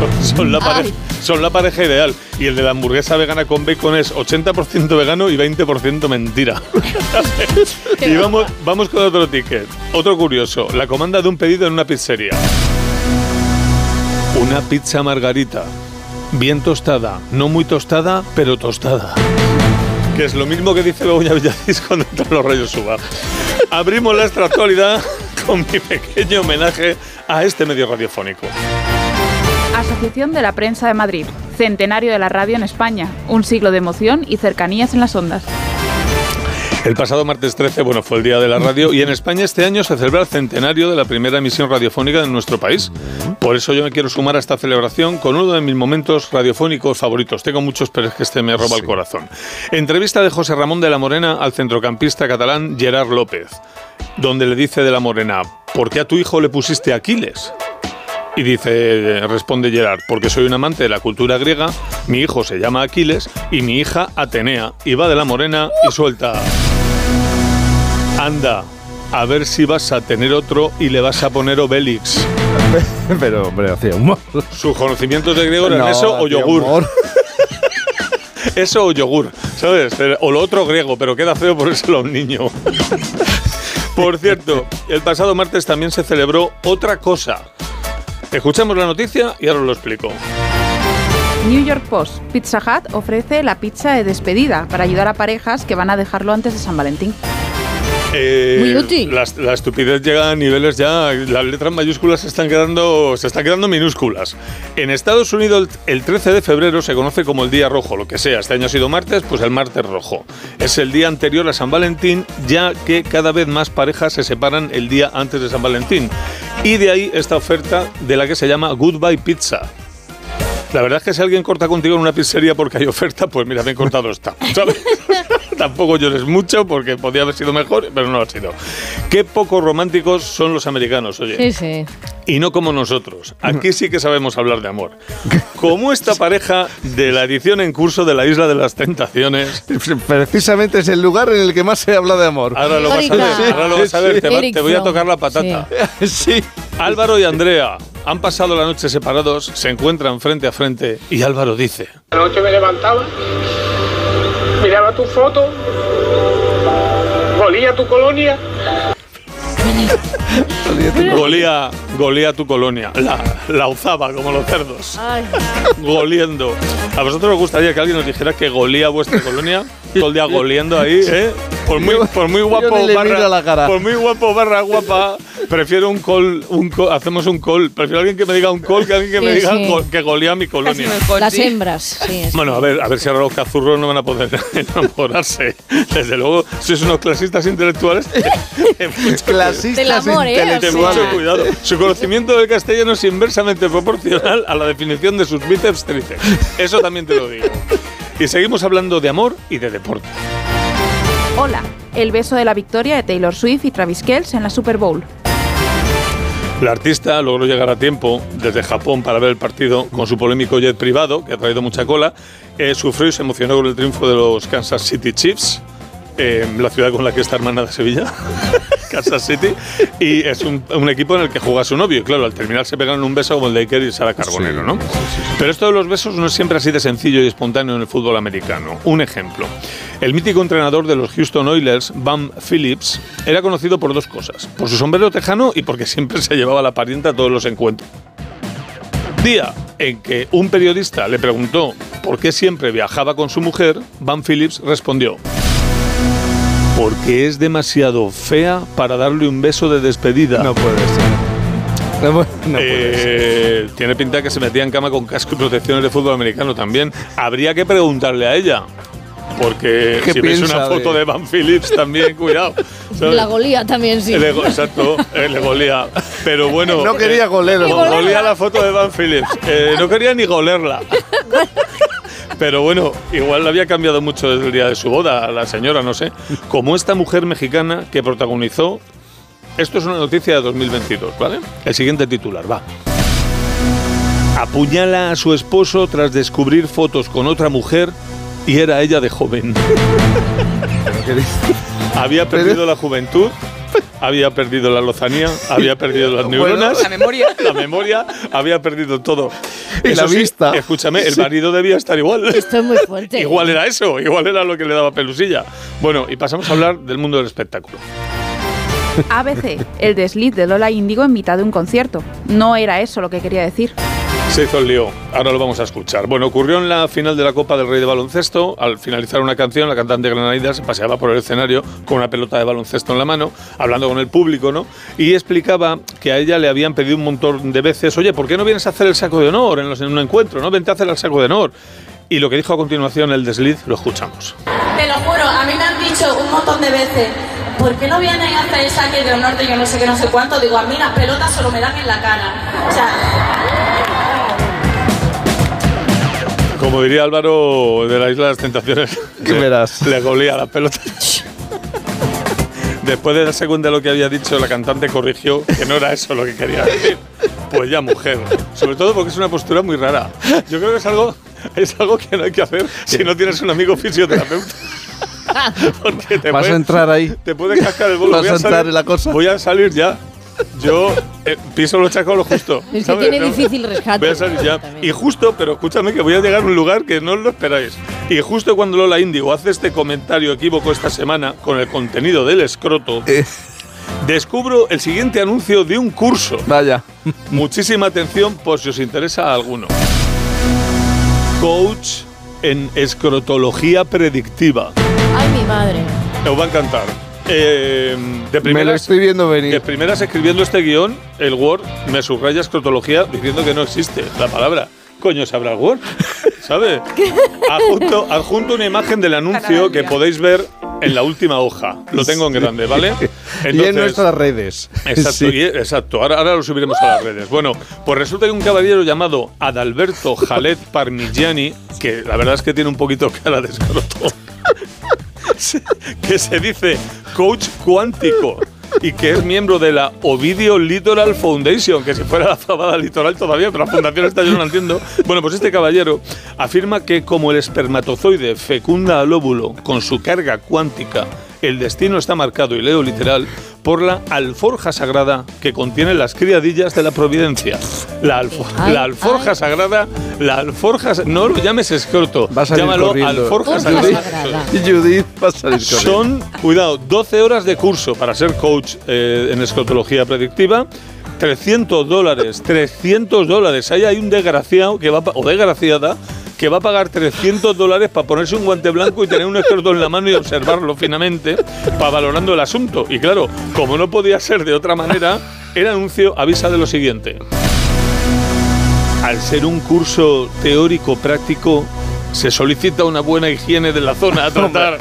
Son, son la pareja, son la pareja ideal. Y el de la hamburguesa vegana con bacon es 80% vegano y 20% mentira. y vamos, vamos con otro ticket. Otro curioso. La comanda de un pedido en una pizzería. Una pizza margarita. Bien tostada. No muy tostada, pero tostada. Que es lo mismo que dice Begoña Villadís cuando entran los rayos suba. Abrimos la extractualidad con mi pequeño homenaje a este medio radiofónico. Asociación de la Prensa de Madrid. Centenario de la radio en España. Un siglo de emoción y cercanías en las ondas. El pasado martes 13, bueno, fue el día de la radio y en España este año se celebra el centenario de la primera emisión radiofónica de nuestro país. Por eso yo me quiero sumar a esta celebración con uno de mis momentos radiofónicos favoritos. Tengo muchos, pero es que este me roba el corazón. Entrevista de José Ramón de la Morena al centrocampista catalán Gerard López, donde le dice de la Morena, ¿por qué a tu hijo le pusiste Aquiles? Y dice, responde Gerard, porque soy un amante de la cultura griega, mi hijo se llama Aquiles y mi hija Atenea. Y va de la morena y suelta. Anda, a ver si vas a tener otro y le vas a poner Obélix. Pero, hombre, hacía humor. ¿Sus conocimientos de griego eran No, eso o yogur? humor. Eso o yogur, ¿sabes? O lo otro griego, pero queda feo ponérselo a un niño. Por cierto, el pasado martes también se celebró otra cosa. Escuchamos la noticia y ahora os lo explico. New York Post. Pizza Hut ofrece la pizza de despedida para ayudar a parejas que van a dejarlo antes de San Valentín. Eh, Muy útil. La, la estupidez llega a niveles ya. Las letras mayúsculas se están quedando, se están quedando minúsculas. En Estados Unidos, el, el 13 de febrero se conoce como el Día Rojo, lo que sea. Este año ha sido martes, pues el martes rojo. Es el día anterior a San Valentín, ya que cada vez más parejas se separan el día antes de San Valentín. Y de ahí esta oferta de la que se llama Goodbye Pizza. La verdad es que si alguien corta contigo en una pizzería porque hay oferta, pues mira, bien cortado está. ¿sabes? Tampoco llores mucho porque podía haber sido mejor, pero no lo ha sido. Qué poco románticos son los americanos, oye. Sí, sí. Y no como nosotros. Aquí sí que sabemos hablar de amor. Como esta pareja de la edición en curso de la Isla de las Tentaciones. Precisamente es el lugar en el que más se habla de amor. Ahora lo vas a ver, ahora lo vas a ver. Te, va- te voy a tocar la patata. Sí. Álvaro y Andrea han pasado la noche separados, se encuentran frente a frente y Álvaro dice... Anoche me levantaba, miraba tu foto, olía tu colonia. Golía, golía tu colonia, la, la uzaba como los cerdos. Goliendo. ¿A vosotros os gustaría que alguien nos dijera que golía vuestra colonia? Todo el día goliendo ahí, ¿eh? Por muy, por muy guapo barra, la cara. por muy guapo barra guapa, prefiero un call, un call- hacemos un call. Prefiero alguien que me diga un call que alguien que me Sí, diga sí. go- que golea mi colonia. Las hembras, sí. Bueno, a ver, a ver si ahora los cazurros no van a poder enamorarse. Desde luego, sois unos clasistas intelectuales. Clasistas Del amor, ¿eh? Cuidado. Su conocimiento del castellano es inversamente proporcional a la definición de sus bíceps tríceps. Eso también te lo digo. Y seguimos hablando de amor y de deporte. Hola. El beso de la victoria de Taylor Swift y Travis Kelce en la Super Bowl. La artista logró llegar a tiempo desde Japón para ver el partido con su polémico jet privado, que ha traído mucha cola. Eh, sufrió y se emocionó con el triunfo de los Kansas City Chiefs, eh, la ciudad con la que está hermana de Sevilla. Kansas City, y es un, un equipo en el que juega su novio. Y claro, al terminar se pegan un beso como el de Iker y Sara Carbonero, ¿no? Pero esto de los besos no es siempre así de sencillo y espontáneo en el fútbol americano. Un ejemplo. El mítico entrenador de los Houston Oilers, Bam Phillips, era conocido por dos cosas. Por su sombrero tejano y porque siempre se llevaba la parienta a todos los encuentros. Día en que un periodista le preguntó por qué siempre viajaba con su mujer, Van Phillips respondió, porque es demasiado fea para darle un beso de despedida. No puede ser. Eh, tiene pinta que se metía en cama con casco y protecciones de fútbol americano también. Habría que preguntarle a ella. Porque ¿Qué si ves una foto de- de Van Phillips también, cuidado. ¿sabes? La golía también, sí. El ego- exacto, el golía. Pero bueno. No quería eh, golerla. go- Golía la foto de Van Phillips. Eh, no quería ni golerla. Pero bueno, igual había cambiado mucho desde el día de su boda, la señora, no sé. Como esta mujer mexicana que protagonizó. Esto es una noticia de 2022, ¿vale? El siguiente titular, va. Apuñala a su esposo tras descubrir fotos con otra mujer y era ella de joven. Había perdido la juventud, había perdido la lozanía, había perdido las Bueno, neuronas, La memoria. la memoria, había perdido todo. Y la sí, vista. Escúchame, el Sí. marido debía estar igual. Esto es muy fuerte. Igual era eso, igual era lo que le daba pelusilla. Bueno, y pasamos a hablar del mundo del espectáculo. ABC, el desliz de Lola Índigo en mitad de un concierto. No era eso lo que quería decir. Se hizo el lío, ahora lo vamos a escuchar. Bueno, ocurrió en la final de la Copa del Rey de Baloncesto. Al finalizar una canción, la cantante granadina se paseaba por el escenario con una pelota de baloncesto en la mano, hablando con el público, ¿no? Y explicaba que a ella le habían pedido un montón de veces, oye, ¿por qué no vienes a hacer el saco de honor en, los- en un encuentro? ¿No? Vente a hacer el saco de honor. Y lo que dijo a continuación el desliz, lo escuchamos. Te lo juro, a mí me han dicho un montón de veces, ¿por qué no vienen a hacer el saque de honor de yo no sé qué, no sé cuánto? Digo, a mí las pelotas solo me dan en la cara. O sea, Como diría Álvaro de la Isla de las Tentaciones, ¿Qué verás? Le golía las pelotas. Después de darse cuenta de lo que había dicho, la cantante corrigió que no era eso lo que quería decir. Pues ya, mujer. Sobre todo porque es una postura muy rara. Yo creo que es algo, es algo que no hay que hacer si no tienes un amigo fisioterapeuta. Porque te Vas a puede- entrar ahí. Te puede cascar el bolo. Vas Voy a entrar salir- en la cosa. Voy a salir ya. Yo eh, piso los chacos lo justo. Es que tiene No- difícil rescate. Voy a salir ya. Y justo, pero escúchame que voy a llegar a un lugar que no lo esperáis. Y justo cuando Lola Índigo hace este comentario equívoco esta semana con el contenido del escroto, Eh. descubro el siguiente anuncio de un curso. Vaya. Muchísima atención por si os interesa a alguno. Coach en escrotología predictiva. Ay, mi madre. Os va a encantar. Eh, de Me lo primeras, estoy viendo de venir. primeras escribiendo este guion, el Word me subraya escrotología diciendo que no existe la palabra. Coño, ¿sabrá el Word? ¿Sabe? Adjunto, adjunto una imagen del anuncio que podéis ver en la última hoja. Lo tengo en grande, ¿vale? y en nuestras redes. Exacto, Sí. y- exacto. Ahora, ahora lo subiremos a las redes. Bueno, pues resulta que un caballero llamado Adalberto Jalet Parmigiani, que la verdad es que tiene un poquito cara de escroto, que se dice coach cuántico y que es miembro de la Ovidio Litoral Foundation, que si fuera la fabada litoral todavía, pero la fundación esta yo no la entiendo. Bueno, pues este caballero afirma que como el espermatozoide fecunda al óvulo con su carga cuántica, el destino está marcado, y leo literal, por la alforja sagrada que contiene las criadillas de la providencia. La, alfo- Ay, la alforja sagrada, la alforja... No lo llames escroto, llámalo corriendo. alforja Judith, sagrada. Judith va a salir corriendo. Son, cuidado, 12 horas de curso para ser coach eh, en escrotología predictiva. 300 dólares, 300 dólares. Ahí hay un desgraciado que va a o desgraciada que va a pagar 300 dólares para ponerse un guante blanco y tener un escroto en la mano y observarlo finamente para valorando el asunto. Y claro, como no podía ser de otra manera, el anuncio avisa de lo siguiente. Al ser un curso teórico práctico, se solicita una buena higiene de la zona a tratar.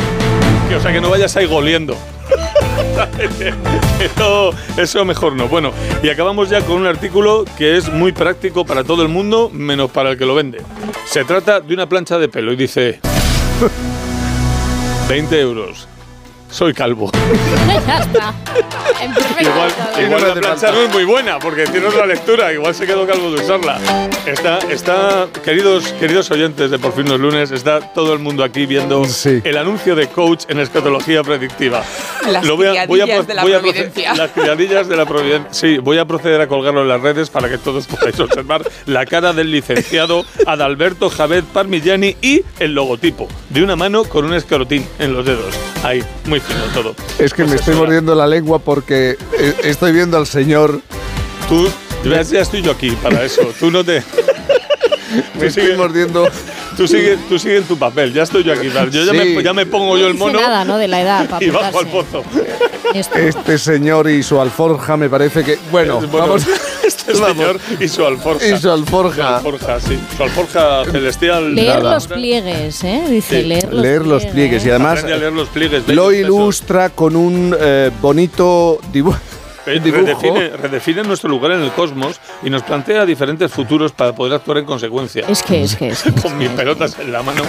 Que, o sea, que no vayas ahí goliendo. eso, eso mejor no. Bueno, y acabamos ya con un artículo que es muy práctico para todo el mundo, menos para el que lo vende. Se trata de una plancha de pelo y dice 20 euros. Soy calvo. ya está. En perfecto Igual, igual la plancha no es muy buena porque tiene otra lectura, igual se quedó calvo de usarla. Está, está, queridos, queridos oyentes de Por fin los lunes, está todo el mundo aquí viendo el anuncio de coach en escatología predictiva. Las Lo voy a- voy a de la voy a proce- providencia. Las criadillas de la providencia. Sí, voy a proceder a colgarlo en las redes para que todos podáis observar la cara del licenciado Adalberto Javed Parmigiani y el logotipo de una mano con un escrotín en los dedos. Ahí, muy todo. Es que me estoy mordiendo la lengua porque eh, estoy viendo al señor. Tú, ya estoy yo aquí para eso. Tú no te. Me estoy mordiendo. Tú sigue, tú sigue en tu papel, ya estoy yo aquí. Yo ya, Sí. me, ya me pongo yo el mono nada, ¿no? De la edad. para y bajo al pozo. Este señor y su alforja me parece que. Bueno, Bueno, vamos. este señor y su alforja. Y su alforja. Su alforja, sí. Su alforja celestial. Leer Nada. los pliegues, ¿eh? Dice Sí. leer los leer los pliegues y además Aprende a leer los pliegues. lo ilustra con un eh, bonito dibujo. Redefine, redefine nuestro lugar en el cosmos y nos plantea diferentes futuros para poder actuar en consecuencia. Es que, es que, es Con mis pelotas en la mano,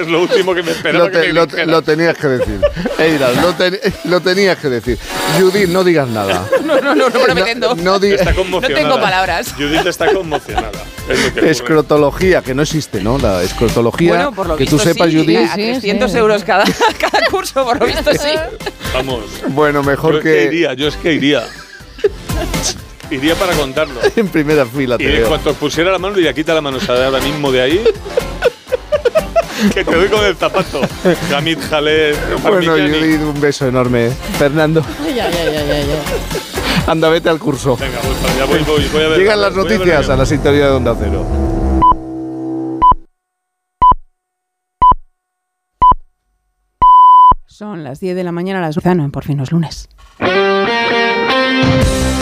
es lo último que me esperaba Lo, te- que me lo- lo tenías que decir. Eiras, lo, te- lo tenías que decir. Judith, no digas nada. No, no, no, no pretendo. No, di- Está conmocionada. No tengo palabras. Judith está conmocionada. Es que. Escrotología, que no existe, ¿no? La escrotología, Bueno, por lo que visto tú sepas, sí, Judith. A 300 euros cada, cada curso, por lo visto sí. Vamos. Bueno, mejor Yo es que que iría, yo es que iría. Iría para contarlo. en primera fila te Y en veo. cuanto os pusiera la mano, diría, quita la mano esa de ahora mismo de ahí. que te doy con el zapato. Hamid Jalé. Bueno. Judith, un beso enorme. Fernando, ay, ay, ay, ay. anda, vete al curso. Venga, voy, para allá, voy, voy, voy a ver. Llegan las a noticias el a la sintonía de Onda Cero. Son las 10 de la mañana, las 12 en Por fin los lunes.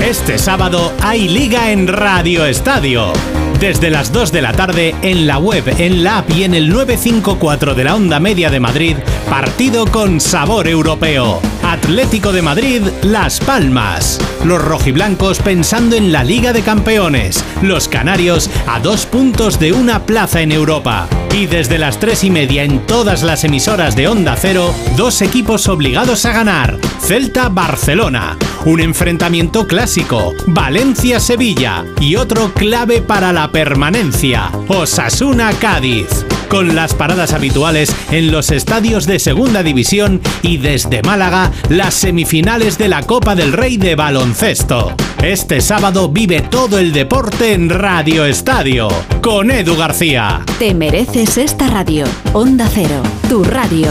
Este sábado hay liga en Radio Estadio. Desde las 2 de la tarde en la web, en la app y en el 954 de la Onda Media de Madrid, partido con sabor europeo. Atlético de Madrid, Las Palmas. Los rojiblancos pensando en la Liga de Campeones. Los canarios a dos puntos de una plaza en Europa. Y desde las 3 y media en todas las emisoras de Onda Cero, dos equipos obligados a ganar. Celta-Barcelona. Un enfrentamiento clásico. Valencia-Sevilla. Y otro clave para la permanencia. Osasuna-Cádiz. Con las paradas habituales en los estadios de Segunda División y desde Málaga, las semifinales de la Copa del Rey de Baloncesto. Este sábado vive todo el deporte en Radio Estadio. Con Edu García. Te mereces esta radio. Onda Cero, tu radio.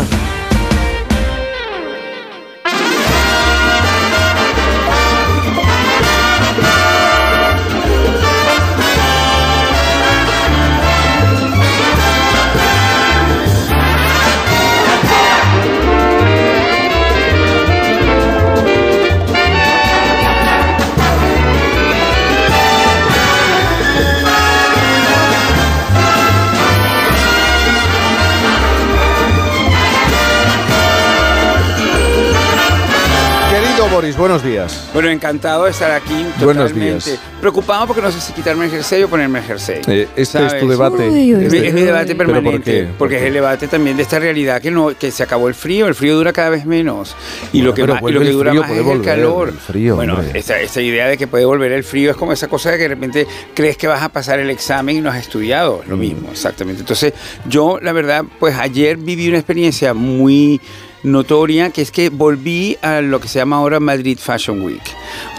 Boris, buenos días. Bueno, encantado de estar aquí. Buenos totalmente. días. Preocupado porque no sé si quitarme el jersey o ponerme el jersey. Eh, este es tu debate. Uy, uy, Este- es mi debate ¿Pero por permanente. qué? Porque ¿Por es el debate también de esta realidad que no que se acabó el frío. El frío dura cada vez menos. Y Bueno, lo que, más- y lo que dura frío, más puede es el calor. el frío, bueno, esa, esa idea de que puede volver el frío es como esa cosa de que de repente crees que vas a pasar el examen y no has estudiado. Mm. Lo mismo, exactamente. Entonces, yo, la verdad, pues ayer viví una experiencia muy notoria, que es que volví a lo que se llama ahora Madrid Fashion Week,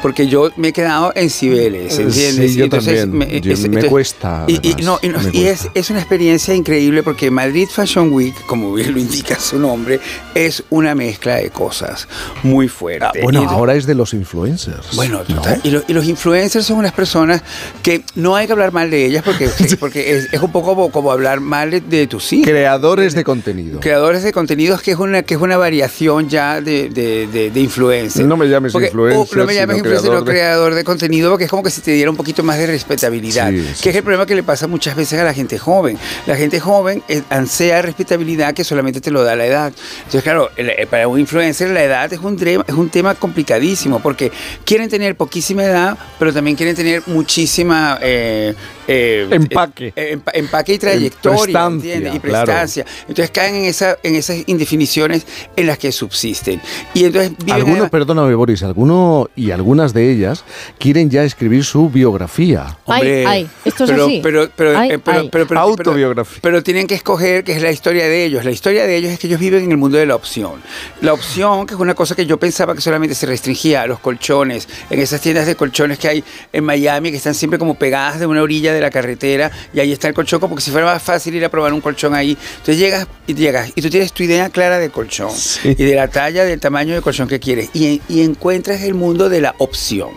porque yo me he quedado en Cibeles, Eh, ¿entiendes? sí, yo entonces también. Yo- es- me entonces- cuesta, Y, y no, y no- me y es, es una experiencia increíble porque Madrid Fashion Week, como bien lo indica su nombre, es una mezcla de cosas muy fuerte. Ah, Bueno, ahora es de los influencers. bueno, ¿no? total. Y, lo- y los influencers son unas personas que no hay que hablar mal de ellas porque, porque es, es un poco como, como hablar mal de, de tus hijos. Creadores de contenido. Creadores de contenidos que es una que es una variación ya de, de, de, de influencer. No me llames Porque, influencer, oh, no me llames influencer, creador de- creador de contenido, porque es como que si te diera un poquito más de respetabilidad. Sí, que es el problema que le pasa muchas veces a la gente joven. La gente joven eh, ansea respetabilidad que solamente te lo da la edad. Entonces, claro, eh, para un influencer la edad es un, tema, es un tema complicadísimo, porque quieren tener poquísima edad, pero también quieren tener muchísima... eh, eh, Empaque. eh, empa- empaque y trayectoria, Prestancia, ¿entiendes? Y claro. prestancia. Entonces caen en, esa, en esas indefiniciones en las que subsisten. Y entonces Algunos, perdóname Boris, algunos y algunas de ellas quieren ya escribir su biografía. Hombre, Ay, ay, esto es pero, así. Pero, pero, Ay, eh, pero- pero- pero- Autobiografía. Pero, tienen que escoger que es la historia de ellos. La historia de ellos es que ellos viven en el mundo de la opción. La opción, que es una cosa que yo pensaba que solamente se restringía a los colchones, en esas tiendas de colchones que hay en Miami, que están siempre como pegadas de una orilla de la carretera, y ahí está el colchón, como que si fuera más fácil ir a probar un colchón ahí. Entonces llegas y llegas, y tú tienes tu idea clara del colchón, y de la talla, del tamaño del colchón que quieres, y, y encuentras el mundo de la opción.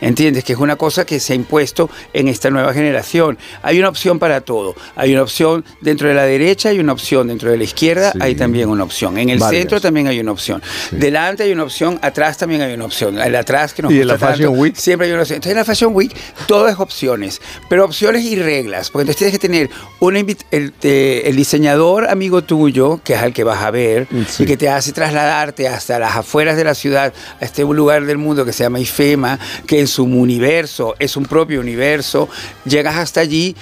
¿Entiendes? Que es una cosa que se ha impuesto en esta nueva generación. Hay una opción para todo. Hay una opción dentro de la derecha, hay una opción dentro de la izquierda, hay también una opción. En el Varias. centro también hay una opción. Delante hay una opción, atrás también hay una opción. El atrás que nos ¿Y en la tanto, Fashion Week? Siempre hay una opción. Entonces en la Fashion Week todo es opciones, pero opciones y reglas, porque entonces tienes que tener una invi- el, diseñador amigo tuyo, que es al que vas a ver, y que te hace trasladarte hasta las afueras de la ciudad, a este lugar del mundo que se llama IFEMA, que en su universo es un propio universo, llegas hasta allí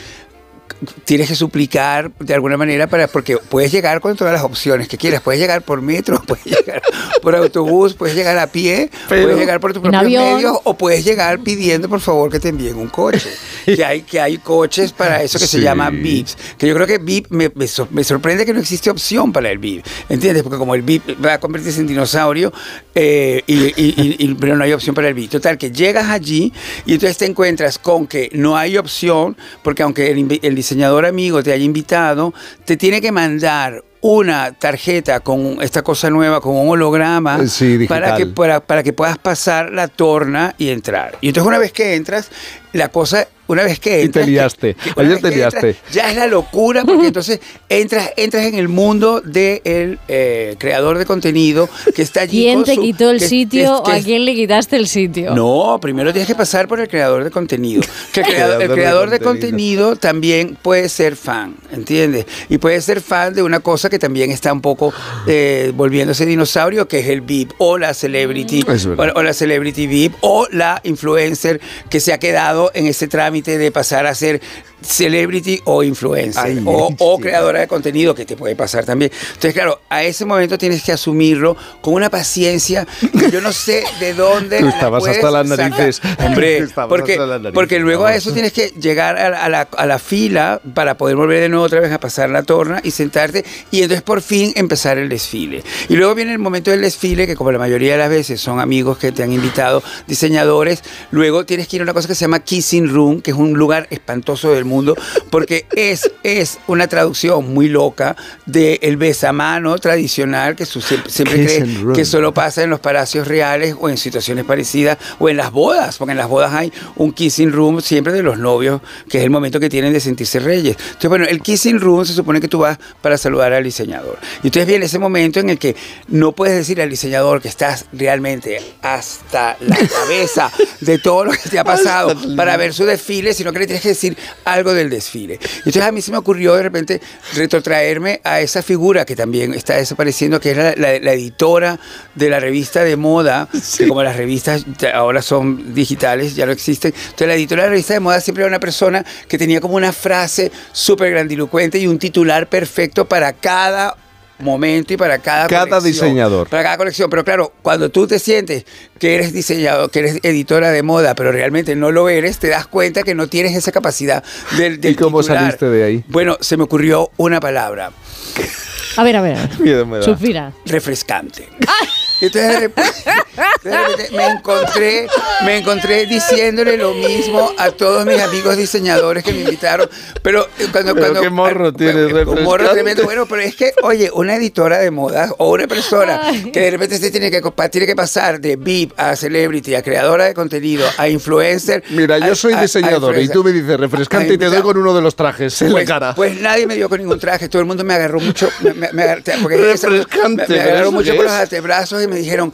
tienes que suplicar de alguna manera para porque puedes llegar con todas las opciones que quieras. Puedes llegar por metro puedes llegar por autobús puedes llegar a pie puedes llegar por tus propios avión. medios o puedes llegar pidiendo por favor que te envíen un coche. Que hay que hay coches para eso que se llama VIPs que yo creo que VIP me, me sor- me sorprende que no existe opción para el VIP entiendes porque como el VIP va a convertirse en dinosaurio eh, y, y- y- y- pero no hay opción para el VIP. Total que llegas allí y entonces te encuentras con que no hay opción porque aunque el diseñador amigo te haya invitado te tiene que mandar una tarjeta con esta cosa nueva, con un holograma, Eh, Sí, para, que, para, para que puedas pasar la torna y entrar. Y entonces una vez que entras, la cosa, una vez que Y entras... te liaste. que- Ayer te entras, liaste. ya es la locura, porque entonces entras, entras en el mundo del creador de contenido que está allí. ¿Quién con te su- quitó el que- sitio que- o a quién le quitaste el sitio? no, primero tienes que pasar por el creador de contenido. Que el creador, el Creador de de contenido. también puede ser fan, ¿entiendes? Y puede ser fan de una cosa que también está un poco eh, volviéndose dinosaurio, que es el VIP o la celebrity, o la celebrity VIP o la influencer que se ha quedado en ese trámite de pasar a ser celebrity o influencer Ay, o, o creadora de contenido que te puede pasar también. Entonces, claro, a ese momento tienes que asumirlo con una paciencia que yo no sé de dónde. Tú la estabas puedes hasta las narices. Hombre, porque, las narices, porque luego a eso tienes que llegar a la, a la- a la fila para poder volver de nuevo otra vez a pasar la torna y sentarte y entonces por fin empezar el desfile. Y luego viene el momento del desfile, que como la mayoría de las veces son amigos que te han invitado, diseñadores, luego tienes que ir a una cosa que se llama Kissing Room, que es un lugar espantoso del mundo, porque es, es una traducción muy loca del besamano tradicional que su- siempre, siempre cree que solo pasa en los palacios reales o en situaciones parecidas o en las bodas, porque en las bodas hay un kissing room siempre de los novios, que es el momento que tienen de sentirse reyes. Entonces, bueno, el kissing room se supone que tú vas para saludar al diseñador. Y entonces viene ese momento en el que no puedes decir al diseñador que estás realmente hasta la cabeza de todo lo que te ha pasado para ver su desfile, sino que le tienes que decir algo del desfile. Entonces a mí se me ocurrió de repente retrotraerme a esa figura que también está desapareciendo, que es la, la- la editora de la revista de moda, que como las revistas ahora son digitales, ya no existen. Entonces la editora de la revista de moda siempre era una persona que tenía como una frase súper grandilocuente y un titular perfecto para cada momento y para cada Cada colección. diseñador. Para cada colección. Pero claro, cuando tú te sientes que eres diseñador, que eres editora de moda, pero realmente no lo eres, te das cuenta que no tienes esa capacidad del, del ¿Y cómo titular. saliste de ahí? Bueno, se me ocurrió una palabra. A ver, a ver. Miedo me da. Suspira. Refrescante. Y entonces de repente, de repente me encontré, me encontré diciéndole lo mismo a todos mis amigos diseñadores que me invitaron. Pero cuando, Pero cuando qué morro tienes, un morro refrescante. tremendo. Bueno, pero es que, oye, una editora de moda o una persona que de repente se tiene que tiene que pasar de VIP a celebrity, a creadora de contenido, a influencer. Mira, yo a- soy a- a diseñador y tú me dices refrescante y te doy con uno de los trajes en la Pues, cara. pues nadie me dio con ningún traje, todo el mundo me agarró mucho, me, me- me agar- porque Refrescante, me, me agarró ¿eso mucho por los antebrazos me dijeron,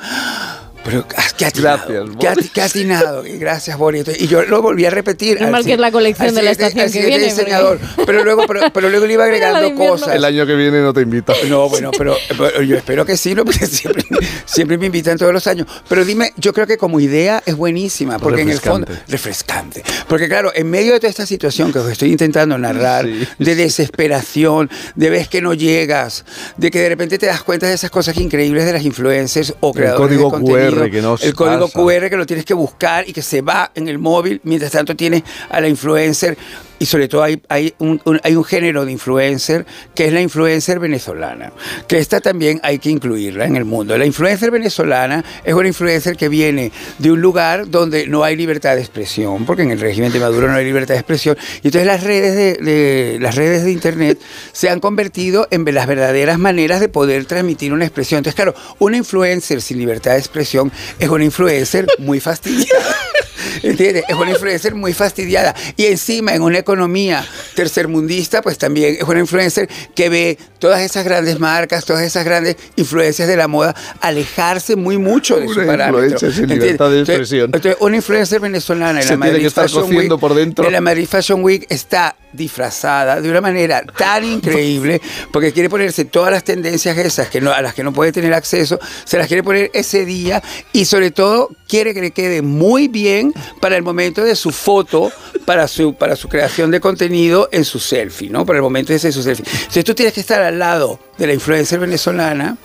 pero ah, qué atinado, Gracias, qué, qué atinado, y gracias Bori. Entonces, Y yo lo volví a repetir. Es al mal que es la colección al de la estación al que viene, diseñador. Pero luego, pero, pero luego le iba agregando cosas. El año que viene no te invito. No, bueno, pero, pero yo espero que sí, ¿no? porque siempre, siempre me invitan todos los años. Pero dime, yo creo que como idea es buenísima, porque en el fondo, refrescante. Porque claro, en medio de toda esta situación que os estoy intentando narrar, de desesperación, de ves que no llegas, de que de repente te das cuenta de esas cosas increíbles de las influencers o El creadores código de contenido. QR que nos El código pasa. QR que lo tienes que buscar y que se va en el móvil, mientras tanto tienes a la influencer y sobre todo hay, hay, un, hay un género de influencer que es la influencer venezolana, que esta también hay que incluirla en el mundo. La influencer venezolana es una influencer que viene de un lugar donde no hay libertad de expresión, porque en el régimen de Maduro no hay libertad de expresión, y entonces las redes de, de- las redes de internet se han convertido en las verdaderas maneras de poder transmitir una expresión. Entonces, claro, una influencer sin libertad de expresión es una influencer muy fastidiada. ¿Entiendes? Es una influencer muy fastidiada. Y encima, en una economía tercermundista, pues también es una influencer que ve todas esas grandes marcas, todas esas grandes influencias de la moda alejarse muy mucho de su Una parámetro. influencia sin de expresión. entonces, una influencer venezolana en Se la Madrid Fashion Week, por dentro. en la Madrid Fashion Week está disfrazada de una manera tan increíble porque quiere ponerse todas las tendencias esas que no, a las que no puede tener acceso, se las quiere poner ese día y sobre todo quiere que le quede muy bien para el momento de su foto, para su, para su creación de contenido en su selfie, ¿no? Para el momento ese de su selfie. Entonces tú tienes que estar al lado de la influencer venezolana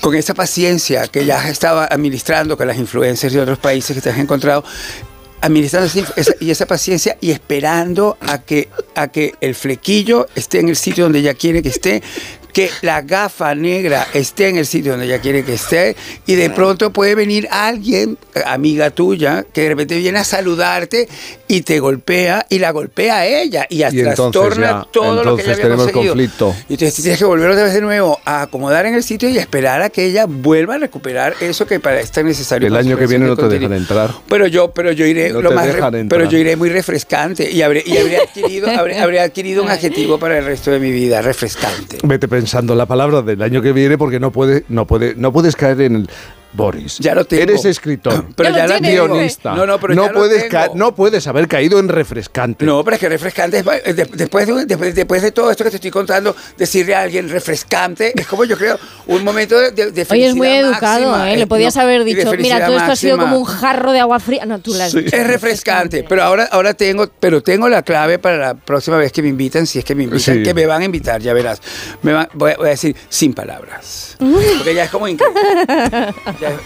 con esa paciencia que ya estado administrando con las influencers de otros países que te has encontrado, administrando esa, y esa paciencia y esperando a que, a que el flequillo esté en el sitio donde ella quiere que esté, que la gafa negra esté en el sitio donde ella quiere que esté, y de pronto puede venir alguien, amiga tuya, que de repente viene a saludarte y te golpea, y la golpea a ella, y, trastorna ya, todo lo que ella había tenemos conseguido. conflicto. Y entonces tienes que volver otra vez de nuevo a acomodar en el sitio y a esperar a que ella vuelva a recuperar eso que para es tan necesario. El año que viene no te dejan entrar. Pero yo, pero yo iré No lo más pero yo iré muy refrescante y habré, y habré adquirido, habré, habré adquirido un adjetivo para el resto de mi vida, refrescante. Vete pensando la palabra del año que viene porque no puede, no puede, no puedes caer en el Boris. Ya lo tengo. Eres escritor. Pero ya lo tengo. guionista. No, no, pero ya lo puedes tengo. no puedes haber caído en refrescante. No, pero es que refrescante es, eh, de- después, de, después, después de todo esto que te estoy contando, decirle a alguien refrescante es como yo creo un momento de, de, de Oye, es muy felicidad educado, máxima, ¿eh? Le eh, podías no, haber dicho, mira, felicidad todo esto ha sido máxima. como un jarro de agua fría. No, tú la has dicho. Es refrescante, pero ahora, ahora tengo, pero tengo la clave para la próxima vez que me invitan, si es que me invitan, Sí. que me van a invitar, ya verás. Me van- voy, a, voy a decir sin palabras. Porque ya es como increíble.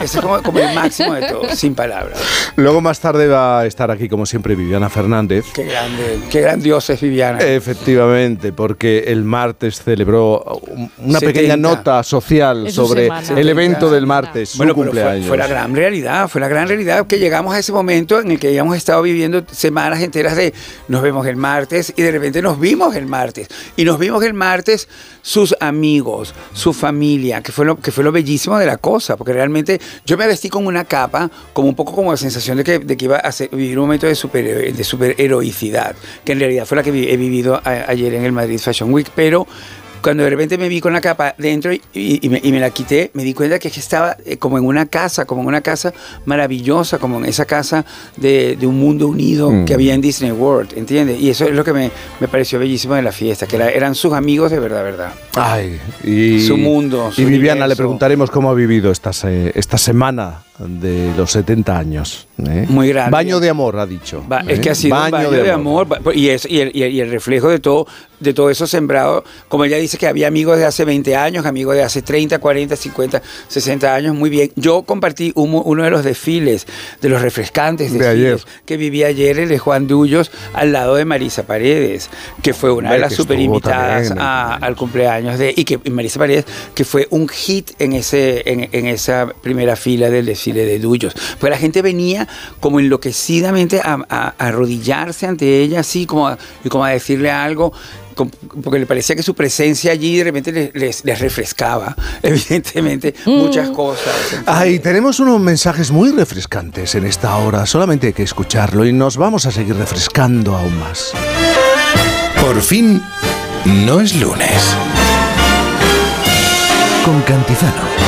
Es como, como el máximo de todo, sin palabras. Luego más tarde va a estar aquí, como siempre, Viviana Fernández. Qué grande, qué grandiosa es Viviana. Efectivamente, porque el martes celebró un- una 70. pequeña nota social Es su sobre semana. el evento del martes, su Bueno, fue, cumpleaños. fue la gran realidad, fue la gran realidad que llegamos a ese momento en el que habíamos estado viviendo semanas enteras de nos vemos el martes y de repente nos vimos el martes. Y nos vimos el martes sus amigos, su familia, que fue lo, que fue lo bellísimo de la cosa, porque realmente yo me vestí con una capa, como un poco como la sensación de que, de que iba a vivir un momento de super, de superheroicidad, que en realidad fue la que he vivido ayer en el Madrid Fashion Week, pero cuando de repente me vi con la capa dentro y, y me, y me la quité, me di cuenta que, es que estaba eh, como en una casa, como en una casa maravillosa, como en esa casa de, de un mundo unido Mm. que había en Disney World, ¿entiendes? Y eso es lo que me, me pareció bellísimo de la fiesta, que era- eran sus amigos de verdad, verdad. Ay, y, Su mundo, su y Viviana, le preguntaremos cómo ha vivido esta, se- esta semana de los 70 años. ¿eh? Muy grande. Baño de amor, ha dicho. Es ¿eh? que ha sido un baño de, amor, y, es, y, el, y reflejo de todo, de todo eso sembrado, como ella dice que había amigos de hace 20 años, amigos de hace 30, 40, 50, 60 años, muy bien. Yo compartí un- uno de los desfiles, de los refrescantes De desfiles ayer. que viví ayer, el de Juan Dullos, al lado de Marisa Paredes, que fue una de las super invitadas también, a- al cumpleaños de, y que y Marisa Paredes, que fue un hit en, ese, en, en esa primera fila del desfile de Dullos. Pues la gente venía como enloquecidamente a, a- a arrodillarse ante ella, así como a, y como a decirle algo. Porque le parecía que su presencia allí de repente les, les- les refrescaba, evidentemente, muchas cosas. Ay, tenemos unos mensajes muy refrescantes en esta hora. Solamente hay que escucharlo y nos vamos a seguir refrescando aún más. Por fin, no es lunes. Con Cantizano.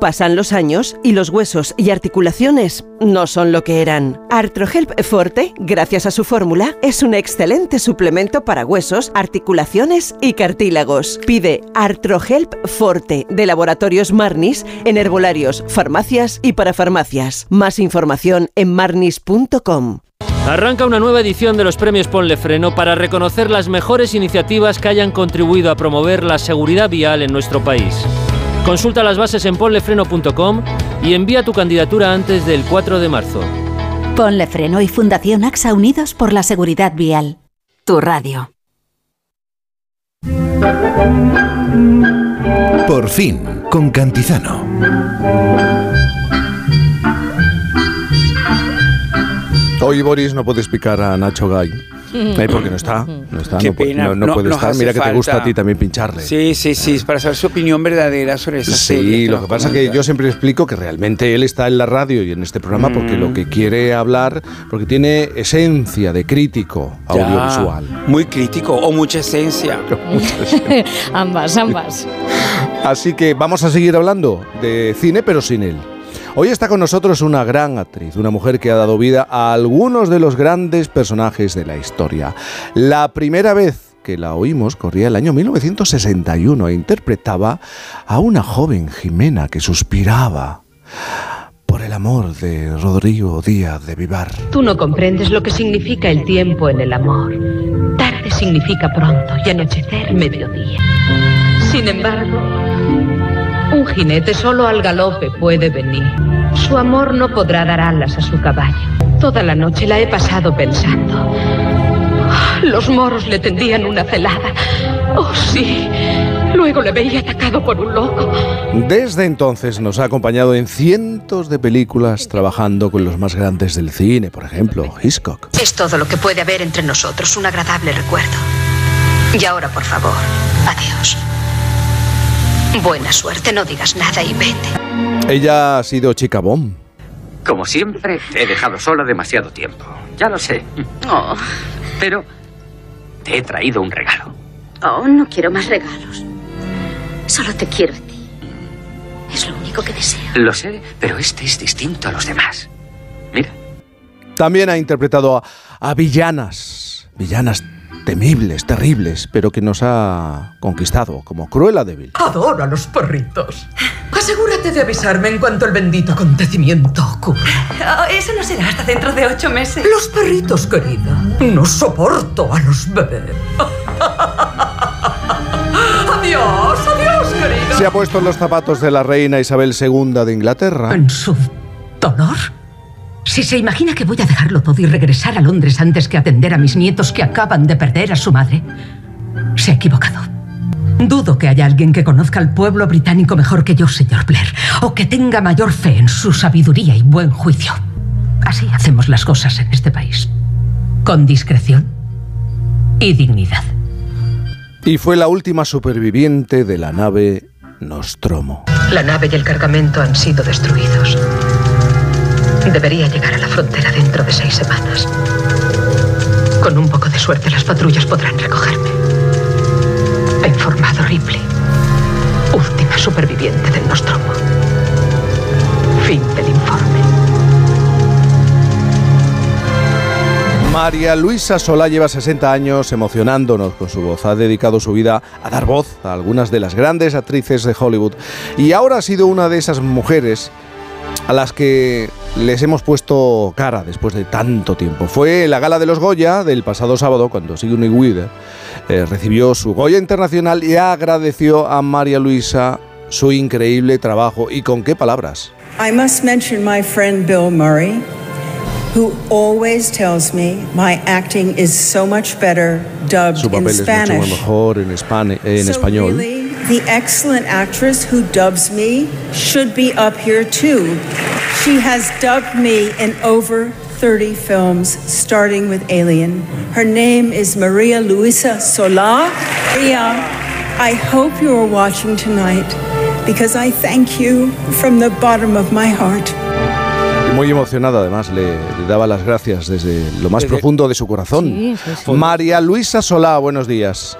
Pasan los años y los huesos y articulaciones no son lo que eran. Artrohelp Forte, gracias a su fórmula, es un excelente suplemento para huesos, articulaciones y cartílagos. Pide Artrohelp Forte de Laboratorios Marnis en herbolarios, farmacias y para farmacias. Más información en marnis.com. Arranca una nueva edición de los premios Ponle Freno para reconocer las mejores iniciativas que hayan contribuido a promover la seguridad vial en nuestro país. Consulta las bases en ponlefreno.com y envía tu candidatura antes del 4 de marzo. Ponle Freno y Fundación AXA Unidos por la Seguridad Vial. Tu radio. Por fin, con Cantizano. Hoy Boris no puede explicar a Nacho Gay. Porque no está, no está, Qué no, pu- pena, no- no no- puede estar. Mira que te gusta a ti también pincharle. Sí, sí, sí, para saber su opinión verdadera sobre esa serie. Sí, lo que pasa es que yo siempre explico que realmente él está en la radio y en este programa porque Mm. lo que quiere hablar, porque tiene esencia de crítico Ya, audiovisual. Muy crítico o mucha esencia. ambas, ambas. Así que vamos a seguir hablando de cine, pero sin él. Hoy está con nosotros una gran actriz, una mujer que ha dado vida a algunos de los grandes personajes de la historia. La primera vez que la oímos corría el año 1961 e interpretaba a una joven Jimena que suspiraba por el amor de Rodrigo Díaz de Vivar. Tú no comprendes lo que significa el tiempo en el amor. Tarde significa pronto y anochecer mediodía. Sin embargo, jinete solo al galope puede venir. Su amor no podrá dar alas a su caballo. Toda la noche la he pasado pensando. Los moros le tendían una celada. Oh, sí. Luego le veía atacado por un loco. Desde entonces nos ha acompañado en cientos de películas trabajando con los más grandes del cine, por ejemplo, Hitchcock. Es todo lo que puede haber entre nosotros, un agradable recuerdo. Y ahora, por favor, adiós. Buena suerte, no digas nada y vete. Ella ha sido chica bomb. Como siempre, te he dejado sola demasiado tiempo. Ya lo sé. Oh, Pero te he traído un regalo. oh, no quiero más regalos. Solo te quiero a ti. Es lo único que deseo. Lo sé, pero este es distinto a los demás. También ha interpretado a, a villanas, villanas temibles, terribles, pero que nos ha conquistado como Cruella de Vil. Adoro a los perritos. Asegúrate de avisarme en cuanto el bendito acontecimiento ocurra. Oh, eso no será hasta dentro de ocho meses. Los perritos, querida. No soporto a los bebés. adiós, adiós, querida. Se ha puesto en los zapatos de la reina Isabel II de Inglaterra. ¿En su dolor? Si se imagina que voy a dejarlo todo y regresar a Londres antes que atender a mis nietos que acaban de perder a su madre, se ha equivocado. Dudo que haya alguien que conozca al pueblo británico mejor que yo, señor Blair, o que tenga mayor fe en su sabiduría y buen juicio. Así hacemos las cosas en este país. Con discreción y dignidad. Y fue la última superviviente de la nave Nostromo. La nave y el cargamento han sido destruidos. Debería llegar a la frontera dentro de seis semanas. Con un poco de suerte las patrullas podrán recogerme. Ha informado Ripley, última superviviente del Nostromo. Fin del informe. María Luisa Solá lleva 60 años emocionándonos con su voz. Ha dedicado su vida a dar voz a algunas de las grandes actrices de Hollywood. Y ahora ha sido una de esas mujeres a las que les hemos puesto cara después de tanto tiempo. Fue la gala de los Goya del pasado sábado cuando Sigourney Weaver eh, recibió su Goya Internacional y agradeció a María Luisa su increíble trabajo. ¿Y con qué palabras? I must mention my friend Bill Murray, who always tells me my acting is so much better dubbed Su in papel es mucho Spanish. mejor en, en so español. really, the excellent actress who dubs me should be up here too. She has dubbed me in over 30 films, starting with Alien. Her name is Maria Luisa Sola. Maria, I hope you are watching tonight because I thank you from the bottom of my heart. Muy emocionada, además, le, le daba las gracias desde lo más Desde- profundo de su corazón. Sí, sí, sí. María Luisa Solá, buenos días.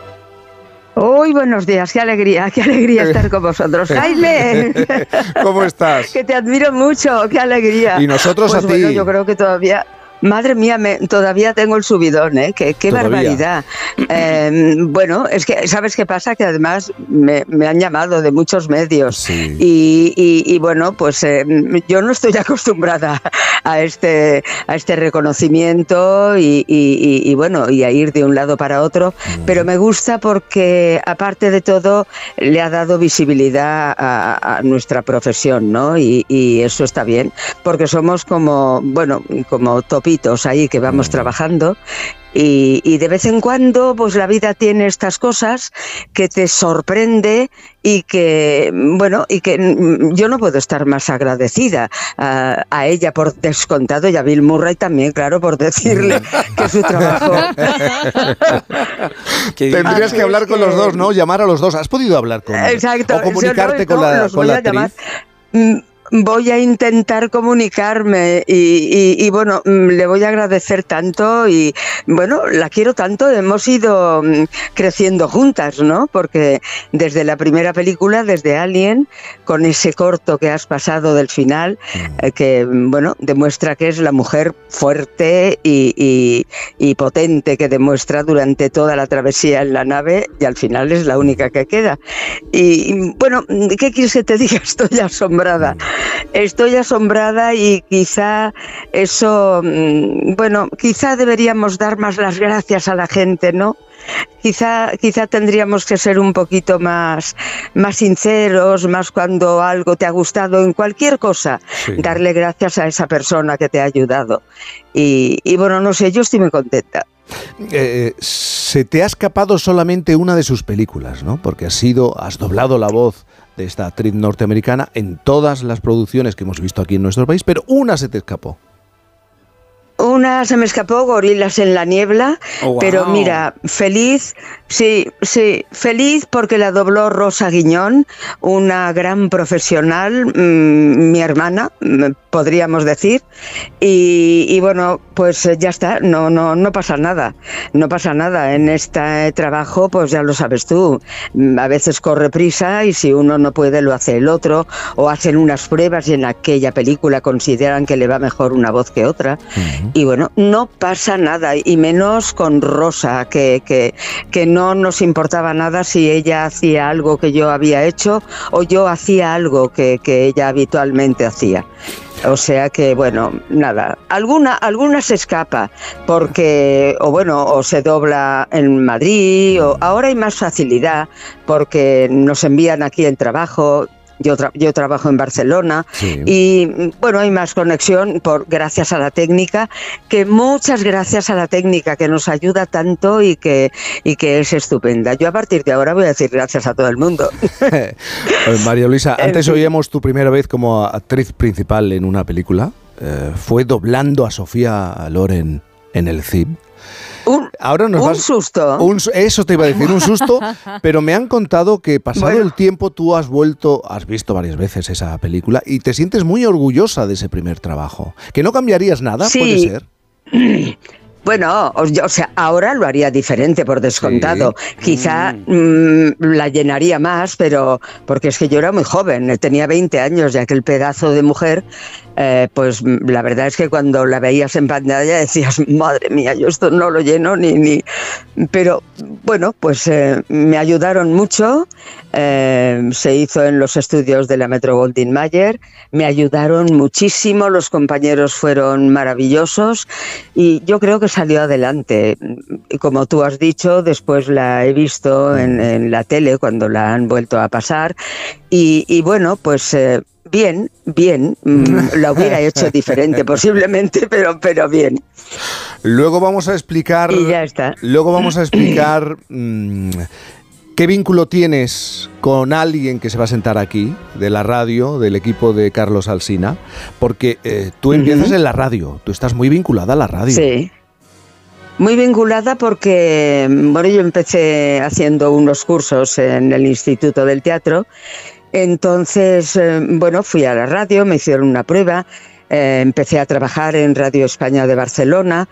Uy, buenos días, qué alegría, qué alegría estar con vosotros. Jaime, ¿Cómo estás? que te admiro mucho, qué alegría. Y nosotros Pues a bueno, ti. yo creo que todavía, madre mía, me- todavía tengo el subidón, ¿eh? Qué, barbaridad. Eh, bueno, es que, ¿sabes qué pasa? Que además me, me han llamado de muchos medios. Y, y- y bueno, pues eh, yo no estoy acostumbrada a este, a este reconocimiento y, bueno, y a ir de un lado para otro, pero me gusta porque aparte de todo le ha dado visibilidad a, a nuestra profesión, ¿no? Y, y eso está bien, porque somos como, bueno, como top grupitos ahí que vamos trabajando y, y de vez en cuando pues la vida tiene estas cosas que te sorprende y que bueno y que mm, yo no puedo estar más agradecida a, a ella por descontado y a Bill Murray también claro por decirle que su trabajo Tendrías que hablar con los dos, ¿no? Llamar a los dos. ¿Has podido hablar con Exacto. O comunicarte Yo no, con la, los con voy la a actriz. llamar. Mm, Voy a intentar comunicarme y, y- y, bueno, mm, le voy a agradecer tanto y bueno, la quiero tanto, hemos ido mm, creciendo juntas, ¿no? Porque desde la primera película, desde Alien, con ese corto que has pasado del final, eh, que mm, bueno, demuestra que es la mujer fuerte y, y- y potente que demuestra durante toda la travesía en la nave y al final es la única que queda. Y, bueno, ¿qué quieres que te diga? Estoy asombrada. Estoy asombrada y quizá eso, mm, bueno, quizá deberíamos dar más las gracias a la gente, ¿no? Quizá, quizá tendríamos que ser un poquito más, más sinceros, más cuando algo te ha gustado en cualquier cosa, Sí. darle gracias a esa persona que te ha ayudado. Y, y bueno, no sé, yo estoy muy contenta. Eh, se te ha escapado solamente una de sus películas, ¿no? Porque has sido, has doblado la voz de esta actriz norteamericana en todas las producciones que hemos visto aquí en nuestro país, pero una se te escapó. Una se me escapó, Gorilas en la niebla, Oh, wow. pero mira, feliz, sí, sí, feliz porque la dobló Rosa Guiñón, una gran profesional, mm, mi hermana, mm, podríamos decir, y, y bueno, pues eh, ya está, no, no, no pasa nada, no pasa nada. En este trabajo, pues ya lo sabes tú, mm, a veces corre prisa y si uno no puede lo hace el otro, o hacen unas pruebas y en aquella película consideran que le va mejor una voz que otra. Y bueno, no pasa nada, y menos con Rosa, que, que, que no nos importaba nada si ella hacía algo que yo había hecho o yo hacía algo que, que ella habitualmente hacía. O sea que, bueno, nada, alguna, alguna se escapa, porque, o bueno, o se dobla en Madrid, o ahora hay más facilidad, porque nos envían aquí el trabajo. Yo, tra- yo trabajo en Barcelona y bueno, hay más conexión por gracias a la técnica, que muchas gracias a la técnica que nos ayuda tanto y que, y que es estupenda. Yo a partir de ahora voy a decir gracias a todo el mundo. Eh, María Luisa, antes oíamos tu primera vez como actriz principal en una película. Eh, fue doblando a Sofía Loren en el CIB. Ahora nos un vas- susto. un su- eso te iba a decir, un susto, pero me han contado que pasado Bueno. el tiempo tú has vuelto, has visto varias veces esa película y te sientes muy orgullosa de ese primer trabajo. ¿Que no cambiarías nada? Sí. Puede ser. Bueno, o, sea, ahora lo haría diferente por descontado. Quizá mm, la llenaría más, pero porque es que yo era muy joven, tenía 20 años y aquel pedazo de mujer, eh, pues mm, la verdad es que cuando la veías en pantalla decías, madre mía, yo esto no lo lleno ni... ni... Pero bueno, pues eh, me ayudaron mucho, eh, se hizo en los estudios de la Metro Goldwyn Mayer, me ayudaron muchísimo, los compañeros fueron maravillosos y yo creo que salió adelante. Como tú has dicho, después la he visto en, la tele cuando la han vuelto a pasar y, bueno, pues... Bien, bien, mm, la hubiera hecho diferente posiblemente, pero, pero bien. Luego vamos a explicar. Y ya está. Luego vamos a explicar mm, qué vínculo tienes con alguien que se va a sentar aquí, de la radio, del equipo de Carlos Alsina, porque eh, tú empiezas en la radio, tú estás muy vinculada a la radio. Sí. Muy vinculada porque, bueno, yo empecé haciendo unos cursos en el Instituto del Teatro. Entonces, eh, bueno, fui a la radio, me hicieron una prueba, eh, empecé a trabajar en Radio España de Barcelona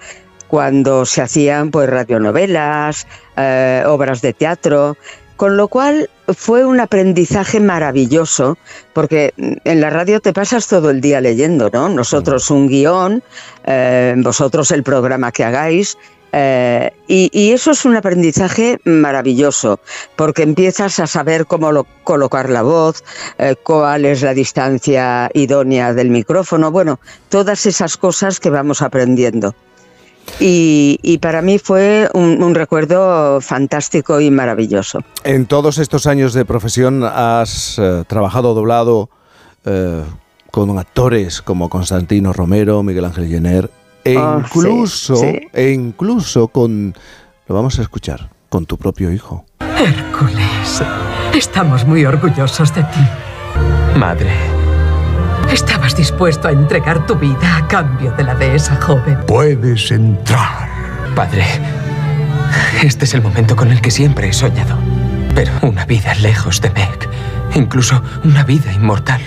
cuando se hacían pues radionovelas, eh, obras de teatro, con lo cual fue un aprendizaje maravilloso, porque en la radio te pasas todo el día leyendo, ¿no? Nosotros un guion, eh, vosotros el programa que hagáis, eh, y, eso es un aprendizaje maravilloso, porque empiezas a saber cómo lo- colocar la voz, eh, cuál es la distancia idónea del micrófono, bueno, todas esas cosas que vamos aprendiendo. Y, para mí fue un, recuerdo fantástico y maravilloso. En todos estos años de profesión has eh, trabajado doblado con actores como Constantino Romero, Miguel Ángel Jenner. E Oh, incluso, sí, sí. e incluso con, lo vamos a escuchar, con tu propio hijo. Hércules, estamos muy orgullosos de ti. Madre, Estabas dispuesto a entregar tu vida a cambio de la de esa joven. puedes entrar. Padre, este es el momento con el que siempre he soñado. Pero una vida lejos de Meg, incluso una vida inmortal,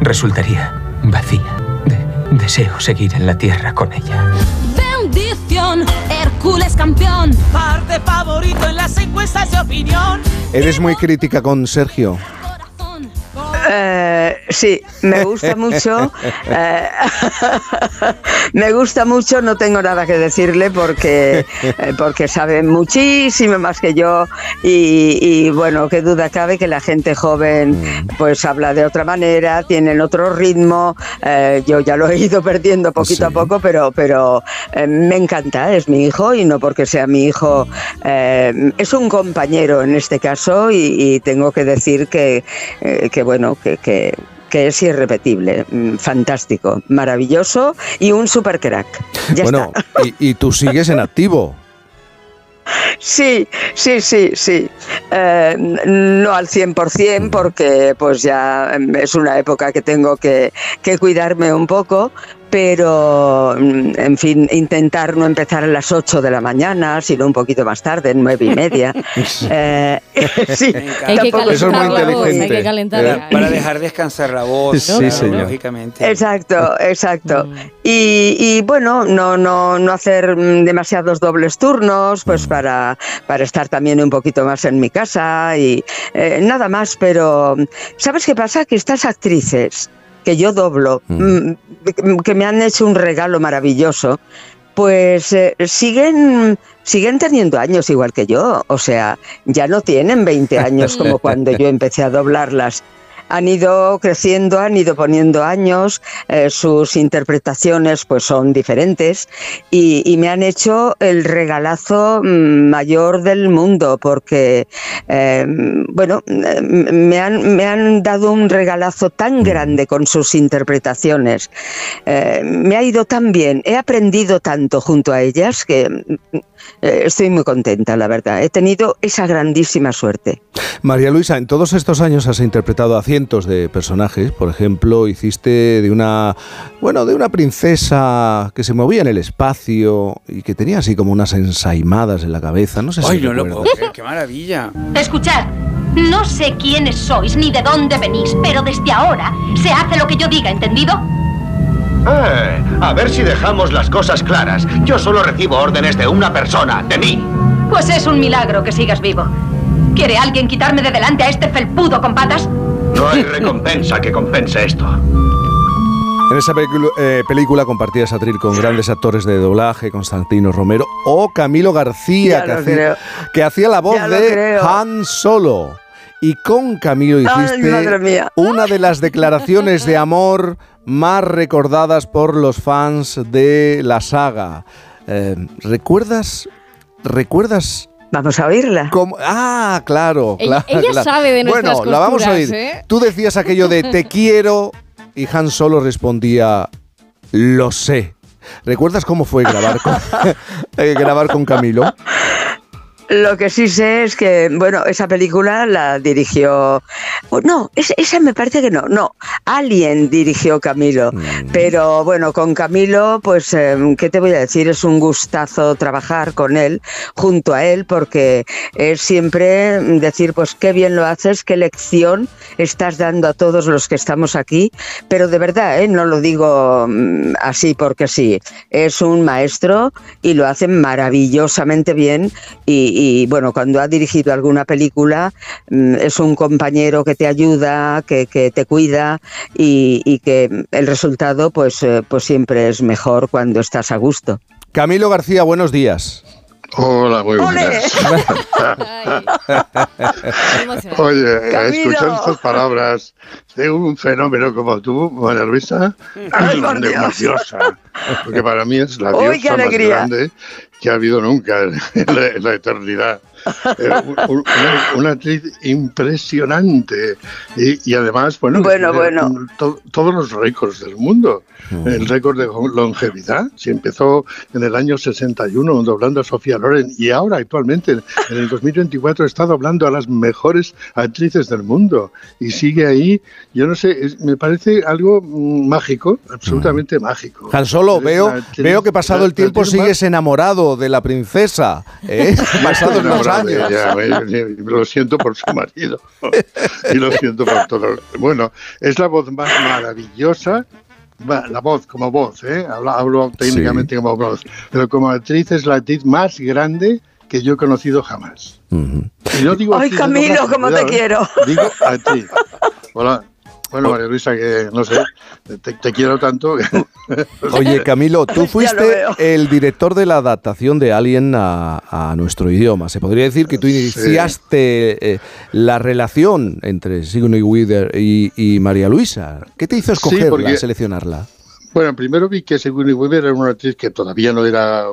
resultaría vacía. De- deseo seguir en la tierra con ella. Bendición, Hércules campeón. Parte favorito en las encuestas de opinión. ¿Eres muy crítica con Sergio? Eh, sí, me gusta mucho. eh, me gusta mucho, no tengo nada que decirle porque, eh, porque sabe muchísimo más que yo y, y, bueno, qué duda cabe que la gente joven pues habla de otra manera, tienen otro ritmo. eh, yo ya lo he ido perdiendo poquito a poco, pero, pero me encanta, es mi hijo y no porque sea mi hijo, eh, es un compañero en este caso y, y tengo que decir que, que bueno, que, que, que es irrepetible, mm, fantástico, maravilloso y un super crack. Ya bueno, y, y tú sigues en activo. Sí, sí, sí, sí. Eh, no al 100% porque pues ya em, es una época que tengo que, que cuidarme un poco, pero mm, en fin, intentar no empezar a las 8 de la mañana, sino un poquito más tarde, nueve y media. Eh, sí, Hay que es calentar la voz, hay que calentar la- Para dejar descansar la voz, Sí, claro, señor. lógicamente. Exacto, exacto. Y, y, bueno, no, no, no hacer mm, demasiados dobles turnos, pues para, para estar también un poquito más en mi casa y eh, nada más, pero ¿sabes qué pasa? Que estas actrices que yo doblo, mm, que me han hecho un regalo maravilloso, pues eh, siguen siguen teniendo años igual que yo, o sea, ya no tienen 20 años como cuando yo empecé a doblarlas. Han ido creciendo, han ido poniendo años, eh, sus interpretaciones pues son diferentes y, y me han hecho el regalazo mm, mayor del mundo porque, eh, bueno, eh, me han, me han dado un regalazo tan grande con sus interpretaciones. Eh, me ha ido tan bien, he aprendido tanto junto a ellas que mm, estoy muy contenta, la verdad. He tenido esa grandísima suerte. María Luisa, en todos estos años has interpretado a cientos de personajes. Por ejemplo, hiciste de una, bueno, de una princesa que se movía en el espacio y que tenía así como unas ensaimadas en la cabeza. No sé si Ay, no lo puedo creer, qué maravilla. Escuchad, no sé quiénes sois ni de dónde venís, pero desde ahora se hace lo que yo diga, ¿entendido? Eh, a ver si dejamos las cosas claras. Yo solo recibo órdenes de una persona, de mí. Pues es un milagro que sigas vivo. ¿Quiere alguien quitarme de delante a este felpudo con patas? No hay recompensa que compense esto. En esa eh, película compartías atril con grandes actores de doblaje, Constantino Romero o Camilo García, que hacía, creo. que hacía la voz Ya de creo. Han Solo. Y con Camilo hiciste madre mía. una de las declaraciones de amor más recordadas por los fans de la saga. Eh, ¿Recuerdas? ¿Recuerdas? Vamos a oírla. Ah, claro, Ella- claro. ella claro. sabe de nuestras Bueno, la vamos a oír. ¿eh? Tú decías aquello de te quiero y Han Solo respondía lo sé. ¿Recuerdas cómo fue grabar con, eh, grabar con Camilo? Lo que sí sé es que, bueno, esa película la dirigió. No, es- esa me parece que no. No, Alien dirigió Camilo. Pero bueno, con Camilo, pues, eh, ¿qué te voy a decir? Es un gustazo trabajar con él, junto a él, porque es siempre decir, pues, qué bien lo haces, qué lección estás dando a todos los que estamos aquí. Pero de verdad, ¿eh? no lo digo mm, así porque sí. Es un maestro y lo hace maravillosamente bien. Y, y, bueno, cuando ha dirigido alguna película, mm, es un compañero que te ayuda, que, que te cuida y, y que el resultado, pues, eh, pues siempre es mejor cuando estás a gusto. Camilo García, buenos días. Hola, muy buenas. Oye, Camilo. escuchar estas palabras de un fenómeno como tú, María Luisa, Ay, por de Dios. una diosa, porque para mí es la diosa más alegría. grande que ha habido nunca en la, eternidad. Eh, un- un- una, una actriz impresionante. Y, y además, bueno, Bueno, tiene bueno. to- todos los récords del mundo. El récord de longevidad, si empezó en el año 61 doblando a Sofía Loren y ahora actualmente en el 2024 está doblando a las mejores actrices del mundo y sigue ahí, yo no sé, es- me parece algo mm, mágico, absolutamente mágico. Han Solo, Es veo, actriz- veo que pasado la- el tiempo sigues enamorado de la princesa. ¿eh? De años. ella, me- me- lo siento por su marido y lo siento por todo. Bueno, es la voz más maravillosa, la voz como voz, ¿eh? hablo, hablo técnicamente como voz, pero como actriz es la actriz más grande que yo he conocido jamás. Y no digo Ay, actriz Camilo, cómo te cuidado, ¿eh? quiero. Digo actriz. Hola. Bueno, María Luisa, que no sé, te, te quiero tanto. que- Oye, Camilo, tú fuiste el director de la adaptación de Alien a, a nuestro idioma. Se podría decir que tú iniciaste eh, la relación entre Sigourney Weaver y, y María Luisa. ¿Qué te hizo Sí, escogerla, porque- seleccionarla? Bueno, primero vi que Sigourney Weaver era una actriz que todavía no era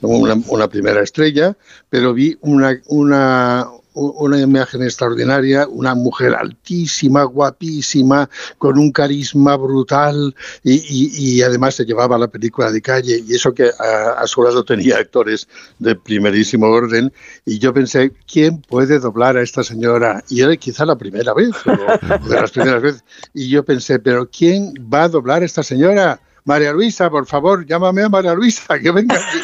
una, una primera estrella, pero vi una, una, una imagen extraordinaria, una mujer altísima, guapísima, con un carisma brutal y, además se llevaba la película de calle y eso que a, su lado tenía actores de primerísimo orden y yo pensé, ¿quién puede doblar a esta señora? Y era quizá la primera vez, de las primeras veces. Y yo pensé, ¿pero quién va a doblar a esta señora? María Luisa, por favor, llámame a María Luisa, que venga aquí.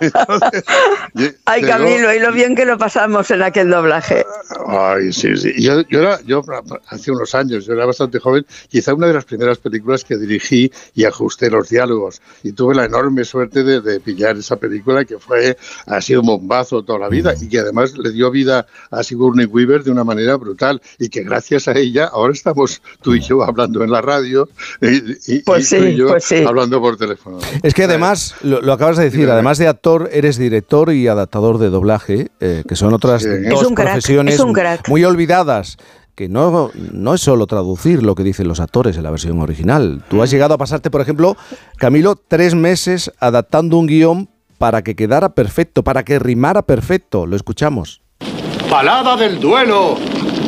Entonces, y- Ay, llegó- Camilo, y lo bien que lo pasamos en aquel doblaje. Ay, sí, sí. Yo, yo era, yo hace unos años, yo era bastante joven, quizá una de las primeras películas que dirigí y ajusté los diálogos. Y tuve la enorme suerte de, de pillar esa película que fue, ha sido un bombazo toda la vida y que además le dio vida a Sigourney Weaver de una manera brutal y que gracias a ella ahora estamos tú y yo hablando en la radio y, y- Pues y tú sí, y yo pues sí. hablando por teléfono. Es que además, lo, lo acabas de decir, además de actor, eres director y adaptador de doblaje, eh, que son otras Sí. dos Es un crack, profesiones es un crack. muy olvidadas. Que no, no es solo traducir lo que dicen los actores en la versión original. Tú has llegado a pasarte, por ejemplo, Camilo, tres meses adaptando un guion para que quedara perfecto, para que rimara perfecto. Lo escuchamos. Balada del duelo,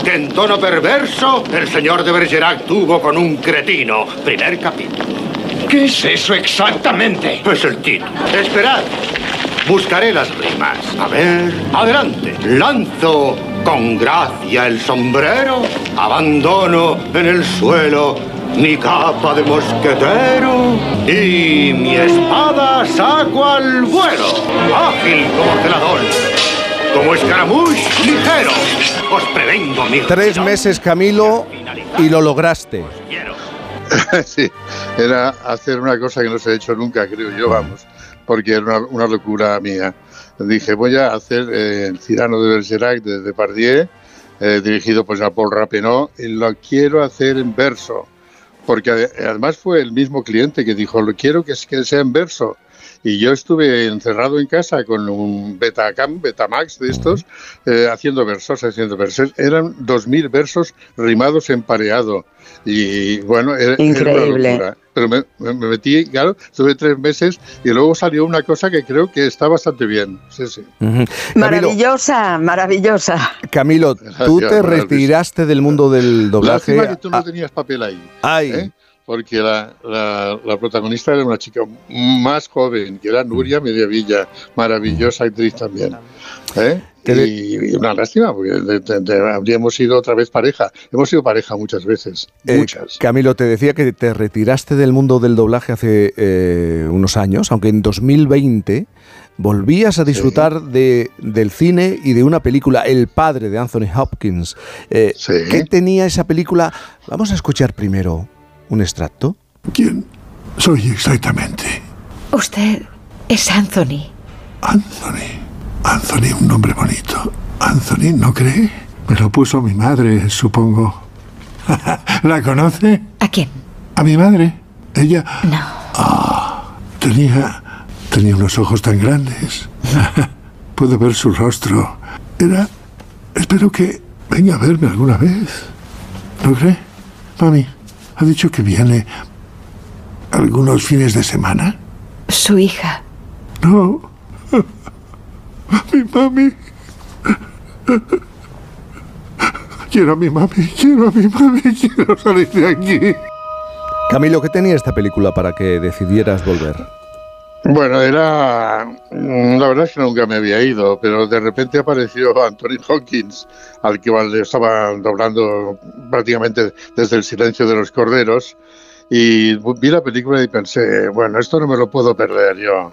que en tono perverso el señor de Bergerac tuvo con un cretino. Primer capítulo. ¿Qué es eso exactamente? Es el título. Esperad. Buscaré las rimas. A ver, adelante. Lanzo con gracia el sombrero. Abandono en el suelo mi capa de mosquetero. Y mi espada saco al vuelo. Ágil como celador. Como escaramouche ligero. Os prevengo mi Tres meses, Camilo, y lo lograste. sí, era hacer una cosa que no se ha hecho nunca, creo yo, vamos, porque era una, locura mía. Dije, voy a hacer eh, El Cirano de Bergerac de Depardieu, eh, dirigido pues a Paul Rappenot, y lo quiero hacer en verso, porque ade- además fue el mismo cliente que dijo, lo quiero que sea en verso. Y yo estuve encerrado en casa con un Betacam, Betamax de estos, eh, haciendo versos, haciendo versos. Eran 2.000 versos rimados en pareado. Y bueno, era, era una Increíble. Pero me, me- me metí, claro, estuve tres meses y luego salió una cosa que creo que está bastante bien. Sí, sí. Maravillosa, maravillosa. Camilo, tú Gracias, te retiraste del mundo del doblaje. Lástima que tú no Ah, tenías papel ahí. Ay. ¿eh? Porque la, la- la protagonista era una chica más joven, que era Nuria Mediavilla, maravillosa actriz también. ¿eh? Y, y una lástima, porque de- de- de- habríamos sido otra vez pareja. Hemos sido pareja muchas veces, Eh, muchas. Camilo, te decía que te retiraste del mundo del doblaje hace eh, unos años, aunque en 2020 volvías a disfrutar de, del cine y de una película, El padre de Anthony Hopkins. Eh, ¿Qué tenía esa película? Vamos a escuchar primero un extracto. ¿Quién soy exactamente? Usted es Anthony. Anthony. Anthony, un nombre bonito. Anthony, ¿no cree? Me lo puso mi madre, supongo. ¿La conoce? ¿A quién? A mi madre. Ella No. tenía tenía unos ojos tan grandes. Puedo ver su rostro. Era espero que venga a verme alguna vez. ¿No cree? Mami, ha dicho que viene algunos fines de semana. Su hija. No. Mi mami. Quiero a mi mami, quiero a mi mami, quiero salir de aquí. Camilo, ¿qué tenía esta película para que decidieras volver? Bueno, era. mm, La verdad es que nunca me había ido, pero de repente apareció Anthony Hawkins, al que le estaba doblando prácticamente desde el silencio de los corderos. Y vi la película y pensé, bueno, esto no me lo puedo perder yo.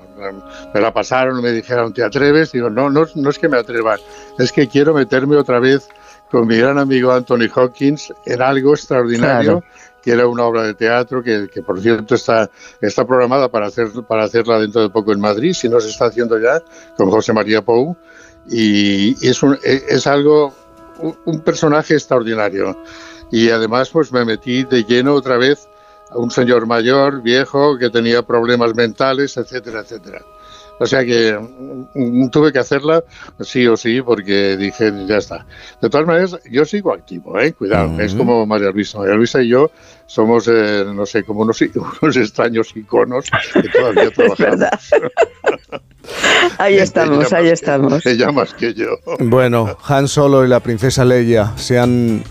Me la pasaron, me dijeron, ¿te atreves? Digo, no, no, no es que me atreva, es que quiero meterme otra vez con mi gran amigo Anthony Hawkins en algo extraordinario. Que era una obra de teatro que, que, por cierto está, está programada para, hacer, para hacerla dentro de poco en Madrid, si no se está haciendo ya, con José María Pou. Y es, un, es algo, un personaje extraordinario. Y además pues me metí de lleno otra vez a un señor mayor, viejo, que tenía problemas mentales, etcétera, etcétera. O sea que mm, tuve que hacerla sí o sí porque dije, ya está. De todas maneras, yo sigo activo, ¿eh? Cuidado, es como María Luisa. María Luisa y yo somos, eh, no sé, como unos, unos extraños iconos que todavía trabajamos. Ahí estamos, Ella ahí más estamos. Que, ella más que yo. Bueno, Han Solo y la princesa Leia se han,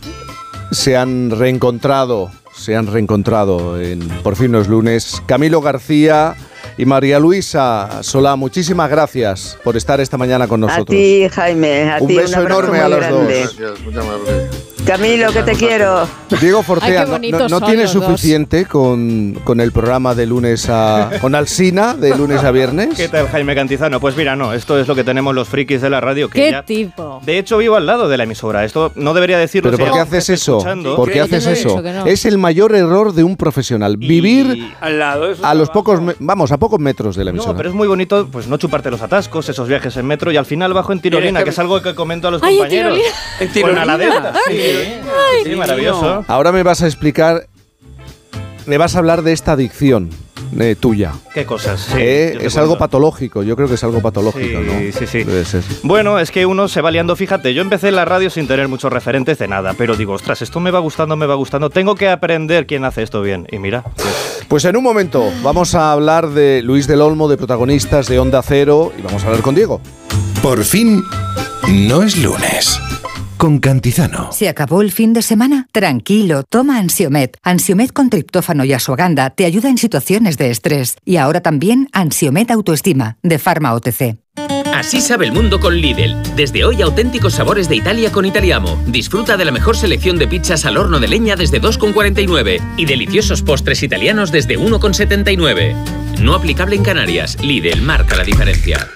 se han reencontrado, se han reencontrado en Por fin los lunes. Camilo García y María Luisa Solá, muchísimas gracias por estar esta mañana con A nosotros. ti, Jaime, a Un ti beso un abrazo enorme a los dos. grande. Gracias. Camilo, que te quiero. Diego Fortea, no- no, no tiene suficiente con, con el programa de lunes a. con Alsina, de lunes a viernes? ¿Qué tal, Jaime Cantizano? Pues mira, no, esto es lo que tenemos los frikis de la radio. Que ¿Qué ya- tipo? De hecho, vivo al lado de la emisora. Esto no debería decirlo. ¿Pero si por qué haces eso? escuchando. ¿Por qué haces eso? Es el mayor error de un profesional. Vivir Al lado a los pocos, me- vamos, a pocos metros de la emisora. No, pero es muy bonito pues no chuparte los atascos, esos viajes en metro y al final bajo en tirolina, que- es algo que comento a los Ay, en compañeros. tirolina. ¿En Con tirolina? la ladera, sí. Ay, sí, maravilloso. Ahora me vas a explicar, me vas a hablar de esta adicción eh, tuya. Qué cosas. sí, Eh, es algo patológico, yo creo que es algo patológico, Sí, ¿no? sí, sí. Debe ser. Bueno, es que uno se va liando, fíjate, yo empecé en la radio sin tener muchos referentes de nada, pero digo, ostras, esto me va gustando, me va gustando, tengo que aprender quién hace esto bien. Y mira, pues, Pues en un momento vamos a hablar de Luis del Olmo, de protagonistas de Onda Cero, y vamos a hablar con Diego. Por fin, no es lunes. Con Cantizano. ¿Se acabó el fin de semana? Tranquilo, toma Ansiomet. Ansiomet con triptófano y asuaganda te ayuda en situaciones de estrés. Y ahora también Ansiomet Autoestima, de Pharma OTC. Así sabe el mundo con Lidl. Desde hoy auténticos sabores de Italia con Italiamo. Disfruta de la mejor selección de pizzas al horno de leña desde 2,49 y deliciosos postres italianos desde 1,79. No aplicable en Canarias. Lidl marca la diferencia.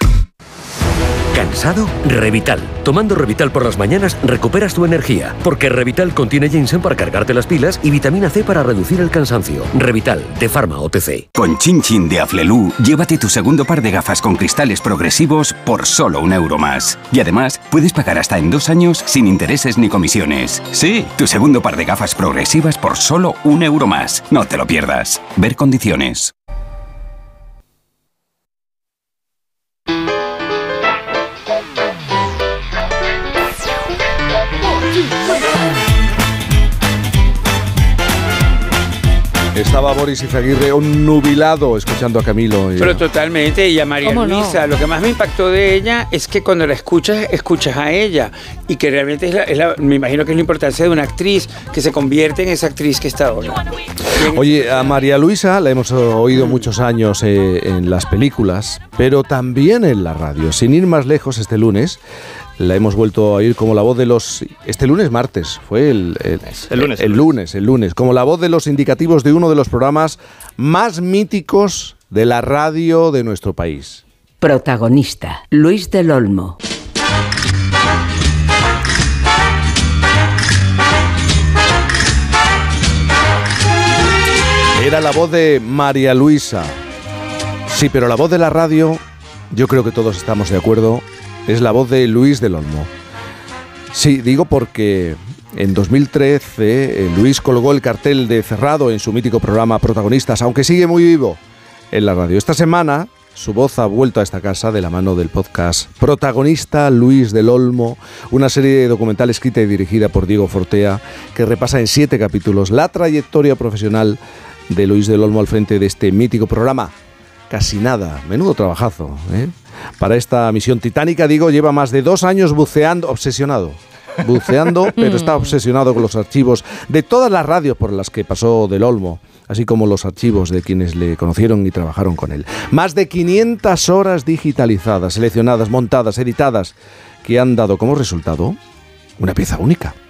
¿Cansado? Revital. Tomando Revital por las mañanas recuperas tu energía, porque Revital contiene ginseng para cargarte las pilas y vitamina C para reducir el cansancio. Revital, de Pharma OTC. Con Chin Chin de Aflelu, llévate tu segundo par de gafas con cristales progresivos por solo un euro más. Y además, puedes pagar hasta en dos años sin intereses ni comisiones. Sí, tu segundo par de gafas progresivas por solo un euro más. No te lo pierdas. Ver condiciones. Estaba Boris Izaguirre un nubilado escuchando a Camilo. y- Pero totalmente, y a María. Luisa, lo que más me impactó de ella es que cuando la escuchas, escuchas a ella. Y que realmente es la, es la- me imagino que es la importancia de una actriz que se convierte en esa actriz que está ahora. Oye, a María Luisa la hemos oído muchos años eh, en las películas, pero también en la radio. Sin ir más lejos, este lunes la hemos vuelto a oír como la voz de los... Este lunes, martes, fue el, el, El lunes, El lunes, el lunes, como la voz de los indicativos de uno de los programas más míticos de la radio de nuestro país. Protagonista, Luis del Olmo. Era la voz de María Luisa. Sí, pero la voz de la radio, yo creo que todos estamos de acuerdo, es la voz de Luis del Olmo. Sí, digo porque en 2013 eh, Luis colgó el cartel de cerrado en su mítico programa Protagonistas, aunque sigue muy vivo en la radio. Esta semana su voz ha vuelto a esta casa de la mano del podcast Protagonista Luis del Olmo, una serie documental escrita y dirigida por Diego Fortea que repasa en siete capítulos la trayectoria profesional de Luis del Olmo al frente de este mítico programa. Casi nada, menudo trabajazo. ¿eh? Para esta misión titánica. Digo, lleva más de dos años buceando, obsesionado. Buceando, pero está obsesionado con los archivos de todas las radios por las que pasó del Olmo, así como los archivos de quienes le conocieron y trabajaron con él. Más de 500 horas digitalizadas, seleccionadas, montadas, editadas, que han dado como resultado una pieza única.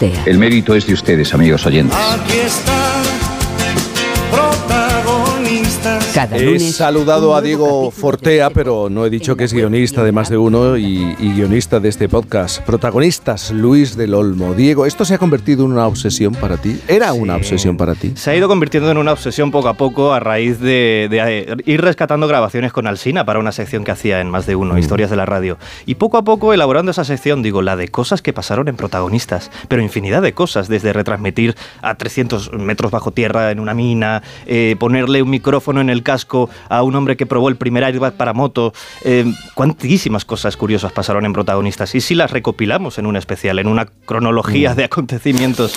El mérito es de ustedes, amigos oyentes. Aquí está, Cada He saludado a Diego Fortea, pero no he dicho que es guionista de más de uno y, y guionista de este podcast. Protagonistas, Luis del Olmo. Diego, ¿esto se ha convertido en una obsesión para ti? ¿Era una obsesión para ti? Se ha ido convirtiendo en una obsesión poco a poco a raíz de, de, eh, ir rescatando grabaciones con Alsina para una sección que hacía en más de uno, historias de la radio. Y poco a poco elaborando esa sección, digo, la de cosas que pasaron en protagonistas, pero infinidad de cosas, desde retransmitir a 300 metros bajo tierra en una mina, eh, ponerle un micrófono en el casco a un hombre que probó el primer airbag para moto, eh, cuantísimas cosas curiosas pasaron en protagonistas. Y si las recopilamos en un especial, en una cronología de acontecimientos.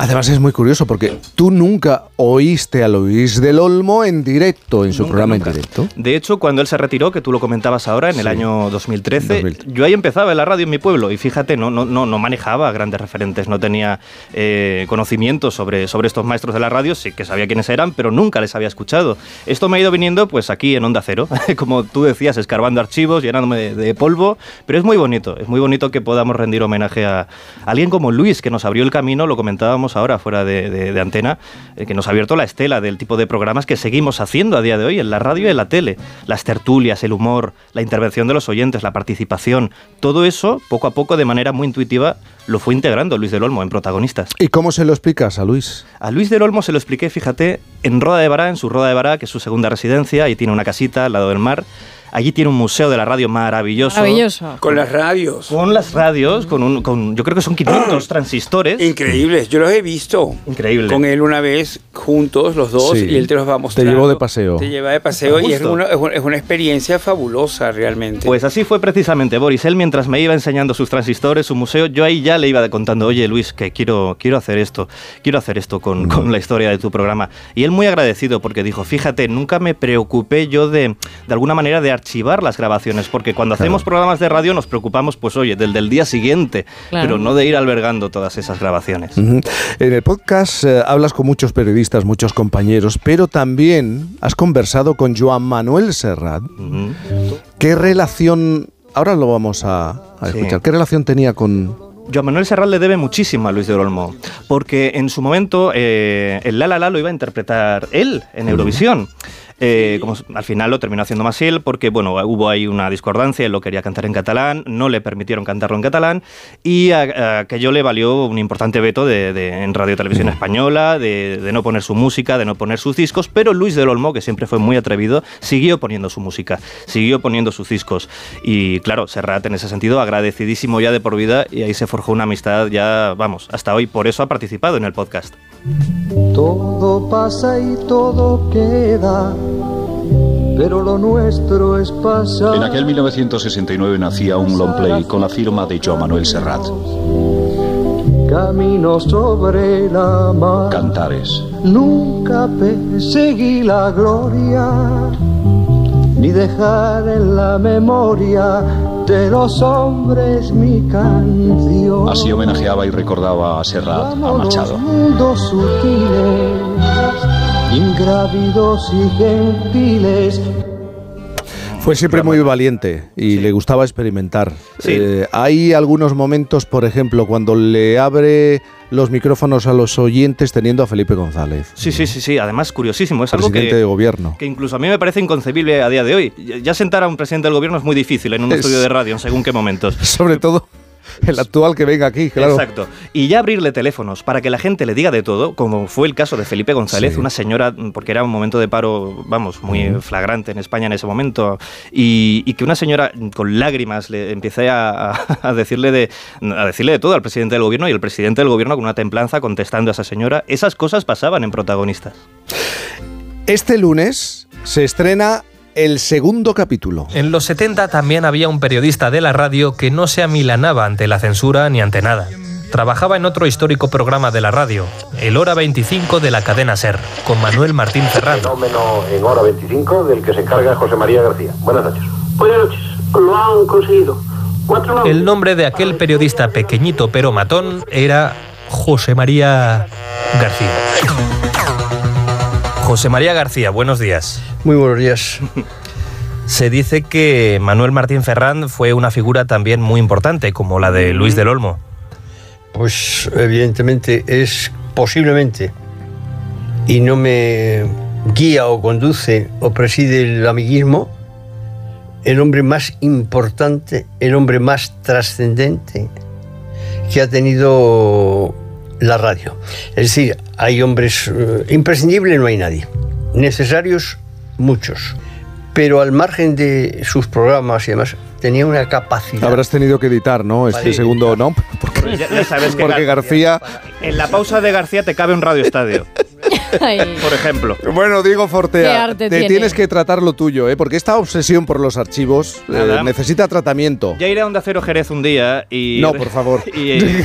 Además es muy curioso porque tú nunca oíste a Luis del Olmo en directo, en su Nunca, programa nunca. en directo. De hecho, cuando él se retiró, que tú lo comentabas ahora, en el año 2013, 2013. yo ahí empezaba en la radio en mi pueblo y fíjate, no, no, no, no manejaba grandes referentes, no tenía eh, conocimiento sobre, sobre estos maestros de la radio, sí que sabía quiénes eran, pero nunca les había escuchado. Esto me ha ido viniendo pues aquí en Onda Cero, como tú decías, escarbando archivos, llenándome de, de polvo, pero es muy bonito, es muy bonito que podamos rendir homenaje a alguien como Luis, que nos abrió el camino, lo comentábamos ahora fuera de, de- de antena, eh, que nos ha abierto la estela del tipo de programas que seguimos haciendo a día de hoy en la radio y en la tele. Las tertulias, el humor, la intervención de los oyentes, la participación, todo eso, poco a poco, de manera muy intuitiva, lo fue integrando Luis del Olmo en protagonistas. ¿Y cómo se lo explicas a Luis? A Luis del Olmo se lo expliqué, fíjate, en Roda de Bará, en su Roda de Bará, que es su segunda residencia, ahí tiene una casita al lado del mar. Allí tiene un museo de la radio maravilloso. Maravilloso. Con las radios. Con las radios, con, un, con yo creo que son 500 transistores. Increíbles, yo los he visto. Increíble. Con él una vez, juntos, los dos, Sí. y él te los va a mostrar. llevó de paseo. Te lleva de paseo y es Justo. una, es una- es una experiencia fabulosa realmente. Pues así fue precisamente Boris. Él mientras me iba enseñando sus transistores, su museo, yo ahí ya le iba contando, oye Luis, que quiero, quiero hacer esto, quiero hacer esto con, con la historia de tu programa. Y él muy agradecido porque dijo, fíjate, nunca me preocupé yo de, de alguna manera de archivar las grabaciones, porque cuando hacemos programas de radio nos preocupamos, pues oye, del del día siguiente, Claro. pero no de ir albergando todas esas grabaciones. Ujú. En el podcast eh, hablas con muchos periodistas, muchos compañeros, pero también has conversado con Joan Manuel Serrat. ¿Qué relación, ahora lo vamos a, a Sí. escuchar, qué relación tenía con, Joan Manuel Serrat le debe muchísimo a Luis de Olmo, porque en su momento eh, el La La La lo iba a interpretar él en Eurovisión. Eh, como al final lo terminó haciendo más él porque bueno hubo ahí una discordancia él lo quería cantar en catalán no le permitieron cantarlo en catalán y a- a aquello le valió un importante veto de, de- en radio televisión española de, de no poner su música de no poner sus discos pero Luis del Olmo que siempre fue muy atrevido siguió poniendo su música siguió poniendo sus discos. Y claro Serrat en ese sentido agradecidísimo ya de por vida y ahí se forjó una amistad ya vamos hasta hoy. Por eso ha participado en el podcast. Todo pasa y todo queda, pero lo nuestro es pasar. En aquel 1969 nacía un long play con la firma de Joan Manuel Serrat. Camino sobre la mar. Cantares. Nunca perseguí la gloria, ni dejar en la memoria de los hombres mi canción. Así homenajeaba y recordaba a Serrat a Machado. Mundos sutiles, ingrávidos y gentiles. Fue siempre muy valiente y le gustaba experimentar. Sí. Eh, hay algunos momentos, por ejemplo, cuando le abre los micrófonos a los oyentes teniendo a Felipe González, sí sí sí sí además curiosísimo es algo presidente que de gobierno. que incluso a mí me parece inconcebible a día de hoy. Ya sentar a un presidente del gobierno es muy difícil en un Es- estudio de radio, en según qué momentos. Sobre todo el actual que venga aquí, claro. Exacto. Y ya abrirle teléfonos para que la gente le diga de todo, como fue el caso de Felipe González, Sí. una señora, porque era un momento de paro, vamos, muy flagrante en España en ese momento, y, y que una señora con lágrimas le empiece a, a- a decirle de, a decirle de todo al presidente del gobierno y el presidente del gobierno con una templanza contestando a esa señora. Esas cosas pasaban en protagonistas. Este lunes se estrena el segundo capítulo. En los 70 también había un periodista de la radio que no se amilanaba ante la censura ni ante nada. Trabajaba en otro histórico programa de la radio, el Hora 25 de la cadena SER, con Manuel Martín Ferrand. Fenómeno en hora 25 del que se encarga José María García. Buenas noches. Buenas noches. Lo han conseguido. Cuatro. El nombre de aquel periodista pequeñito pero matón era José María García. José María García, buenos días. Muy buenos días. Se dice que Manuel Martín Ferrand fue una figura también muy importante, como la de Luis del Olmo. Pues evidentemente es posiblemente, y no me guía o conduce o preside el amiguismo, el hombre más importante, el hombre más trascendente que ha tenido la radio. Es decir, hay hombres eh, imprescindibles, no hay nadie. Necesarios, muchos. Pero al margen de sus programas y demás, tenía una capacidad. Habrás tenido que editar, ¿no? Este Vale. segundo, ¿no? Porque, Ya, ya sabes que porque García... En la pausa de García te cabe un radio estadio, por ejemplo. Bueno, Diego Fortea, te tiene. tienes que tratar lo tuyo, ¿eh? Porque esta obsesión por los archivos eh, necesita tratamiento. Ya iré a Onda Cero Jerez un día y... No, por favor. Y, eh,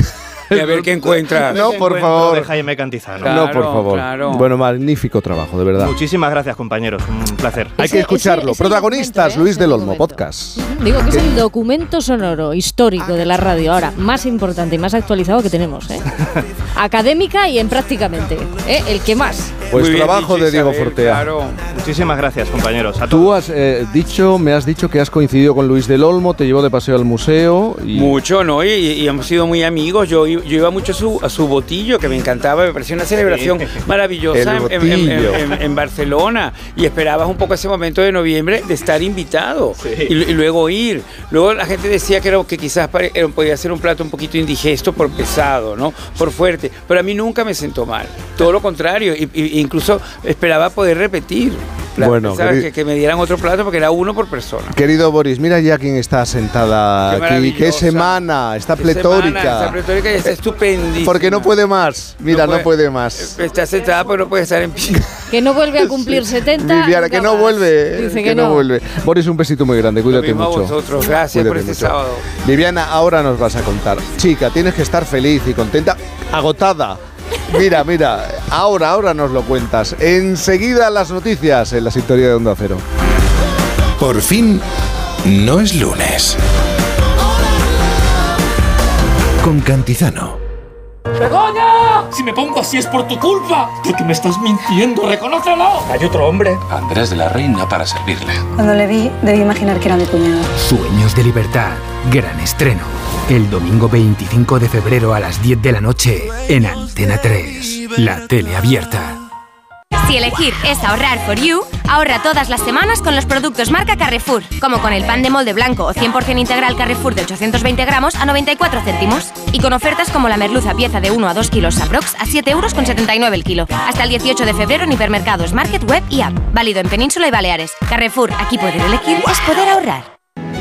Y a ver qué encuentra. No, por favor. De Jaime Cantizano. Claro, no, por favor. claro. Bueno, magnífico trabajo, de verdad. Muchísimas gracias, compañeros. Un placer. Hay Ese- que escucharlo. Protagonistas, ¿eh? Luis del Olmo, podcast. Digo que es el documento sonoro histórico de la radio ahora más importante y más actualizado que tenemos, ¿eh? Académica y en prácticamente, ¿eh? El que más. Pues Muy trabajo de Diego Isabel, Fortea. Claro. Muchísimas gracias, compañeros. A Tú has eh, dicho, me has dicho que has coincidido con Luis del Olmo, te llevó de paseo al museo y Mucho, ¿no? Y, y hemos sido muy amigos. Yo, yo iba mucho a su, a su botillo, que me encantaba. Me parecía una celebración maravillosa en, en- en- botillo. en- en Barcelona. Y esperabas un poco ese momento de noviembre de estar invitado y, y luego ir. Luego la gente decía que, era, que quizás pare- era- podía ser un plato un poquito indigesto por pesado, ¿no? Por fuerte. Pero a mí nunca me sentó mal. Todo lo contrario. Y, y- incluso esperaba poder repetir. La- Bueno, que, que me dieran otro plato porque era uno por persona. Querido Boris, mira ya quién está sentada Qué aquí. Qué semana, está Qué pletórica. semana, Está pletórica y está estupendísima. Porque no puede más. Mira, no puede, más. Está sentada pero no puede estar en pie. Que no vuelve a cumplir 70. Viviana, que no más. vuelve. Dice que, no. vuelve. Boris, un besito muy grande. Cuídate mismo a mucho. vosotros. Gracias por este sábado. Viviana, ahora nos vas a contar. Chica, tienes que estar feliz y contenta. Agotada. Mira, mira, ahora, ahora nos lo cuentas. Enseguida las noticias en la sintonía de Onda Cero. Por fin, no es lunes. Con Cantizano. ¡Begoña! Si me pongo así es por tu culpa. Porque me estás mintiendo, reconócelo. Hay otro hombre. Andrés de la Reina para servirle. Cuando le vi, debí imaginar que era mi cuñado. Sueños de libertad. Gran estreno. El domingo 25 de febrero a las 10 de la noche en Antena 3. La tele abierta. Si elegir es ahorrar for you, ahorra todas las semanas con los productos marca Carrefour, como con el pan de molde blanco o 100% integral Carrefour de 820 gramos a 94 céntimos. Y con ofertas como la merluza pieza de 1 a 2 kilos Aprox a 7 euros con 79 el kilo. Hasta el 18 de febrero en hipermercados, market, web y app. Válido en Península y Baleares. Carrefour, aquí poder elegir es poder ahorrar.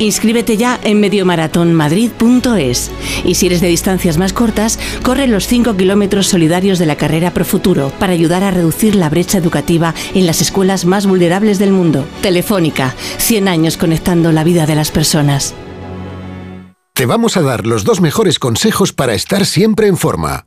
Inscríbete ya en mediomaratonmadrid.es. Y si eres de distancias más cortas, corre los 5 kilómetros solidarios de la carrera Pro Futuro para ayudar a reducir la brecha educativa en las escuelas más vulnerables del mundo. Telefónica, 100 años conectando la vida de las personas. Te vamos a dar los dos mejores consejos para estar siempre en forma.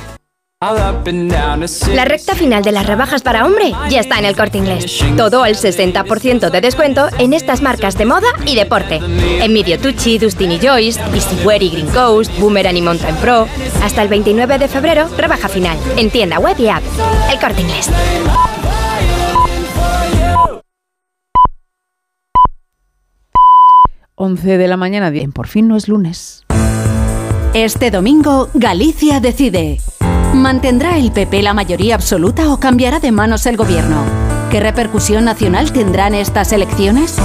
La recta final de las rebajas para hombre ya está en el corte inglés. Todo al 60% de descuento en estas marcas de moda y deporte. En Medio Tucci, Dustin y Joyce, Easywear y Green Coast, Boomerang y Mountain Pro. Hasta el 29 de febrero, rebaja final. En tienda web y app. El corte inglés. Once de la mañana, bien, por fin no es lunes. Este domingo, Galicia decide. ¿Mantendrá el PP la mayoría absoluta o cambiará de manos el gobierno? ¿Qué repercusión nacional tendrán estas elecciones?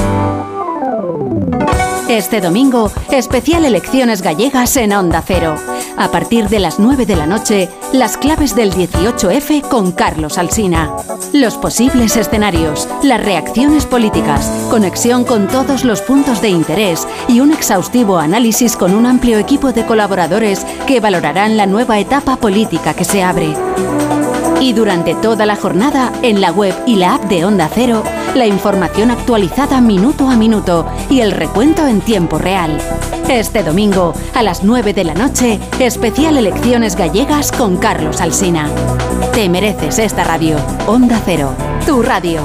Este domingo, especial elecciones gallegas en Onda Cero. A partir de las 9 de la noche, las claves del 18F con Carlos Alsina. Los posibles escenarios, las reacciones políticas, conexión con todos los puntos de interés y un exhaustivo análisis con un amplio equipo de colaboradores que valorarán la nueva etapa política que se abre. Y durante toda la jornada, en la web y la app de Onda Cero, la información actualizada minuto a minuto y el recuento en tiempo real. Este domingo, a las 9 de la noche, especial Elecciones Gallegas con Carlos Alsina. Te mereces esta radio. Onda Cero, tu radio.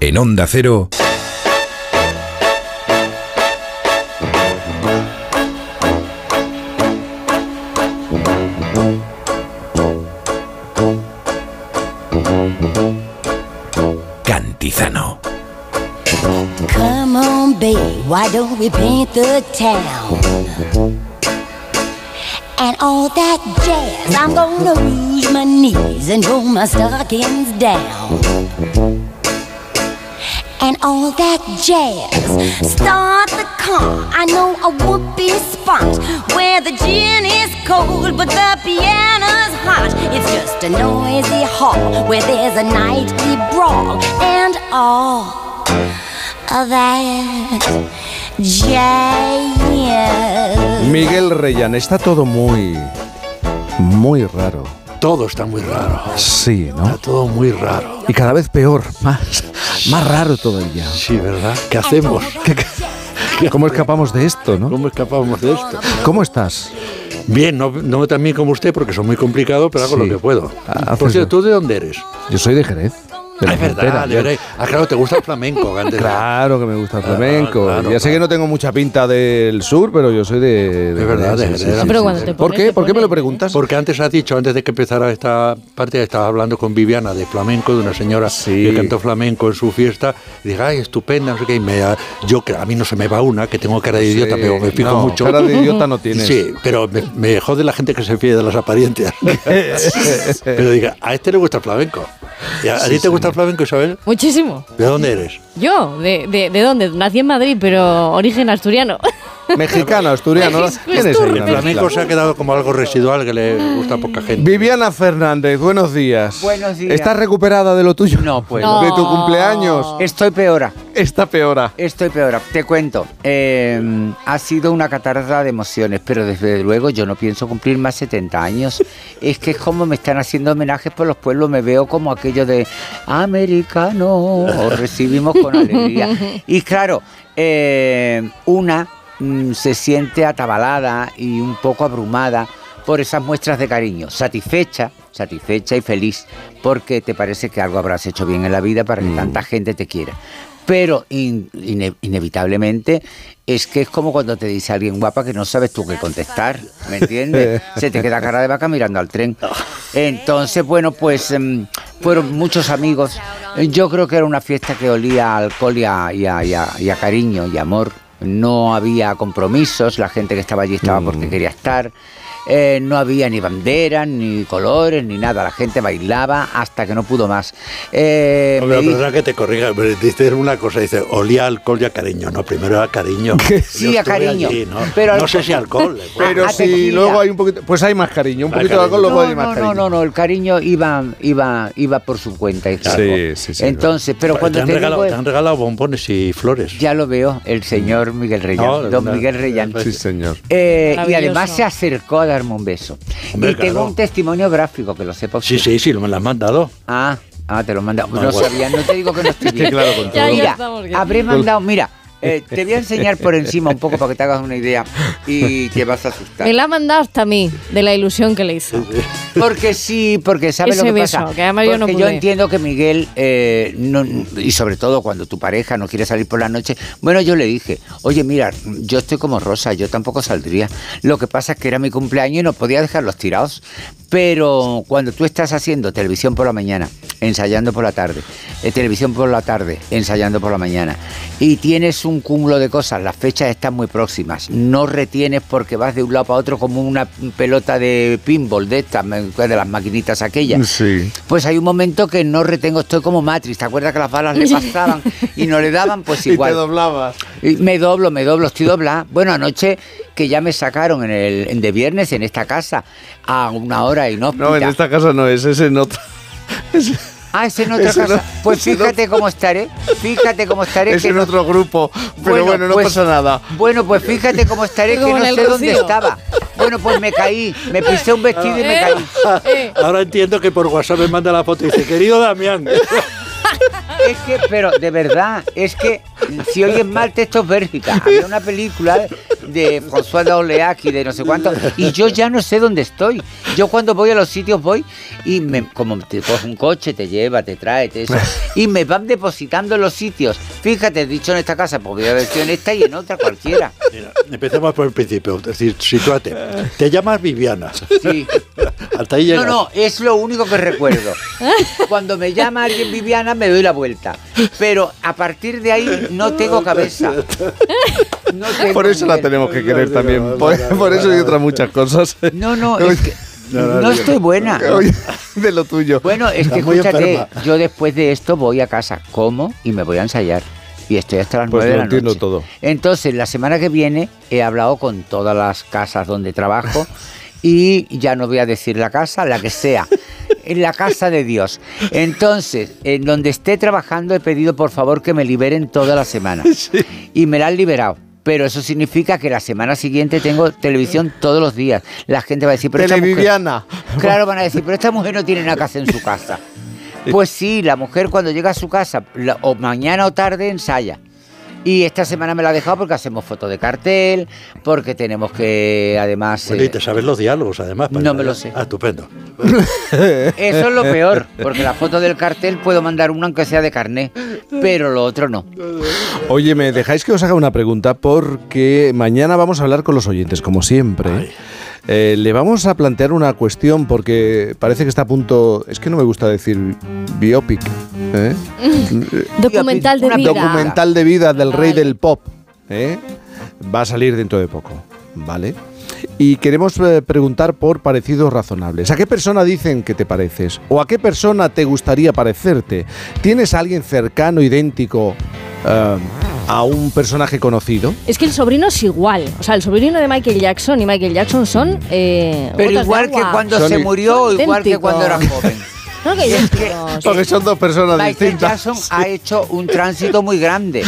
En Onda Cero. Come on, babe, why don't we paint the town? And all that jazz, I'm gonna rouge my knees and roll my stockings down. And all that jazz, start the car. I know a whoopee spot where the gin is cold, but the piano's hot. It's just a noisy hall where there's a nightly brawl and all of that jazz. Miguel Reyán, está todo muy, muy raro. Todo está muy raro. Sí, ¿no? Está todo muy raro. Y cada vez peor, más, más raro todavía. Sí, ¿verdad? ¿Qué hacemos? ¿Cómo escapamos de esto, no? ¿Cómo escapamos de esto? ¿Cómo estás? Bien, no, no tan bien como usted porque son muy complicado, pero hago Sí. lo que puedo. Ah, Por cierto, ¿tú de dónde eres? Yo soy de Jerez. De la Ah, es verdad, de verdad. Ah, claro, te gusta el flamenco. antes. Claro que me gusta el flamenco. claro, ya sé que no tengo mucha pinta del sur, pero yo soy de. De verdad, de sí, verdad. sí, Pero cuando ¿Por qué? te ¿Por qué me lo preguntas? Porque antes has dicho, antes de que empezara esta parte, estaba hablando con Viviana de flamenco, de una señora Sí. que cantó flamenco en su fiesta. Y dije, ay, estupenda, no sé qué. Y me, yo, que a mí no se me va una, que tengo cara de Sí, idiota, pero me fijo no, mucho. cara de idiota no tienes. Sí, pero me, me jode la gente que se fíe de las apariencias. pero diga, a este le gusta el flamenco. ¿Y a, ti te sí. Gusta el flamenco, Isabel? Muchísimo. ¿De dónde eres? Yo, ¿de, de, de dónde? Nací en Madrid, pero origen asturiano. Mexicano, asturiano. ¿no? Es- ¿Quién es es ahí turco. en la El flamenco se ha quedado como algo residual que le gusta a poca gente. Viviana Fernández, buenos días. Buenos días. ¿Estás recuperada de lo tuyo? No, pues. No. ¿De tu cumpleaños? Estoy peora. Está peora. Estoy peora. Te cuento. eh, ha sido una catarata de emociones, pero desde luego yo no pienso cumplir más 70 años. Es que es como me están haciendo homenajes por los pueblos. Me veo como aquello de americano. Os recibimos con alegría. Y claro, eh, una mm, se siente atabalada y un poco abrumada por esas muestras de cariño, satisfecha, satisfecha y feliz, porque te parece que algo habrás hecho bien en la vida para que tanta gente te quiera. Pero in- ine- inevitablemente es que es como cuando te dice alguien guapa que no sabes tú qué contestar, ¿me entiendes? Se te queda cara de vaca mirando al tren. Entonces, bueno, pues em, fueron muchos amigos. Yo creo que era una fiesta que olía a alcohol y a, y a- y a- y a cariño y amor. No había compromisos, la gente que estaba allí estaba porque quería estar. Eh, no había ni banderas, ni colores, ni nada. La gente bailaba hasta que no pudo más. Eh, Hombre, me di- perdona que te corrija, dices una cosa, dice, olía alcohol y a cariño. No, primero era cariño. Sí, a cariño, allí, ¿no? pero no sé si alcohol. eh, Pero a si tequila. luego hay un poquito. Pues hay más cariño. Un Más poquito de alcohol, luego hay no, más no, cariño. no, no, el cariño iba, iba, iba por su cuenta. y Sí, claro. sí, sí, Entonces, pero te, cuando han te, regalado, digo, te han regalado bombones y flores. ya lo veo, el señor Miguel Reyán, No, don no, Miguel Reyán. no, Sí, señor. Eh, y además se acercó a darme un beso. Hombre, y tengo claro. un testimonio gráfico que lo sepa usted. Sí, sí, sí, me lo han mandado. Ah, ah, te lo he mandado. Ah, no bueno. sabía, no te digo que no estoy bien. Sí, claro, con Ya, ya Mira, habré mandado, mira, Eh, te voy a enseñar por encima un poco para que te hagas una idea y te vas a asustar. Me la ha mandado hasta a mí, de la ilusión que le hizo. Porque sí, porque sabes Ese lo que beso, pasa. que además yo no Porque pude. entiendo que Miguel, eh, no- y sobre todo cuando tu pareja no quiere salir por la noche, bueno, yo le dije, oye, mira, yo estoy como Rosa, yo tampoco saldría. Lo que pasa es que era mi cumpleaños y no podía dejarlos tirados. Pero cuando tú estás haciendo televisión por la mañana, ensayando por la tarde, eh, televisión por la tarde, ensayando por la mañana, y tienes un cúmulo de cosas, las fechas están muy próximas, no retienes porque vas de un lado para otro como una pelota de pinball de estas, de las maquinitas aquellas. Sí. Pues hay un momento que no retengo, estoy como Matrix, ¿te acuerdas que las balas le pasaban y no le daban? Pues Y te igual. doblabas. Y me doblo, me doblo, estoy doblada. Bueno, anoche que ya me sacaron en el en de viernes en esta casa a una hora inhóspita. No, en esta casa no es, es en otra. Ah, es en otra Ese casa. no- pues no- fíjate cómo estaré. Fíjate cómo estaré. Es que en no- otro grupo. Pero bueno, no pues- pasa nada. Bueno, pues fíjate cómo estaré, que no sé dónde estaba. Bueno, pues me caí, me pisé un vestido y me Eh, caí. eh. Ahora entiendo que por WhatsApp me manda la foto y dice, querido Damián. Es que, pero de verdad, es que si oyes mal textos Bélgica, había una película de François d'Orléac y de no sé cuánto, y yo ya no sé dónde estoy. Yo cuando voy a los sitios voy y me, como te coge un coche, te lleva, te trae, te eso, y me van depositando en los sitios. Fíjate, he dicho en esta casa, pues voy a ver en esta y en otra cualquiera. Mira, empecemos por el principio. Es decir, sitúate. Te llamas Viviana. Sí. Hasta ahí No, no, es lo único que recuerdo. Cuando me llama alguien Viviana me doy la vuelta. Pero a partir de ahí no tengo cabeza. No tengo Por eso la nivel. Tenemos que querer también. Por, por eso y otras muchas cosas. No, no, es que No, no, no no. estoy buena. De lo tuyo. Bueno, es que escúchate, yo después de esto voy a casa, como y me voy a ensayar. Y estoy hasta las Pues nueve de la entiendo noche. todo. Entonces, la semana que viene he hablado con todas las casas donde trabajo y ya no voy a decir la casa, la que sea. En la casa de Dios. Entonces, en donde esté trabajando he pedido por favor que me liberen toda la semana. Y me la han liberado. Pero eso significa que la semana siguiente tengo televisión todos los días. La gente va a decir, pero esta mujer-. Claro, van a decir, pero esta mujer no tiene nada que hacer en su casa. Pues sí, la mujer cuando llega a su casa, o mañana o tarde, ensaya. Y esta semana me la ha dejado porque hacemos foto de cartel, porque tenemos que, además... Bueno, y eh, te sabes los diálogos, además. para No me lo sé. Ah, estupendo. Eso es lo peor, porque la foto del cartel puedo mandar una aunque sea de carné, pero lo otro no. Oye, ¿me dejáis que os haga una pregunta? Porque mañana vamos a hablar con los oyentes, como siempre. Eh, le vamos a plantear una cuestión porque parece que está a punto. Es que no me gusta decir biopic. ¿eh? Documental de vida. Documental de vida del rey del pop. ¿eh? Va a salir dentro de poco. ¿Vale? Y queremos eh, preguntar por parecidos razonables. ¿A qué persona dicen que te pareces? ¿O a qué persona te gustaría parecerte? ¿Tienes a alguien cercano, idéntico eh, a un personaje conocido? Es que el sobrino es igual. O sea, el sobrino de Michael Jackson y Michael Jackson son. eh, Pero gotas de igual que cuando Son se murió, igual que cuando era joven. Que. Porque son dos personas Michael distintas. Jackson ha hecho un tránsito muy grande.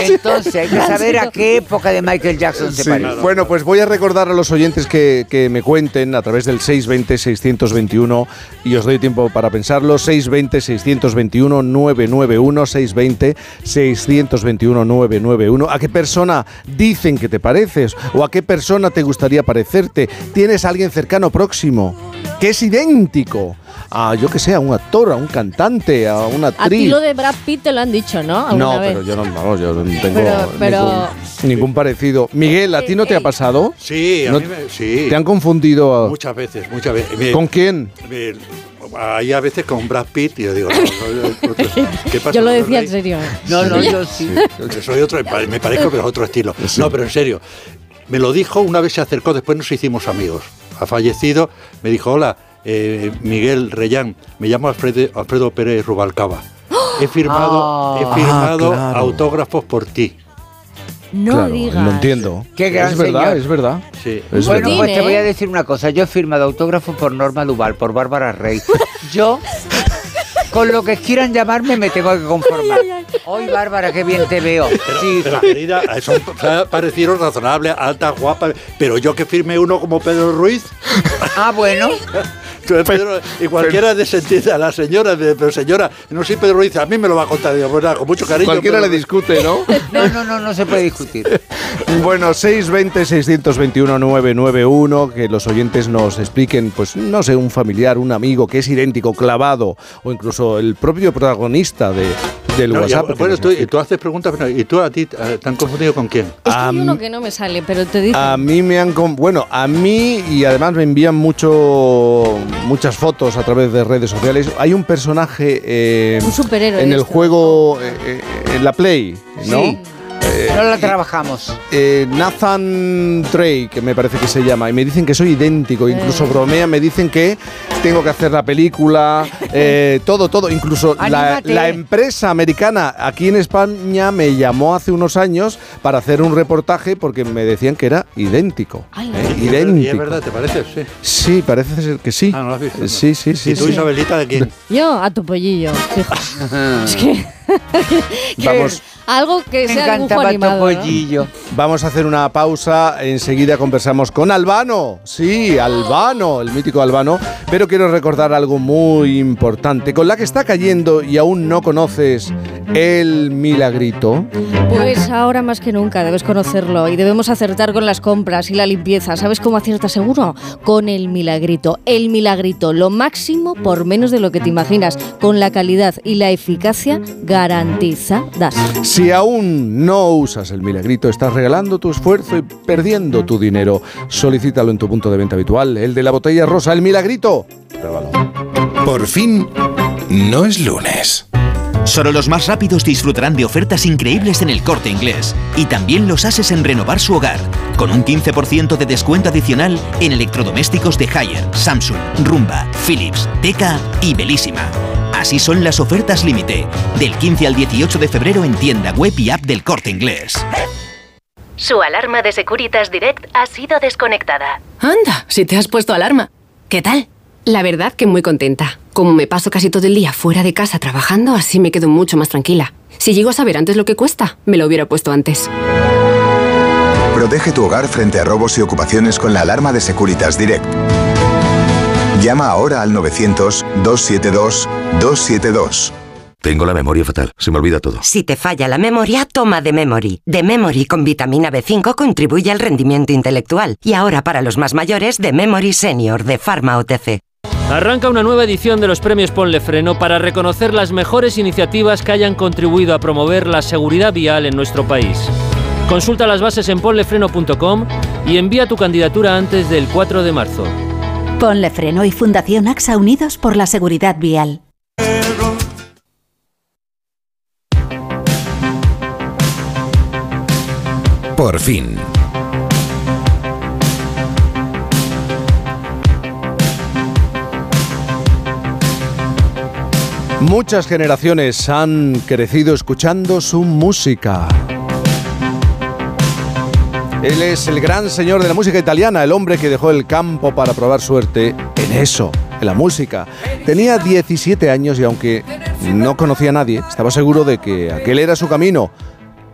Entonces hay que saber a qué época de Michael Jackson se Sí. parece. Bueno, pues voy a recordar a los oyentes que, que me cuenten a través del 620-621 y os doy tiempo para pensarlo. 620-621-991, 620-621-991. ¿A qué persona dicen que te pareces? ¿O a qué persona te gustaría parecerte? ¿Tienes a alguien cercano próximo que es idéntico? A, yo que sé, a un actor, a un cantante, a una A ti actriz. lo de Brad Pitt te lo han dicho, ¿no? ¿Alguna No, vez? pero yo no, vamos, yo no tengo Pero- pero- Ningún, ningún parecido. Miguel, ¿a ti no te ha pasado? Sí, a ¿No mí me- sí. ¿Te han confundido? a- Muchas veces, muchas veces. Me- ¿Con quién? me- Hay a veces con Brad Pitt y yo digo, no, no, no, ¿qué pasa? Yo lo decía en serio. No, no, yo sí. Yo soy otro, me parezco, pero otro estilo. No, pero en serio, me lo dijo, una vez se acercó, después nos hicimos amigos. Ha fallecido, me dijo, hola, eh, Miguel Reyán, me llamo Alfredo, Alfredo Pérez Rubalcaba. He firmado, he firmado Ah, claro. autógrafos por ti. No Claro, digas. Lo entiendo. Qué gran es verdad, señor. es verdad. Sí. Es bueno, verdad. pues te voy a decir una cosa. Yo he firmado autógrafo por Norma Duval, por Bárbara Rey. Yo, con lo que quieran llamarme, me tengo que conformar. Hoy, Bárbara, qué bien te veo. Sí, Pero querida, son, parecieron razonables, altas, guapas, pero yo que firme uno como Pedro Ruiz, Ah, bueno. Pedro, y cualquiera desentiende a la señora, de- pero señora, no soy Pedro Ruiz, a mí me lo va a contar. Digo, pues nada, con mucho cariño. Cualquiera Pedro le discute, ¿no? No, no, no, no se puede discutir. Bueno, 620-621-991, que los oyentes nos expliquen, pues no sé, un familiar, un amigo que es idéntico, clavado, o incluso el propio protagonista de, del No, WhatsApp. que bueno, tú, tú haces preguntas, pero ¿y tú a ti eh, te han confundido con quién? Es que hay uno que no me sale, pero te dice. A mí me han... Bueno, a mí y además me envían mucho muchas fotos a través de redes sociales. Hay un personaje eh, Un superhéroe en el estos. juego, eh, eh, en la Play, ¿no? Sí. Eh, No la trabajamos. eh, Nathan Drake, me parece que se llama, y me dicen que soy idéntico, incluso Eh. bromean, me dicen que tengo que hacer la película, eh, todo, todo, incluso la, empresa americana aquí en España me llamó hace unos años para hacer un reportaje porque me decían que era idéntico. ¿eh? Y es ver- idéntico. Y es verdad, ¿te parece? Sí. Sí, parece ser que sí. Ah, no lo has visto. Sí, sí, sí. ¿Y tú, sí. Isabelita, de quién? Yo a tu pollillo. es que. que Vamos. Algo que Me sea dibujo animado. ¿no? pollillo. Vamos a hacer una pausa, enseguida conversamos con Albano, sí, Albano, el mítico Albano, pero quiero recordar algo muy importante, con la que está cayendo y aún no conoces el milagrito. Pues ahora más que nunca debes conocerlo y debemos acertar con las compras y la limpieza. ¿Sabes cómo aciertas seguro? Con el milagrito. El milagrito, lo máximo por menos de lo que te imaginas, con la calidad y la eficacia garantizadas. Si aún no usas el milagrito, estás regalando tu esfuerzo y perdiendo tu dinero. Solicítalo en tu punto de venta habitual, el de la botella rosa, el milagrito. Pruébalo. Por fin, no es lunes. Solo los más rápidos disfrutarán de ofertas increíbles en el corte inglés. Y también los ases en renovar su hogar. Con un 15% de descuento adicional en electrodomésticos de Haier, Samsung, Rumba, Philips, Teca y Belísima. Así son las ofertas límite. Del 15 al 18 de febrero en tienda web y app del corte inglés. Su alarma de Securitas Direct ha sido desconectada. Anda, si te has puesto alarma. ¿Qué tal? La verdad que muy contenta. Como me paso casi todo el día fuera de casa trabajando, así me quedo mucho más tranquila. Si llego a saber antes lo que cuesta, me lo hubiera puesto antes. Protege tu hogar frente a robos y ocupaciones con la alarma de Securitas Direct. Llama ahora al 900-272-272. Tengo la memoria fatal, se me olvida todo. Si te falla la memoria, toma de Memory. De Memory con vitamina B5 contribuye al rendimiento intelectual. Y ahora para los más mayores, de Memory Senior de Pharma OTC. Arranca una nueva edición de los premios Ponle Freno para reconocer las mejores iniciativas que hayan contribuido a promover la seguridad vial en nuestro país. Consulta las bases en ponlefreno.com y envía tu candidatura antes del 4 de marzo. Ponle Freno y Fundación AXA Unidos por la Seguridad Vial. Por fin. Muchas generaciones han crecido escuchando su música. Él es el gran señor de la música italiana, el hombre que dejó el campo para probar suerte en eso, en la música. Tenía 17 años y aunque no conocía a nadie, estaba seguro de que aquel era su camino.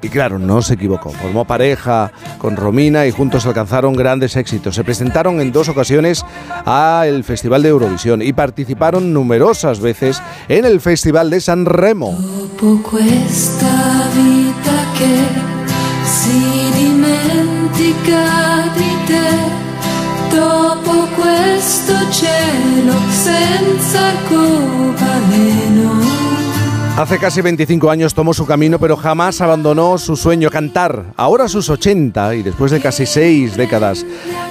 Y claro, no se equivocó. Formó pareja con Romina y juntos alcanzaron grandes éxitos. Se presentaron en dos ocasiones al Festival de Eurovisión y participaron numerosas veces en el Festival de San Remo. Dimentica di te, dopo questo cielo senza arcobaleno. Hace casi 25 años tomó su camino, pero jamás abandonó su sueño cantar. Ahora a sus 80 y después de casi seis décadas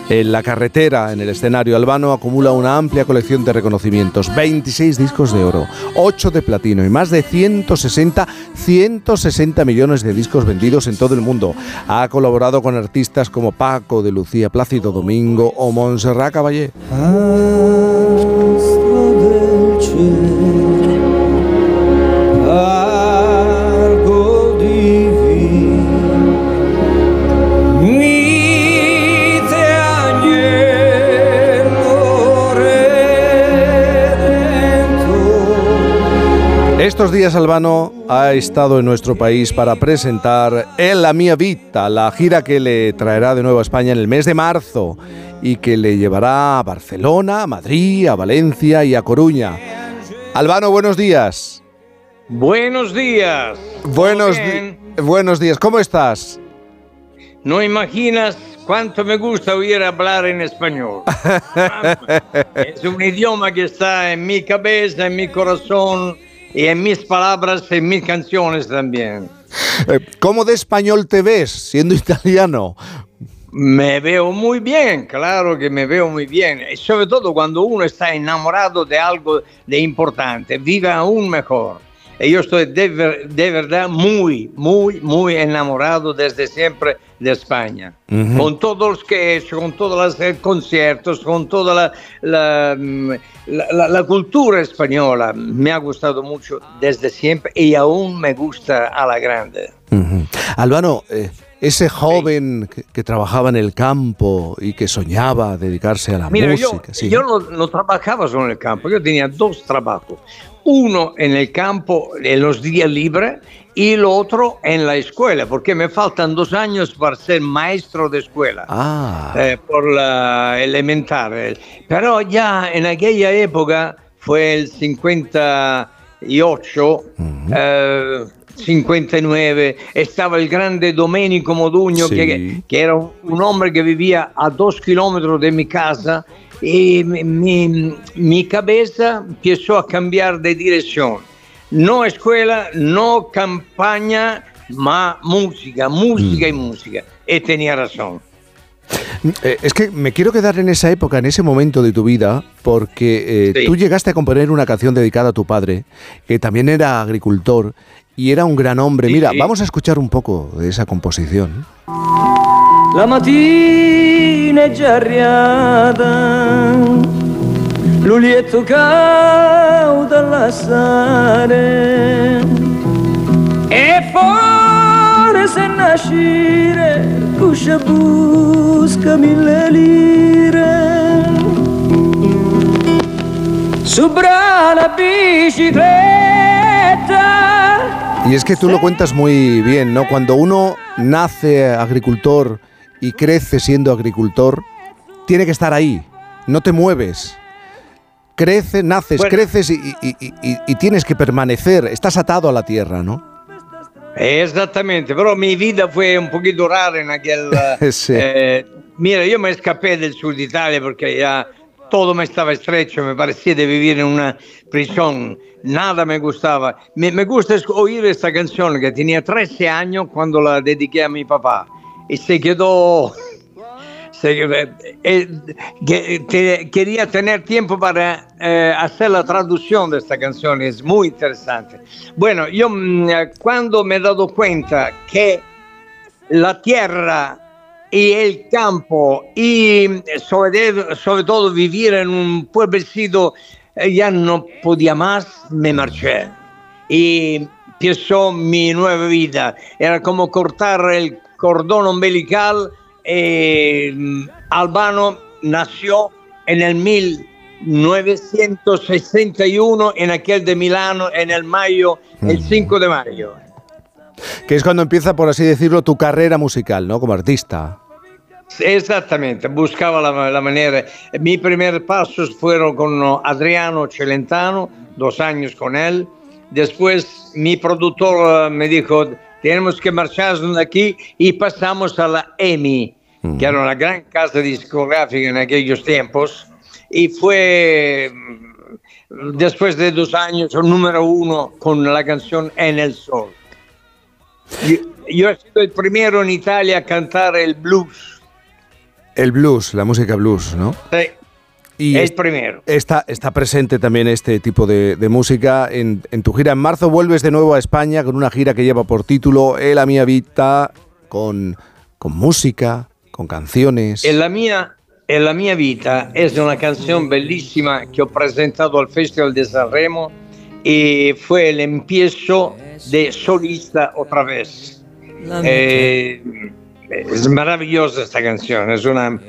en la carretera, en el escenario, Albano acumula una amplia colección de reconocimientos. 26 discos de oro, 8 de platino y más de 160, 160 millones de discos vendidos en todo el mundo. Ha colaborado con artistas como Paco de Lucía, Plácido Domingo o Montserrat Caballé. Estos días Albano ha estado en nuestro país para presentar En la Mia Vita, la gira que le traerá de nuevo a España en el mes de marzo y que le llevará a Barcelona, a Madrid, a Valencia y a Coruña. Albano, buenos días. Buenos días. Buenos, buenos días, ¿cómo estás? No imaginas cuánto me gusta oír hablar en español. es un idioma que está en mi cabeza, en mi corazón y en mis palabras, en mis canciones también. Eh, ¿Cómo de español te ves siendo italiano? Me veo muy bien, claro que me veo muy bien. Y sobre todo cuando uno está enamorado de algo de importante, vive aún mejor. Yo estoy de, ver- de verdad muy, muy, muy enamorado desde siempre de España. Ujú. Con todos los que he hecho, con todos los conciertos, con toda la, la, mm, la- la- cultura española. Me ha gustado mucho desde siempre y aún me gusta a la grande. Albano, eh, ese joven que, que trabajaba en el campo y que soñaba dedicarse a la Mira, yo, música. sí. yo no, no trabajaba solo en el campo, yo tenía dos trabajos. Uno en el campo en los días libres y el otro en la escuela, porque me faltan dos años para ser maestro de escuela. Ah. eh, por la elemental. Pero ya en aquella época fue el 58, eh, 59, estaba el grande Domenico Modugno, Sí. que, que era un, hombre que vivía a dos kilómetros de mi casa y mi, mi- mi cabeza empezó a cambiar de dirección. No escuela, no campaña, ma música, música y música. Y tenía razón. Eh, es que me quiero quedar en esa época, en ese momento de tu vida, porque eh, Sí. tú llegaste a componer una canción dedicada a tu padre, que también era agricultor y era un gran hombre. Mira, sí. vamos a escuchar un poco de esa composición. La mattina è già arriata, l'ulietto all'assare, e forse nascere, cuscia busca mille lire, subra la bicicletta. Y es que tú lo cuentas muy bien, ¿no? Cuando uno nace agricultor y crece siendo agricultor, tiene que estar ahí, no te mueves. Creces, naces, Bueno. creces y, y- y- y- y tienes que permanecer, estás atado a la tierra, ¿no? Exactamente, pero mi vida fue un poquito rara en aquel... Sí. eh, mira, yo me escapé del sur de Italia porque ya todo me estaba estrecho, me parecía de vivir en una prisión, nada me gustaba. Me, me gusta oír esta canción que tenía 13 años cuando la dediqué a mi papá y se quedó... se- eh, que- te- quería tener tiempo para eh, hacer la traducción de esta canción, es muy interesante. Bueno, yo mm, cuando me he dado cuenta que la tierra y el campo y eh, sobre, sobre todo vivir en un pueblecito eh, ya no podía más, me marché. Y empezó mi nueva vida. Era como cortar el cordón umbilical. eh, Albano nació en el 1961 en aquel de Milano, en el mayo, el 5 de mayo. Que es cuando empieza, por así decirlo, tu carrera musical, ¿no? Como artista. Exactamente, buscaba la, la manera. Mis primeros pasos fueron con Adriano Celentano, dos años con él. Después mi productor eh, me dijo, tenemos que marcharnos de aquí y pasamos a la EMI, que era una gran casa discográfica en aquellos tiempos. Y fue, después de dos años, número uno con la canción En el Sol. Yo, yo he sido el primero en Italia a cantar el blues. El blues, la música blues, ¿no? Sí, Y el es- primero. Está, está presente también este tipo de, de música en, en tu gira. En marzo vuelves de nuevo a España con una gira que lleva por título E la mia vita, con, con música, con canciones. E la mia, e la mia vita es una canción bellísima que ho presentato al Festival de Sanremo y fue el empiezo de solista otra vez. Eh, es maravillosa esta canción, es una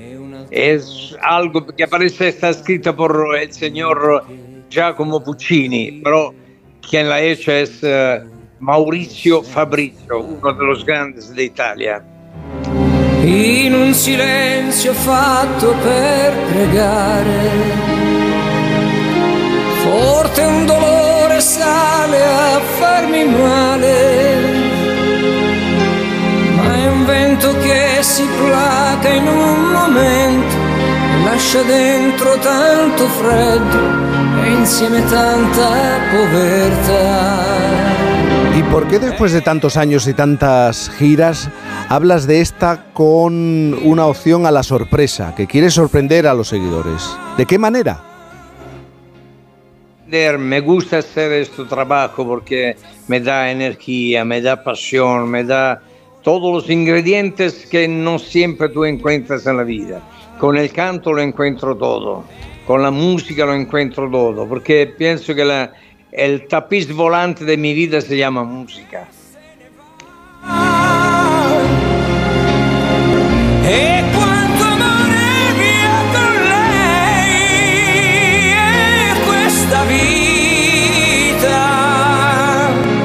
es algo que parece está escrita por el señor Giacomo Puccini, pero quien la ha hecho es eh, Mauricio Fabrizio, uno de los grandes de Italia. in un silenzio fatto per pregare. Forte un dolore sale a farmi male, ma è un vento che si placa in un momento, e lascia dentro tanto freddo e insieme tanta povertà. ¿Y por qué después de tantos años y tantas giras hablas de esta con una opción a la sorpresa, que quieres sorprender a los seguidores? ¿De qué manera? Me gusta hacer este trabajo porque me da energía, me da pasión, me da todos los ingredientes que no siempre tú encuentras en la vida. Con el canto lo encuentro todo, con la música lo encuentro todo, porque pienso que la, el tapiz volante de mi vida se llama música.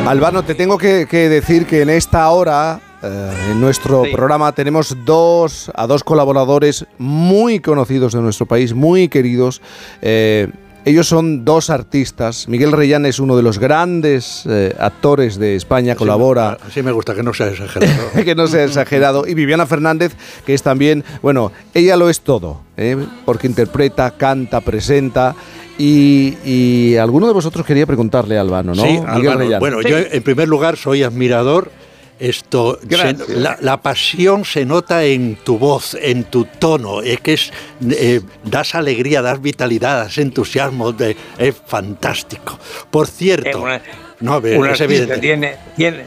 Albano, te tengo que, que decir que en esta hora, eh, en nuestro Sí. programa, tenemos dos, a dos colaboradores muy conocidos de nuestro país, muy queridos. Eh, ellos son dos artistas. Miguel Reyán es uno de los grandes eh, actores de España, colabora. Así me gusta que no sea exagerado. que no sea exagerado. Y Viviana Fernández, que es también, bueno, ella lo es todo, ¿eh? porque interpreta, canta, presenta. Y, y alguno de vosotros quería preguntarle a Albano, ¿no? Sí, Miguel Albano. Reyán. Bueno, yo en primer lugar soy admirador. Esto, se- la, la pasión se nota en tu voz, en tu tono, es que es, eh, das alegría, das vitalidad, das entusiasmo, de- es fantástico. Por cierto, una- no, un es evidente. tiene, tiene,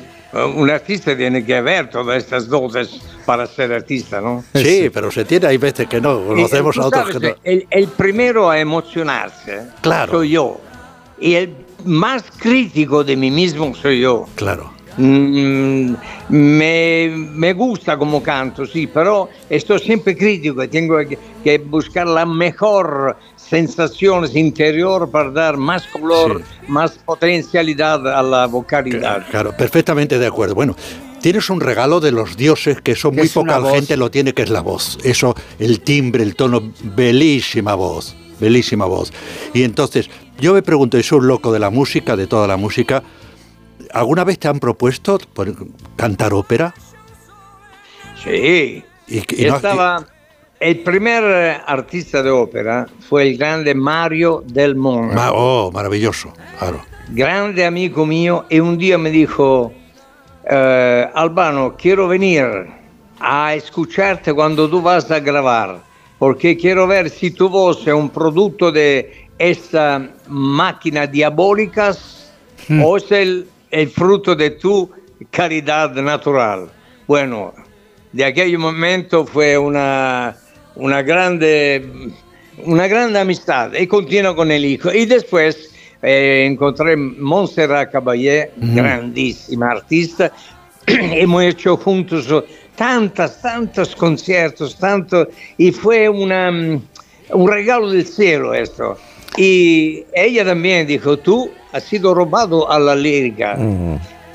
un artista tiene que ver todas estas dotes para ser artista, ¿no? Sí, pero se tiene, hay veces que no, conocemos a otros sabes, que no. El, el primero a emocionarse Claro. soy yo. Y el más crítico de mí mismo soy yo. Claro. Mm, me, me gusta como canto, sí, pero estoy siempre crítico y tengo que, que buscar la mejor sensación interior para dar más color, más potencialidad a la vocalidad. Claro, perfectamente de acuerdo. Bueno, tienes un regalo de los dioses que eso Que muy es poca gente lo tiene, que es la voz. Eso, el timbre, el tono, belísima voz, belísima voz. Y entonces, yo me pregunto, y soy un loco de la música, de toda la música, ¿alguna vez te han propuesto por- cantar ópera? Sí. Y, y no- Estaba, el primer eh, artista de ópera fue el grande Mario Del Monaco. Ma- oh, maravilloso, claro. grande amigo mío, y un día me dijo, eh, Albano, quiero venir a escucharte cuando tú vas a grabar, porque quiero ver si tu voz es un producto de esta máquina diabólica o es el, el fruto de tu caridad natural. Bueno, de aquel momento fue una, una grande una grande amistad y continúo con el hijo. Y después eh, encontré Montserrat Caballé, Ujú. grandísima artista. Hemos hecho juntos tantos, tantos conciertos, tanto, y fue una, mm, un regalo del cielo esto. Y ella también dijo, tú has sido robado a la lírica,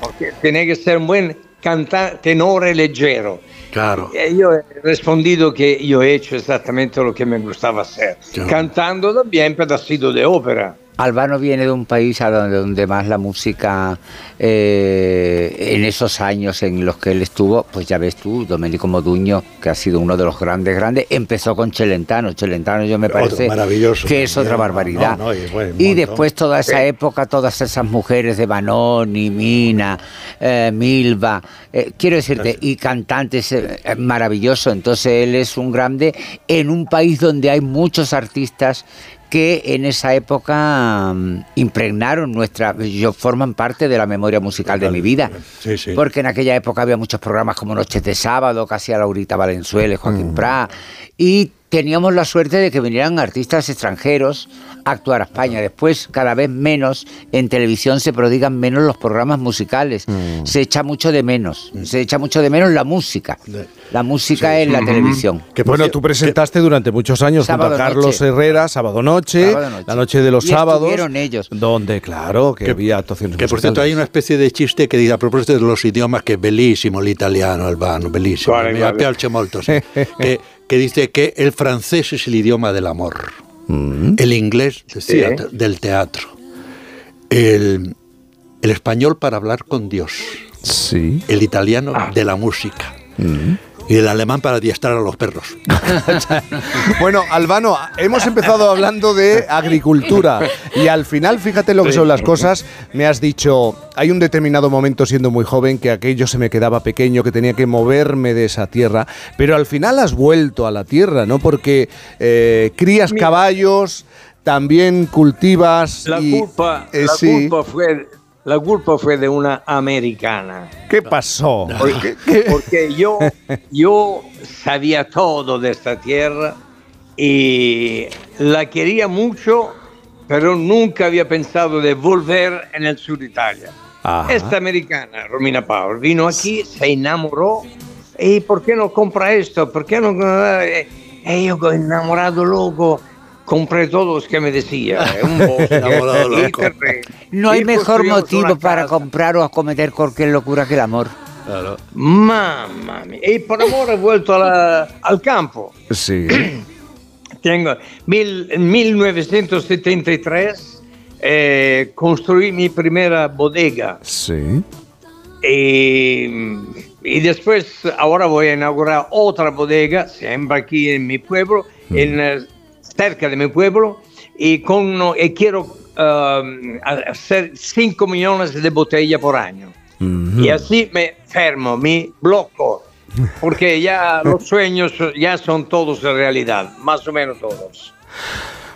porque tiene que ser un buen cantante, tenore leggero. Claro. E io ho rispondido che io hecho esattamente lo che mi gustava Claro. cantando también pedacitos de ópera. Albano viene de un país a donde, donde más la música, eh, en esos años en los que él estuvo, pues ya ves tú, Domenico Moduño, que ha sido uno de los grandes, grandes, empezó con Celentano. Celentano yo me parece maravilloso que es otra barbaridad. No, no, y bueno, después toda esa época, todas esas mujeres de Banoni, Mina, eh, Milva, eh, quiero decirte, y cantantes eh, eh, maravilloso. Entonces él es un grande en un país donde hay muchos artistas que en esa época mm, impregnaron nuestra, yo forman parte de la memoria musical de mi vida. Sí, sí. Porque en aquella época había muchos programas como Noches de Sábado, que hacía Laurita Valenzuela y Mm. Joaquín Prat, y teníamos la suerte de que vinieran artistas extranjeros a actuar a España. Después, cada vez menos, en televisión se prodigan menos los programas musicales. Mm. Se echa mucho de menos, se echa mucho de menos la música. La música en la televisión. bueno, tú presentaste durante muchos años junto a Carlos noche. Herrera, sábado noche, Sábado noche. la noche de los Y sábados. estuvieron ellos. Donde, claro, que, había actuaciones Que por cierto hay una especie de chiste que dice a propósito de los idiomas que es bellísimo l'italiano, Albano, bellísimo. Me quale. piace molto, sí. que, que dice que el francés es el idioma del amor, el inglés del Sí. teatro, del teatro, el, el español para hablar con Dios, sí. el italiano de la música y el alemán para adiestrar a los perros. Bueno, Albano, hemos empezado hablando de agricultura y al final, fíjate lo que son las cosas, me has dicho, hay un determinado momento siendo muy joven que aquello se me quedaba pequeño, que tenía que moverme de esa tierra, pero al final has vuelto a la tierra, ¿no? Porque eh, crías caballos, también cultivas... La y- culpa, eh, la sí. culpa fue, la culpa fue de una americana. ¿Qué pasó? Porque, porque yo, yo sabía todo de esta tierra y la quería mucho, pero nunca había pensado de volver en el sur de Italia. Ajá. Esta americana, Romina Power, vino aquí, se enamoró. ¿Y por qué no compra esto? ¿Por qué no? Eh, eh, yo enamorado loco, compré todos los que me decía. eh, Un bosque, loco. terreno. No hay mejor motivo para casa. comprar o cometer cualquier locura que el amor. Mamma mia. Y por amor he vuelto a la- al campo. Sí. Tengo, mil- en 1973 eh, construí mi primera bodega Sí. y, y después ahora voy a inaugurar otra bodega, siempre aquí en mi pueblo, en, eh, cerca de mi pueblo, y, con, y quiero um, hacer 5 millones de botellas por año. Y así me fermo, me bloco, porque ya los sueños ya son todos realidad, más o menos todos.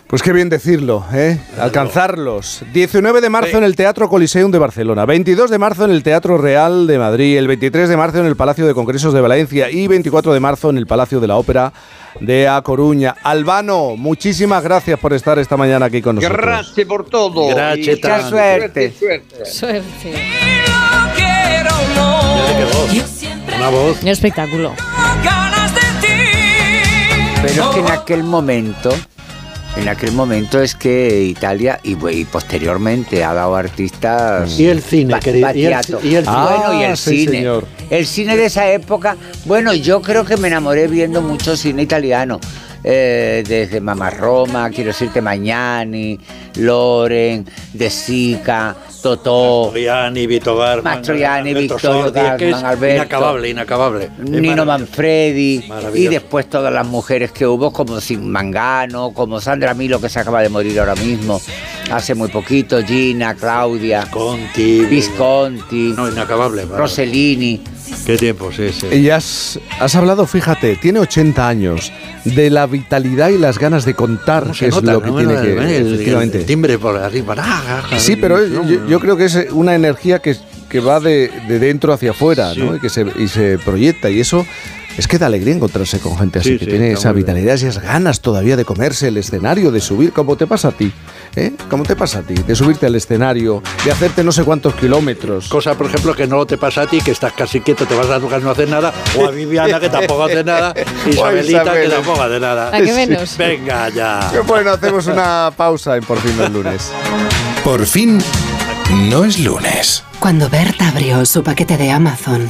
Pues qué bien decirlo, ¿eh? Alcanzarlos. 19 de marzo en el Teatro Coliseum de Barcelona, 22 de marzo en el Teatro Real de Madrid, el 23 de marzo en el Palacio de Congresos de Valencia y 24 de marzo en el Palacio de la Ópera de A Coruña. Albano, muchísimas gracias por estar esta mañana aquí con nosotros. Gracias por todo. Gracias tanto. suerte. suerte. Suerte. Una voz. Un espectáculo. Pero es que en aquel momento, en aquel momento es que Italia y, posteriormente ha dado artistas. Y el cine, querido, y el- y el- bueno, y Ah, el sí, cine. señor. El cine de esa época, bueno, yo creo que me enamoré viendo mucho cine italiano. Eh, desde Mamma Roma, quiero decirte Magnani, Loren, De Sica, Totò, Mastroianni, Vito Garman, Mastroianni, Alberto. Inacabable, inacabable. Nino. Manfredi y después todas las mujeres que hubo como Sin Mangano, como Sandra Milo que se acaba de morir ahora mismo, hace muy poquito, Gina, Claudia, Conti, Visconti, no, inacabable. Rossellini. Qué tiempo, sí, sí. Y has, has hablado, fíjate, tiene 80 años, de la vitalidad y las ganas de contar, ¿Cómo que es nota, lo que no? tiene que... el- el- efectivamente. el timbre por arriba. Ah, ah, Sí, pero no, yo, yo creo que es una energía que, que va de, de dentro hacia afuera, Sí. ¿no? Y que se, y se proyecta. Y eso es que da alegría encontrarse con gente así, Sí, que sí, tiene esa vitalidad, esas ganas todavía de comerse el escenario, de subir, como te pasa a ti. ¿Eh? Como te pasa a ti, de subirte al escenario, de hacerte no sé cuántos kilómetros. Cosa, por ejemplo, que no te pasa a ti, que estás casi quieto, te vas a tu casa y no haces nada, o a Viviana, que tampoco hace nada, y O a Isabelita, Isabel. que tampoco hace nada. ¿A qué menos? Venga ya. Bueno, hacemos una pausa en Por fin los lunes. Por fin no es lunes. Cuando Berta abrió su paquete de Amazon,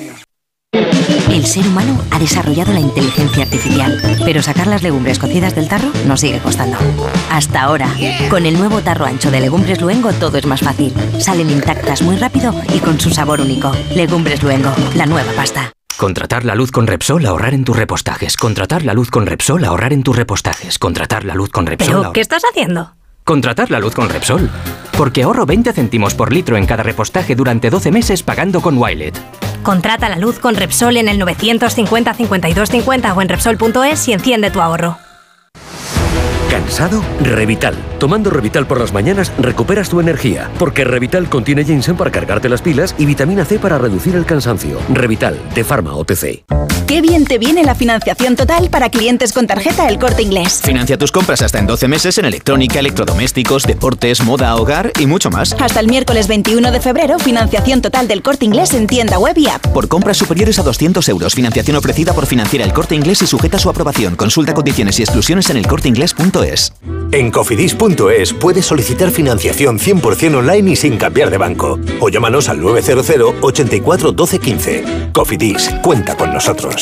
El ser humano ha desarrollado la inteligencia artificial, pero sacar las legumbres cocidas del tarro nos sigue costando. Hasta ahora, con el nuevo tarro ancho de Legumbres Luengo todo es más fácil. Salen intactas muy rápido y con su sabor único. Legumbres Luengo, la nueva pasta. Contratar la luz con Repsol, ahorrar en tus repostajes. Contratar la luz con Repsol, ahorrar en tus repostajes. Contratar la luz con Repsol. ¿Pero ahorrar- qué estás haciendo? Contratar la luz con Repsol. Porque ahorro 20 céntimos por litro en cada repostaje durante 12 meses pagando con Wilet. Contrata la luz con Repsol en el 950 52 50 o en Repsol.es y enciende tu ahorro. ¿Cansado? Revital. Tomando Revital por las mañanas recuperas tu energía, porque Revital contiene ginseng para cargarte las pilas y vitamina C para reducir el cansancio. Revital, de Pharma OTC. Qué bien te viene la financiación total para clientes con tarjeta El Corte Inglés. Financia tus compras hasta en 12 meses en electrónica, electrodomésticos, deportes, moda, hogar y mucho más. Hasta el miércoles 21 de febrero, financiación total del Corte Inglés en tienda web y app. Por compras superiores a 200 euros, financiación ofrecida por Financiera El Corte Inglés y sujeta a su aprobación. Consulta condiciones y exclusiones en elcorteingles.es. En cofidis.es puedes solicitar financiación 100% online y sin cambiar de banco. O llámanos al 900 84 12 15. Cofidis, cuenta con nosotros.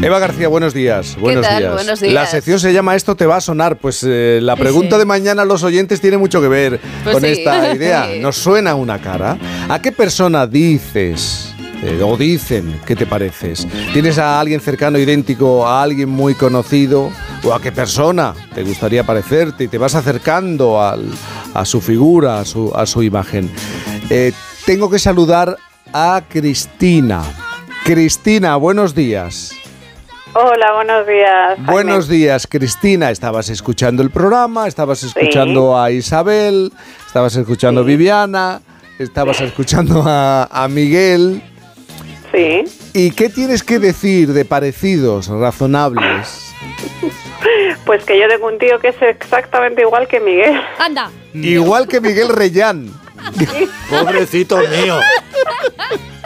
Eva García, buenos días. Buenos tal? días. Buenos días. La sección se llama Esto te va a sonar. Pues eh, la pregunta Sí. de mañana a los oyentes tiene mucho que ver Pues con sí. esta idea. ¿Nos suena una cara? ¿A qué persona dices eh, o dicen que te pareces? ¿Tienes a alguien cercano idéntico a alguien muy conocido? ¿O a qué persona te gustaría parecerte y te vas acercando al- a su figura, a su, a su imagen? Eh, tengo que saludar a Cristina. Cristina, buenos días. Hola, buenos días. Jaime. Buenos días, Cristina. Estabas escuchando el programa, estabas escuchando a Isabel, estabas escuchando a Viviana, estabas escuchando a, a Miguel. Sí. ¿Y qué tienes que decir de parecidos razonables? Pues que yo tengo un tío que es exactamente igual que Miguel. Anda. Igual que Miguel Reyán. Pobrecito mío.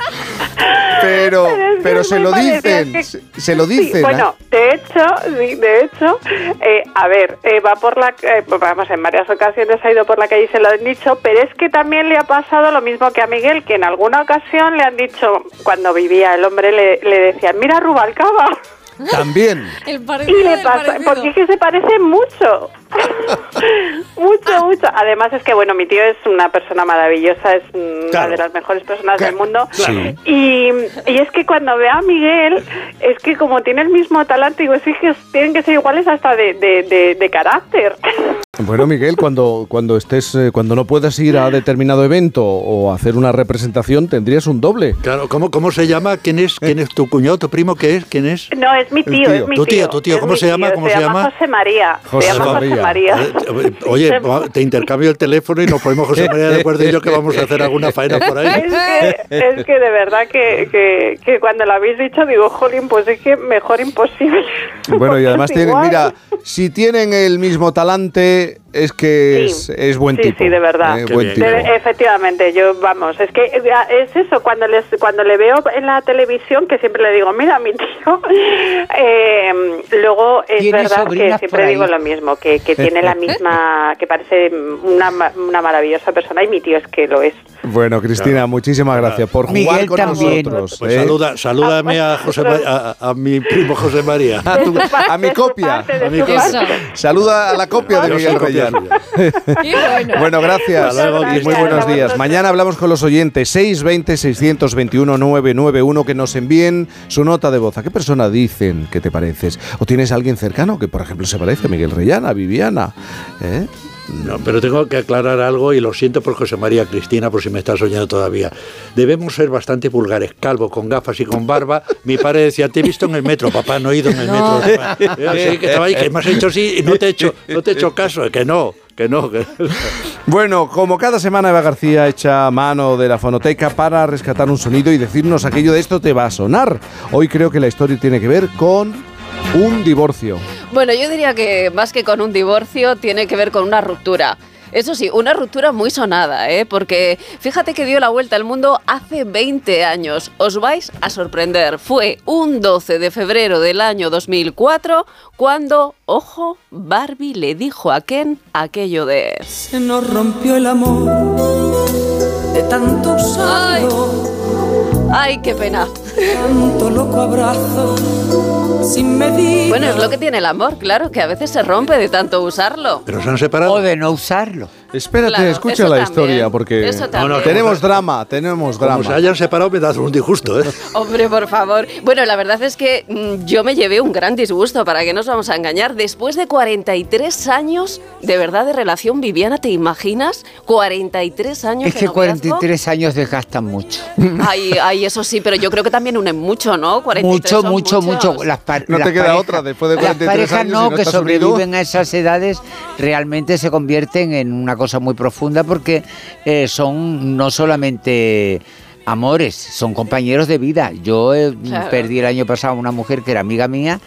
Pero, pero se lo dicen, se, lo Sí, dicen. bueno, ¿eh? de hecho, sí, de hecho, eh, a ver, eh, va por la, eh, vamos, en varias ocasiones ha ido por la calle y se lo han dicho, pero es que también le ha pasado lo mismo que a Miguel, que en alguna ocasión le han dicho, cuando vivía el hombre, le, le decían, mira Rubalcaba. También. y le pasa, porque es que se parece mucho. mucho, mucho. Además es que, bueno, mi tío es una persona maravillosa, es una Claro. de las mejores personas del mundo. Sí. Y, y es que cuando veo a Miguel, es que como tiene el mismo talante, digo, sí que tienen que ser iguales hasta de, de, de, de carácter. Bueno, Miguel, cuando, cuando estés, eh, cuando no puedas ir a determinado evento o hacer una representación, tendrías un doble. Claro, ¿cómo, cómo se llama? ¿Quién es, ¿Quién es tu cuñado, tu primo? ¿Qué es? ¿Quién es? No, es mi tío, tío. es mi Tu tío, tío. tu tío, es ¿cómo se llama? tío, ¿Cómo se llama? José María. José se llama José María. Eh, Oye, Se- va- te intercambio el teléfono y nos ponemos José María de acuerdo y yo que vamos a hacer alguna faena por ahí. Es que, es que de verdad que, que, que cuando lo habéis dicho digo, jolín, pues es que mejor imposible. Bueno, y además tienen, mira, si tienen el mismo talante, es que es, es buen sí, tipo. Sí, de verdad. eh, buen tipo. Efectivamente, yo, vamos, es que eh, es eso, cuando les cuando le veo en la televisión, que siempre le digo, mira, mi tío, eh, luego es ¿Tiene verdad que siempre digo lo mismo, que, que tiene la misma, que parece una, una maravillosa persona y mi tío es que lo es. Bueno, Cristina, muchísimas gracias por jugar Miguel con también. nosotros. Pues ¿eh? saluda, salúdame a, José Ma- a, a mi primo José María. A, tu- a mi copia. A mi copia. Saluda a la copia de Miguel copia Bueno. Bueno, gracias luego, y muy buenos días. Mañana hablamos con los oyentes 620 621 991 que nos envíen su nota de voz. ¿A qué persona dicen que te pareces? ¿O tienes a alguien cercano que, por ejemplo, se parece a Miguel Reyán, a Viviana? ¿Eh? No, pero tengo que aclarar algo y lo siento por José María Cristina, por si me estás soñando todavía. Debemos ser bastante vulgares, calvo, con gafas y con barba. Mi padre decía, te he visto en el metro, papá, no he ido en el No. metro. Yo, sí, que estaba ahí, que me has hecho así y no te he hecho, no te he hecho caso, que no, que no. Que... Bueno, como cada semana Eva García echa mano de la fonoteca para rescatar un sonido y decirnos aquello de esto te va a sonar. Hoy creo que la historia tiene que ver con un divorcio. Bueno, yo diría que más que con un divorcio, tiene que ver con una ruptura. Eso sí, una ruptura muy sonada, ¿eh? porque fíjate que dio la vuelta al mundo hace 20 años. Os vais a sorprender. Fue un 12 de febrero del año 2004 cuando, ojo, Barbie le dijo a Ken aquello de... Se nos rompió el amor de tanto usarlo. Ay, qué pena. Tanto loco abrazo sin medida. Bueno, es lo que tiene el amor, claro, que a veces se rompe de tanto usarlo. Pero se han separado. O de no usarlo. Espérate, Claro, escucha la también, historia, porque eso también. tenemos drama, tenemos drama. Como se hayan separado, me das un disgusto, ¿eh? Hombre, por favor. Bueno, la verdad es que mm, yo me llevé un gran disgusto, para que nos vamos a engañar. Después de 43 años de verdad de relación, Viviana, ¿te imaginas? 43 años Es que noviazgo. 43 años desgastan mucho. Ay, ay, eso sí, pero yo creo que también unen mucho, ¿no? 43 Mucho, mucho, muchos. mucho. Las No te las queda parejas- otra después de 43 Las parejas años, no, si no que estás unido. sobreviven a esas edades realmente se convierten en una cosa muy profunda porque eh, son no solamente amores, son compañeros de vida. Yo eh, Claro. perdí el año pasado a una mujer que era amiga mía,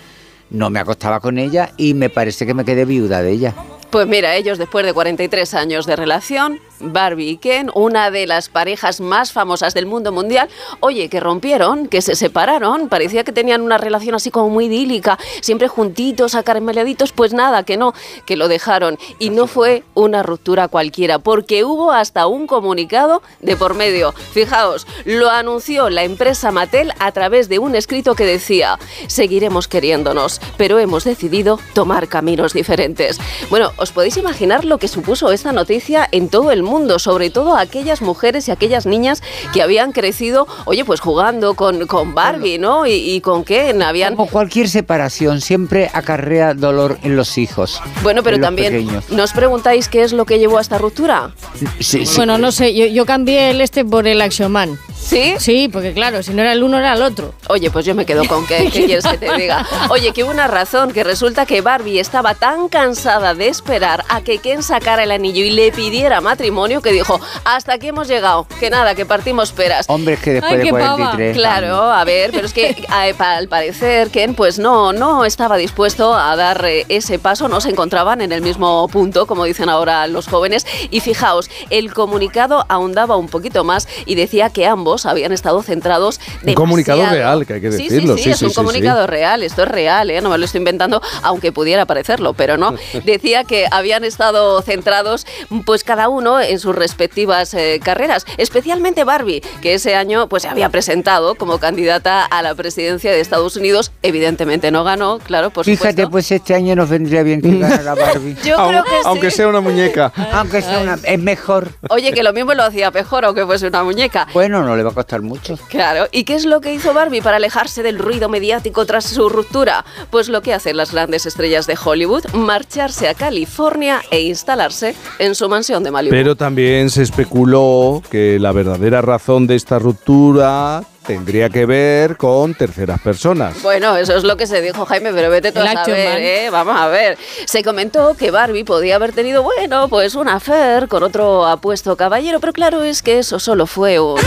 no me acostaba con ella y me parece que me quedé viuda de ella. Pues mira, ellos después de 43 años de relación, Barbie y Ken, una de las parejas más famosas del mundo mundial, oye, que rompieron, que se separaron, parecía que tenían una relación así como muy idílica, siempre juntitos, acarameleaditos, pues nada, que no, que lo dejaron. Y no fue una ruptura cualquiera, porque hubo hasta un comunicado de por medio. Fijaos, lo anunció la empresa Mattel a través de un escrito que decía, seguiremos queriéndonos, pero hemos decidido tomar caminos diferentes. Bueno, ¿os podéis imaginar lo que supuso esta noticia en todo el mundo? Sobre todo aquellas mujeres y aquellas niñas que habían crecido, oye, pues jugando con, con Barbie, ¿no? Y, y con Ken, habían... Como cualquier separación, siempre acarrea dolor en los hijos. Bueno, pero también, pequeños. ¿nos preguntáis qué es lo que llevó a esta ruptura? Sí, sí. Bueno, no sé, yo, yo cambié el este por el Action Man. ¿Sí? Sí, porque claro, si no era el uno era el otro. Oye, pues yo me quedo con qué, ¿qué quieres que te diga? Oye, que hubo una razón, que resulta que Barbie estaba tan cansada de esperar a que Ken sacara el anillo y le pidiera matrimonio que dijo, hasta aquí hemos llegado, que nada, que partimos peras. Hombre, es que después Ay, de qué pava. 43 Claro, a ver, pero es que al parecer Ken pues no, no estaba dispuesto a dar eh, ese paso, no se encontraban en el mismo punto, como dicen ahora los jóvenes. Y fijaos, el comunicado ahondaba un poquito más y decía que ambos habían estado centrados Un comunicado demasiado- real, que hay que decirlo. Sí, sí, Sí, es sí, un comunicado real, esto es real, ¿eh? no me lo estoy inventando, aunque pudiera parecerlo, pero no. Decía que habían estado centrados, pues cada uno en sus respectivas eh, carreras, especialmente Barbie, que ese año pues se había presentado como candidata a la presidencia de Estados Unidos, evidentemente no ganó, claro, por Fíjate, supuesto. pues este año nos vendría bien que ganara Barbie. Yo creo que sí. Aunque sea una muñeca. Aunque sea una, es mejor. Oye, que lo mismo lo hacía mejor aunque fuese una muñeca. Bueno, no le va a costar mucho. Claro, ¿y qué es lo que hizo Barbie para alejarse del ruido mediático tras su ruptura? Pues lo que hacen las grandes estrellas de Hollywood, marcharse a California e instalarse en su mansión de Malibu. Pero también se especuló que la verdadera razón de esta ruptura tendría que ver con terceras personas. Bueno, eso es lo que se dijo, Jaime, pero vete tú El a saber. ¿eh? Vamos a ver. Se comentó que Barbie podía haber tenido, bueno, pues un affair con otro apuesto caballero, pero claro, es que eso solo fue un...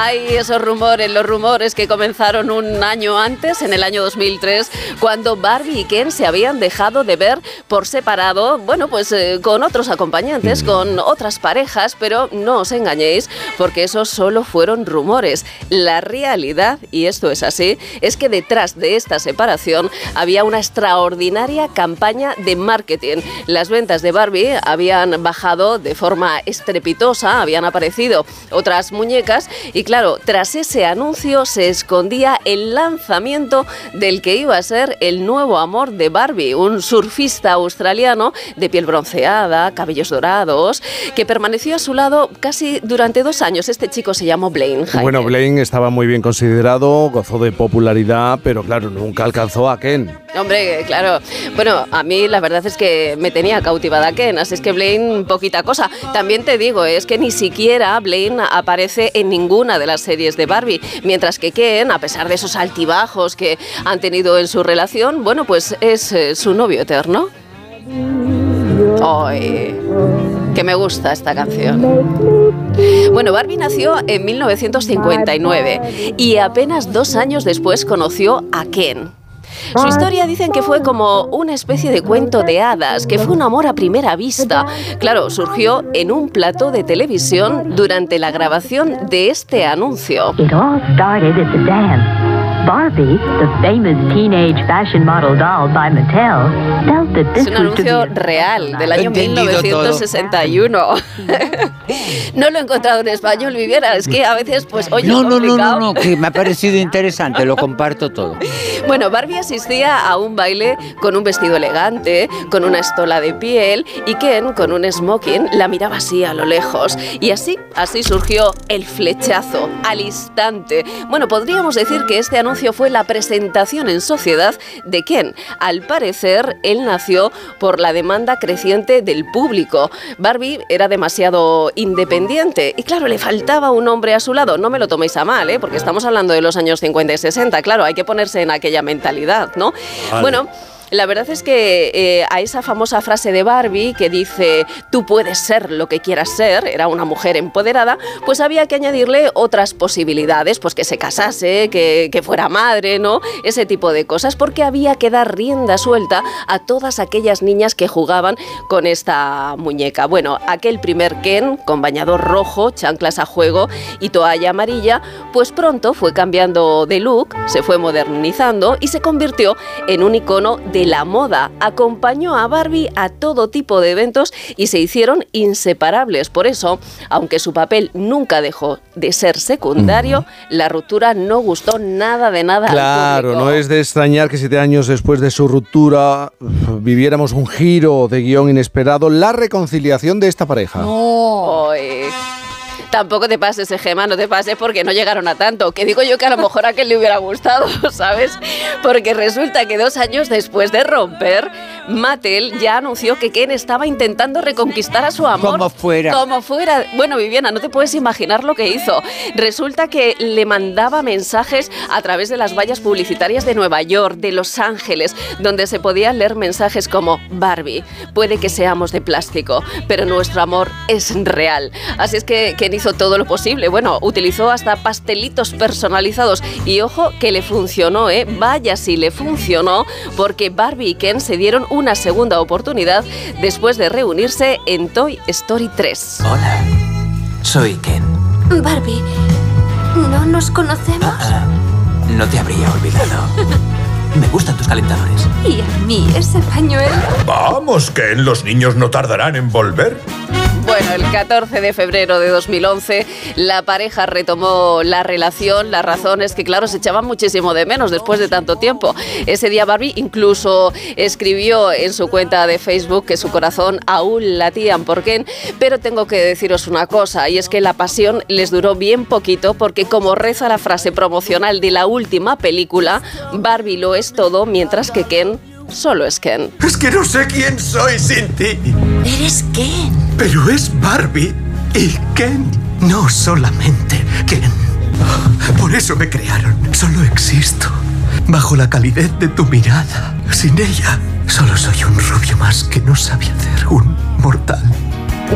Hay esos rumores, los rumores que comenzaron un año antes, en el año 2003, cuando Barbie y Ken se habían dejado de ver por separado, bueno, pues eh, con otros acompañantes, con otras parejas, pero no os engañéis, porque esos solo fueron rumores. La realidad, y esto es así, es que detrás de esta separación había una extraordinaria campaña de marketing. Las ventas de Barbie habían bajado de forma estrepitosa, habían aparecido otras muñecas y claro, tras ese anuncio se escondía el lanzamiento del que iba a ser el nuevo amor de Barbie, un surfista australiano de piel bronceada, cabellos dorados, que permaneció a su lado casi durante dos años. Este chico se llamó Blaine. Jaime. Bueno, Blaine estaba muy bien considerado, gozó de popularidad, pero claro, nunca alcanzó a Ken. Hombre, claro. Bueno, a mí la verdad es que me tenía cautivada Ken, así es que Blaine, poquita cosa. También te digo, es que ni siquiera Blaine aparece en ninguna de las series de Barbie, mientras que Ken, a pesar de esos altibajos que han tenido en su relación, bueno, pues es eh, su novio eterno. Ay, que me gusta esta canción. Bueno, Barbie nació en 1959 y apenas dos años después conoció a Ken. Su historia dicen que fue como una especie de cuento de hadas, que fue un amor a primera vista. Claro, surgió en un plató de televisión durante la grabación de este anuncio. It all. Barbie, the famous teenage fashion model doll by Mattel, felt that Es this un was to be anuncio real del año Entendido todo. 1961. no lo he encontrado en español, Viviera. Es que a veces, pues, oye, no, no, no, no, no, que me ha parecido interesante, lo comparto todo. Bueno, Barbie asistía a un baile con un vestido elegante, con una estola de piel y Ken, con un smoking, la miraba así a lo lejos. Y así, así surgió el flechazo, al instante. Bueno, podríamos decir que este anuncio fue la presentación en sociedad de Ken. Al parecer, él nació por la demanda creciente del público. Barbie era demasiado independiente y claro, le faltaba un hombre a su lado. No me lo toméis a mal, ¿eh? porque estamos hablando de los años 50 y 60. Claro, hay que ponerse en aquella mentalidad, ¿no? Vale. Bueno. La verdad es que eh, a esa famosa frase de Barbie que dice tú puedes ser lo que quieras ser, era una mujer empoderada, pues había que añadirle otras posibilidades, pues que se casase, que, que fuera madre, ¿no? Ese tipo de cosas, porque había que dar rienda suelta a todas aquellas niñas que jugaban con esta muñeca. Bueno, aquel primer Ken con bañador rojo, chanclas a juego y toalla amarilla, pues pronto fue cambiando de look, se fue modernizando y se convirtió en un icono de la moda. Acompañó a Barbie a todo tipo de eventos y se hicieron inseparables. Por eso, aunque su papel nunca dejó de ser secundario, la ruptura no gustó nada de nada al Claro, no es de extrañar que siete años después de su ruptura viviéramos un giro de guion inesperado, la reconciliación de esta pareja. Oy. Tampoco te pases, Gema, no te pases porque no llegaron a tanto. Que digo yo que a lo mejor a que le hubiera gustado, ¿sabes? Porque resulta que dos años después de romper, Mattel ya anunció que Ken estaba intentando reconquistar a su amor. Como fuera. Como fuera. Bueno, Viviana, no te puedes imaginar lo que hizo. Resulta que le mandaba mensajes a través de las vallas publicitarias de Nueva York, de Los Ángeles, donde se podían leer mensajes como Barbie, puede que seamos de plástico, pero nuestro amor es real. Así es que Ken hizo todo lo posible. Bueno, utilizó hasta pastelitos personalizados y ojo que le funcionó, ¿eh? Vaya si le funcionó, porque Barbie y Ken se dieron una segunda oportunidad después de reunirse en Toy Story 3. Hola, soy Ken. Barbie, ¿no nos conocemos? No te habría olvidado. Me gustan tus calentadores. Y a mí ese pañuelo. Vamos, que los niños no tardarán en volver. Bueno, el 14 de febrero de 2011 la pareja retomó la relación. La razón es que, claro, se echaban muchísimo de menos después de tanto tiempo. Ese día Barbie incluso escribió en su cuenta de Facebook que su corazón aún latían por Ken. Pero tengo que deciros una cosa, y es que la pasión les duró bien poquito porque como reza la frase promocional de la última película, Barbie lo es todo mientras que Ken solo es Ken. Es que no sé quién soy sin ti. ¿Eres Ken? Pero es Barbie y Ken. No solamente Ken. Por eso me crearon. Solo existo. Bajo la calidez de tu mirada. Sin ella, solo soy un rubio más que no sabe hacer un mortal.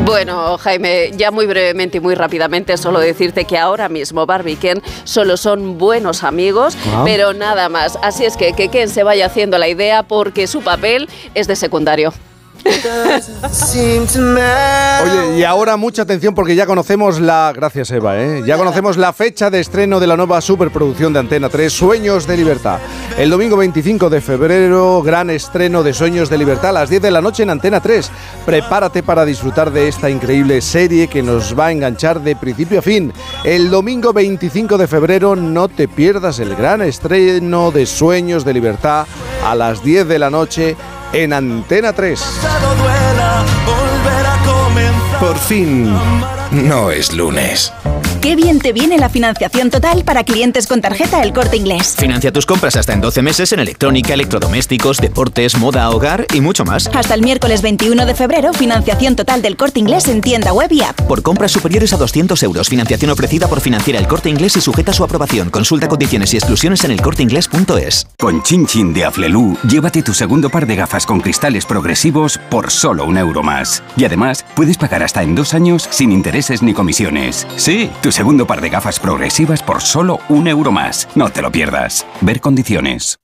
Bueno, Jaime, ya muy brevemente y muy rápidamente, solo decirte que ahora mismo Barbie y Ken solo son buenos amigos, Ah. pero nada más. Así es que que Ken se vaya haciendo la idea porque su papel es de secundario. Oye, y ahora mucha atención porque ya conocemos la. Gracias, Eva, ¿eh? Ya conocemos la fecha de estreno de la nueva superproducción de Antena 3, Sueños de Libertad. El domingo 25 de febrero, gran estreno de Sueños de Libertad a las 10 de la noche en Antena 3. Prepárate para disfrutar de esta increíble serie que nos va a enganchar de principio a fin. El domingo 25 de febrero, no te pierdas el gran estreno de Sueños de Libertad a las 10 de la noche en Antena 3. Por fin, no es lunes. Qué bien te viene la financiación total para clientes con tarjeta El Corte Inglés. Financia tus compras hasta en 12 meses en electrónica, electrodomésticos, deportes, moda, hogar y mucho más. Hasta el miércoles 21 de febrero, financiación total del Corte Inglés en tienda web y app. Por compras superiores a 200 euros, financiación ofrecida por Financiera El Corte Inglés y sujeta a su aprobación. Consulta condiciones y exclusiones en elcorteinglés.es. Con Chin Chin de Aflelu, llévate tu segundo par de gafas con cristales progresivos por solo un euro más. Y además, puedes pagar hasta en dos años sin intereses ni comisiones. Sí, tu segundo par de gafas progresivas por solo un euro más. No te lo pierdas. Ver condiciones.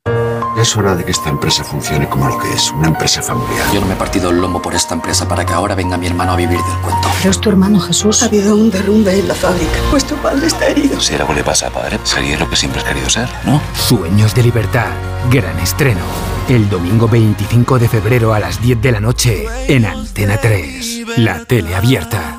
Es hora de que esta empresa funcione como lo que es, una empresa familiar. Yo no me he partido el lomo por esta empresa para que ahora venga mi hermano a vivir del cuento. Pero es tu hermano Jesús. Ha habido un derrumbe en la fábrica. Vuestro padre está herido. Si algo le pasa a padre, sería lo que siempre has querido ser, ¿no? Sueños de libertad. Gran estreno. El domingo 25 de febrero a las 10 de la noche en Antena 3. La tele abierta.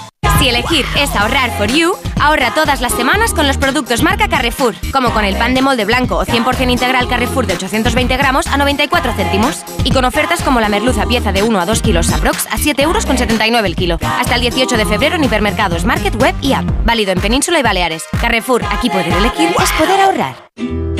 Si elegir es ahorrar for you, ahorra todas las semanas con los productos marca Carrefour, como con el pan de molde blanco o 100% integral Carrefour de 820 gramos a 94 céntimos. Y con ofertas como la merluza pieza de 1 a 2 kilos aprox a 7 euros con 79 el kilo. Hasta el 18 de febrero en hipermercados, market, web y app. Válido en Península y Baleares. Carrefour, aquí poder elegir es poder ahorrar.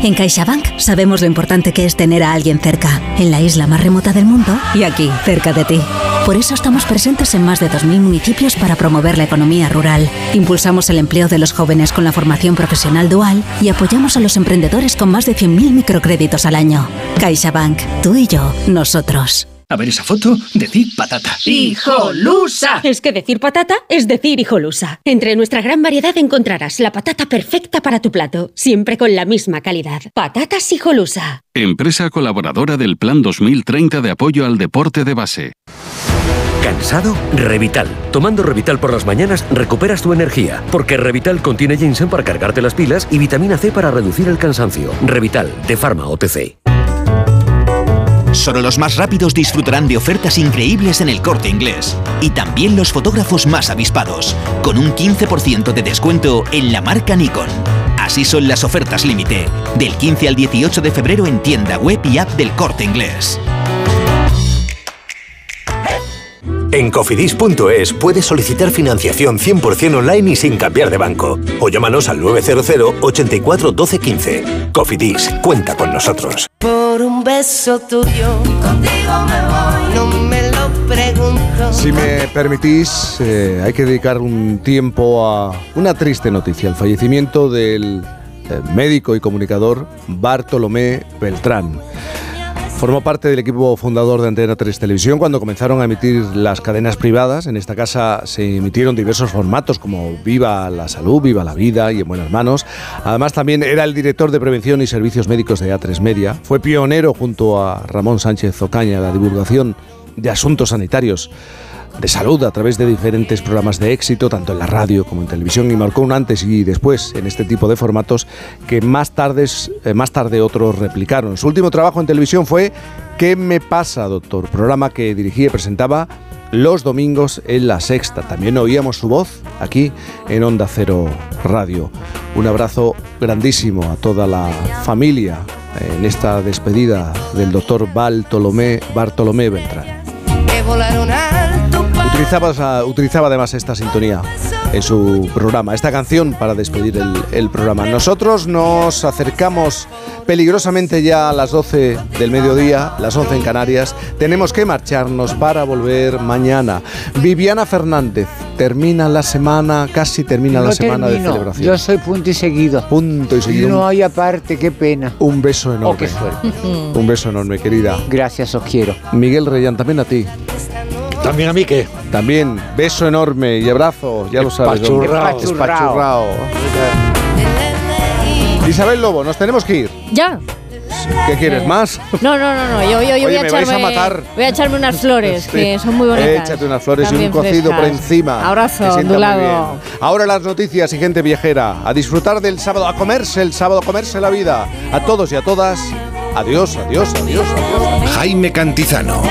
En CaixaBank sabemos lo importante que es tener a alguien cerca, en la isla más remota del mundo y aquí, cerca de ti. Por eso estamos presentes en más de 2.000 municipios para promover la economía rural. Impulsamos el empleo de los jóvenes con la formación profesional dual y apoyamos a los emprendedores con más de 100.000 microcréditos al año. CaixaBank, tú y yo, nosotros. A ver esa foto, decir patata. ¡Hijolusa! Es que decir patata es decir hijolusa. Entre nuestra gran variedad encontrarás la patata perfecta para tu plato, siempre con la misma calidad. Patatas hijolusa. Empresa colaboradora del Plan 2030 de apoyo al deporte de base. ¿Cansado? Revital. Tomando Revital por las mañanas recuperas tu energía, porque Revital contiene ginseng para cargarte las pilas y vitamina C para reducir el cansancio. Revital, de Pharma OTC. Solo los más rápidos disfrutarán de ofertas increíbles en el corte inglés. Y también los fotógrafos más avispados, con un 15% de descuento en la marca Nikon. Así son las ofertas límite, del 15 al 18 de febrero en tienda web y app del corte inglés. En cofidis.es puedes solicitar financiación 100% online y sin cambiar de banco. O llámanos al 900 84 12 15. Cofidis, cuenta con nosotros. Por un beso tuyo, contigo me voy, no me lo pregunto. Si me permitís, eh, hay que dedicar un tiempo a una triste noticia, el fallecimiento del eh, médico y comunicador Bartolomé Beltrán. Formó parte del equipo fundador de Antena 3 Televisión cuando comenzaron a emitir las cadenas privadas. En esta casa se emitieron diversos formatos como Viva la Salud, Viva la Vida y En Buenas Manos. Además también era el director de Prevención y Servicios Médicos de A3 Media. Fue pionero junto a Ramón Sánchez Ocaña en la divulgación de asuntos sanitarios de salud a través de diferentes programas de éxito, tanto en la radio como en televisión, y marcó un antes y después en este tipo de formatos que más tarde, eh, más tarde otros replicaron. Su último trabajo en televisión fue ¿Qué me pasa, doctor? Programa que dirigía y presentaba los domingos en La Sexta. También oíamos su voz aquí en Onda Cero Radio. Un abrazo grandísimo a toda la familia en esta despedida del doctor Bartolomé, Bartolomé Beltrán. Utilizaba, utilizaba además esta sintonía en su programa, esta canción para despedir el, el, programa. Nosotros nos acercamos peligrosamente ya a las 12 del mediodía, las 11 en Canarias. Tenemos que marcharnos para volver mañana. Viviana Fernández termina la semana, casi termina no la semana termino. de celebración. Yo soy punto y seguido. Punto y seguido. No hay aparte, qué pena. Un beso enorme. Oh, qué suerte. Un beso enorme, querida. Gracias, os quiero. Miguel Reyán, también a ti. ¿También a mí qué? También, beso enorme y abrazo, ya lo sabes. Espachurrao. Espachurrao. Isabel Lobo, nos tenemos que ir. Ya. ¿Qué quieres más? No, no, no, no. Yo, yo, yo Oye, voy, a me vais echarme, a matar. voy a echarme unas flores, Sí. que son muy bonitas. Échate unas flores y un cocido por encima. Abrazo, que ondulado. bien. Ahora las noticias y gente viajera. A disfrutar del sábado, a comerse el sábado, a comerse la vida. A todos y a todas. Adiós, adiós, adiós, adiós. Jaime Cantizano.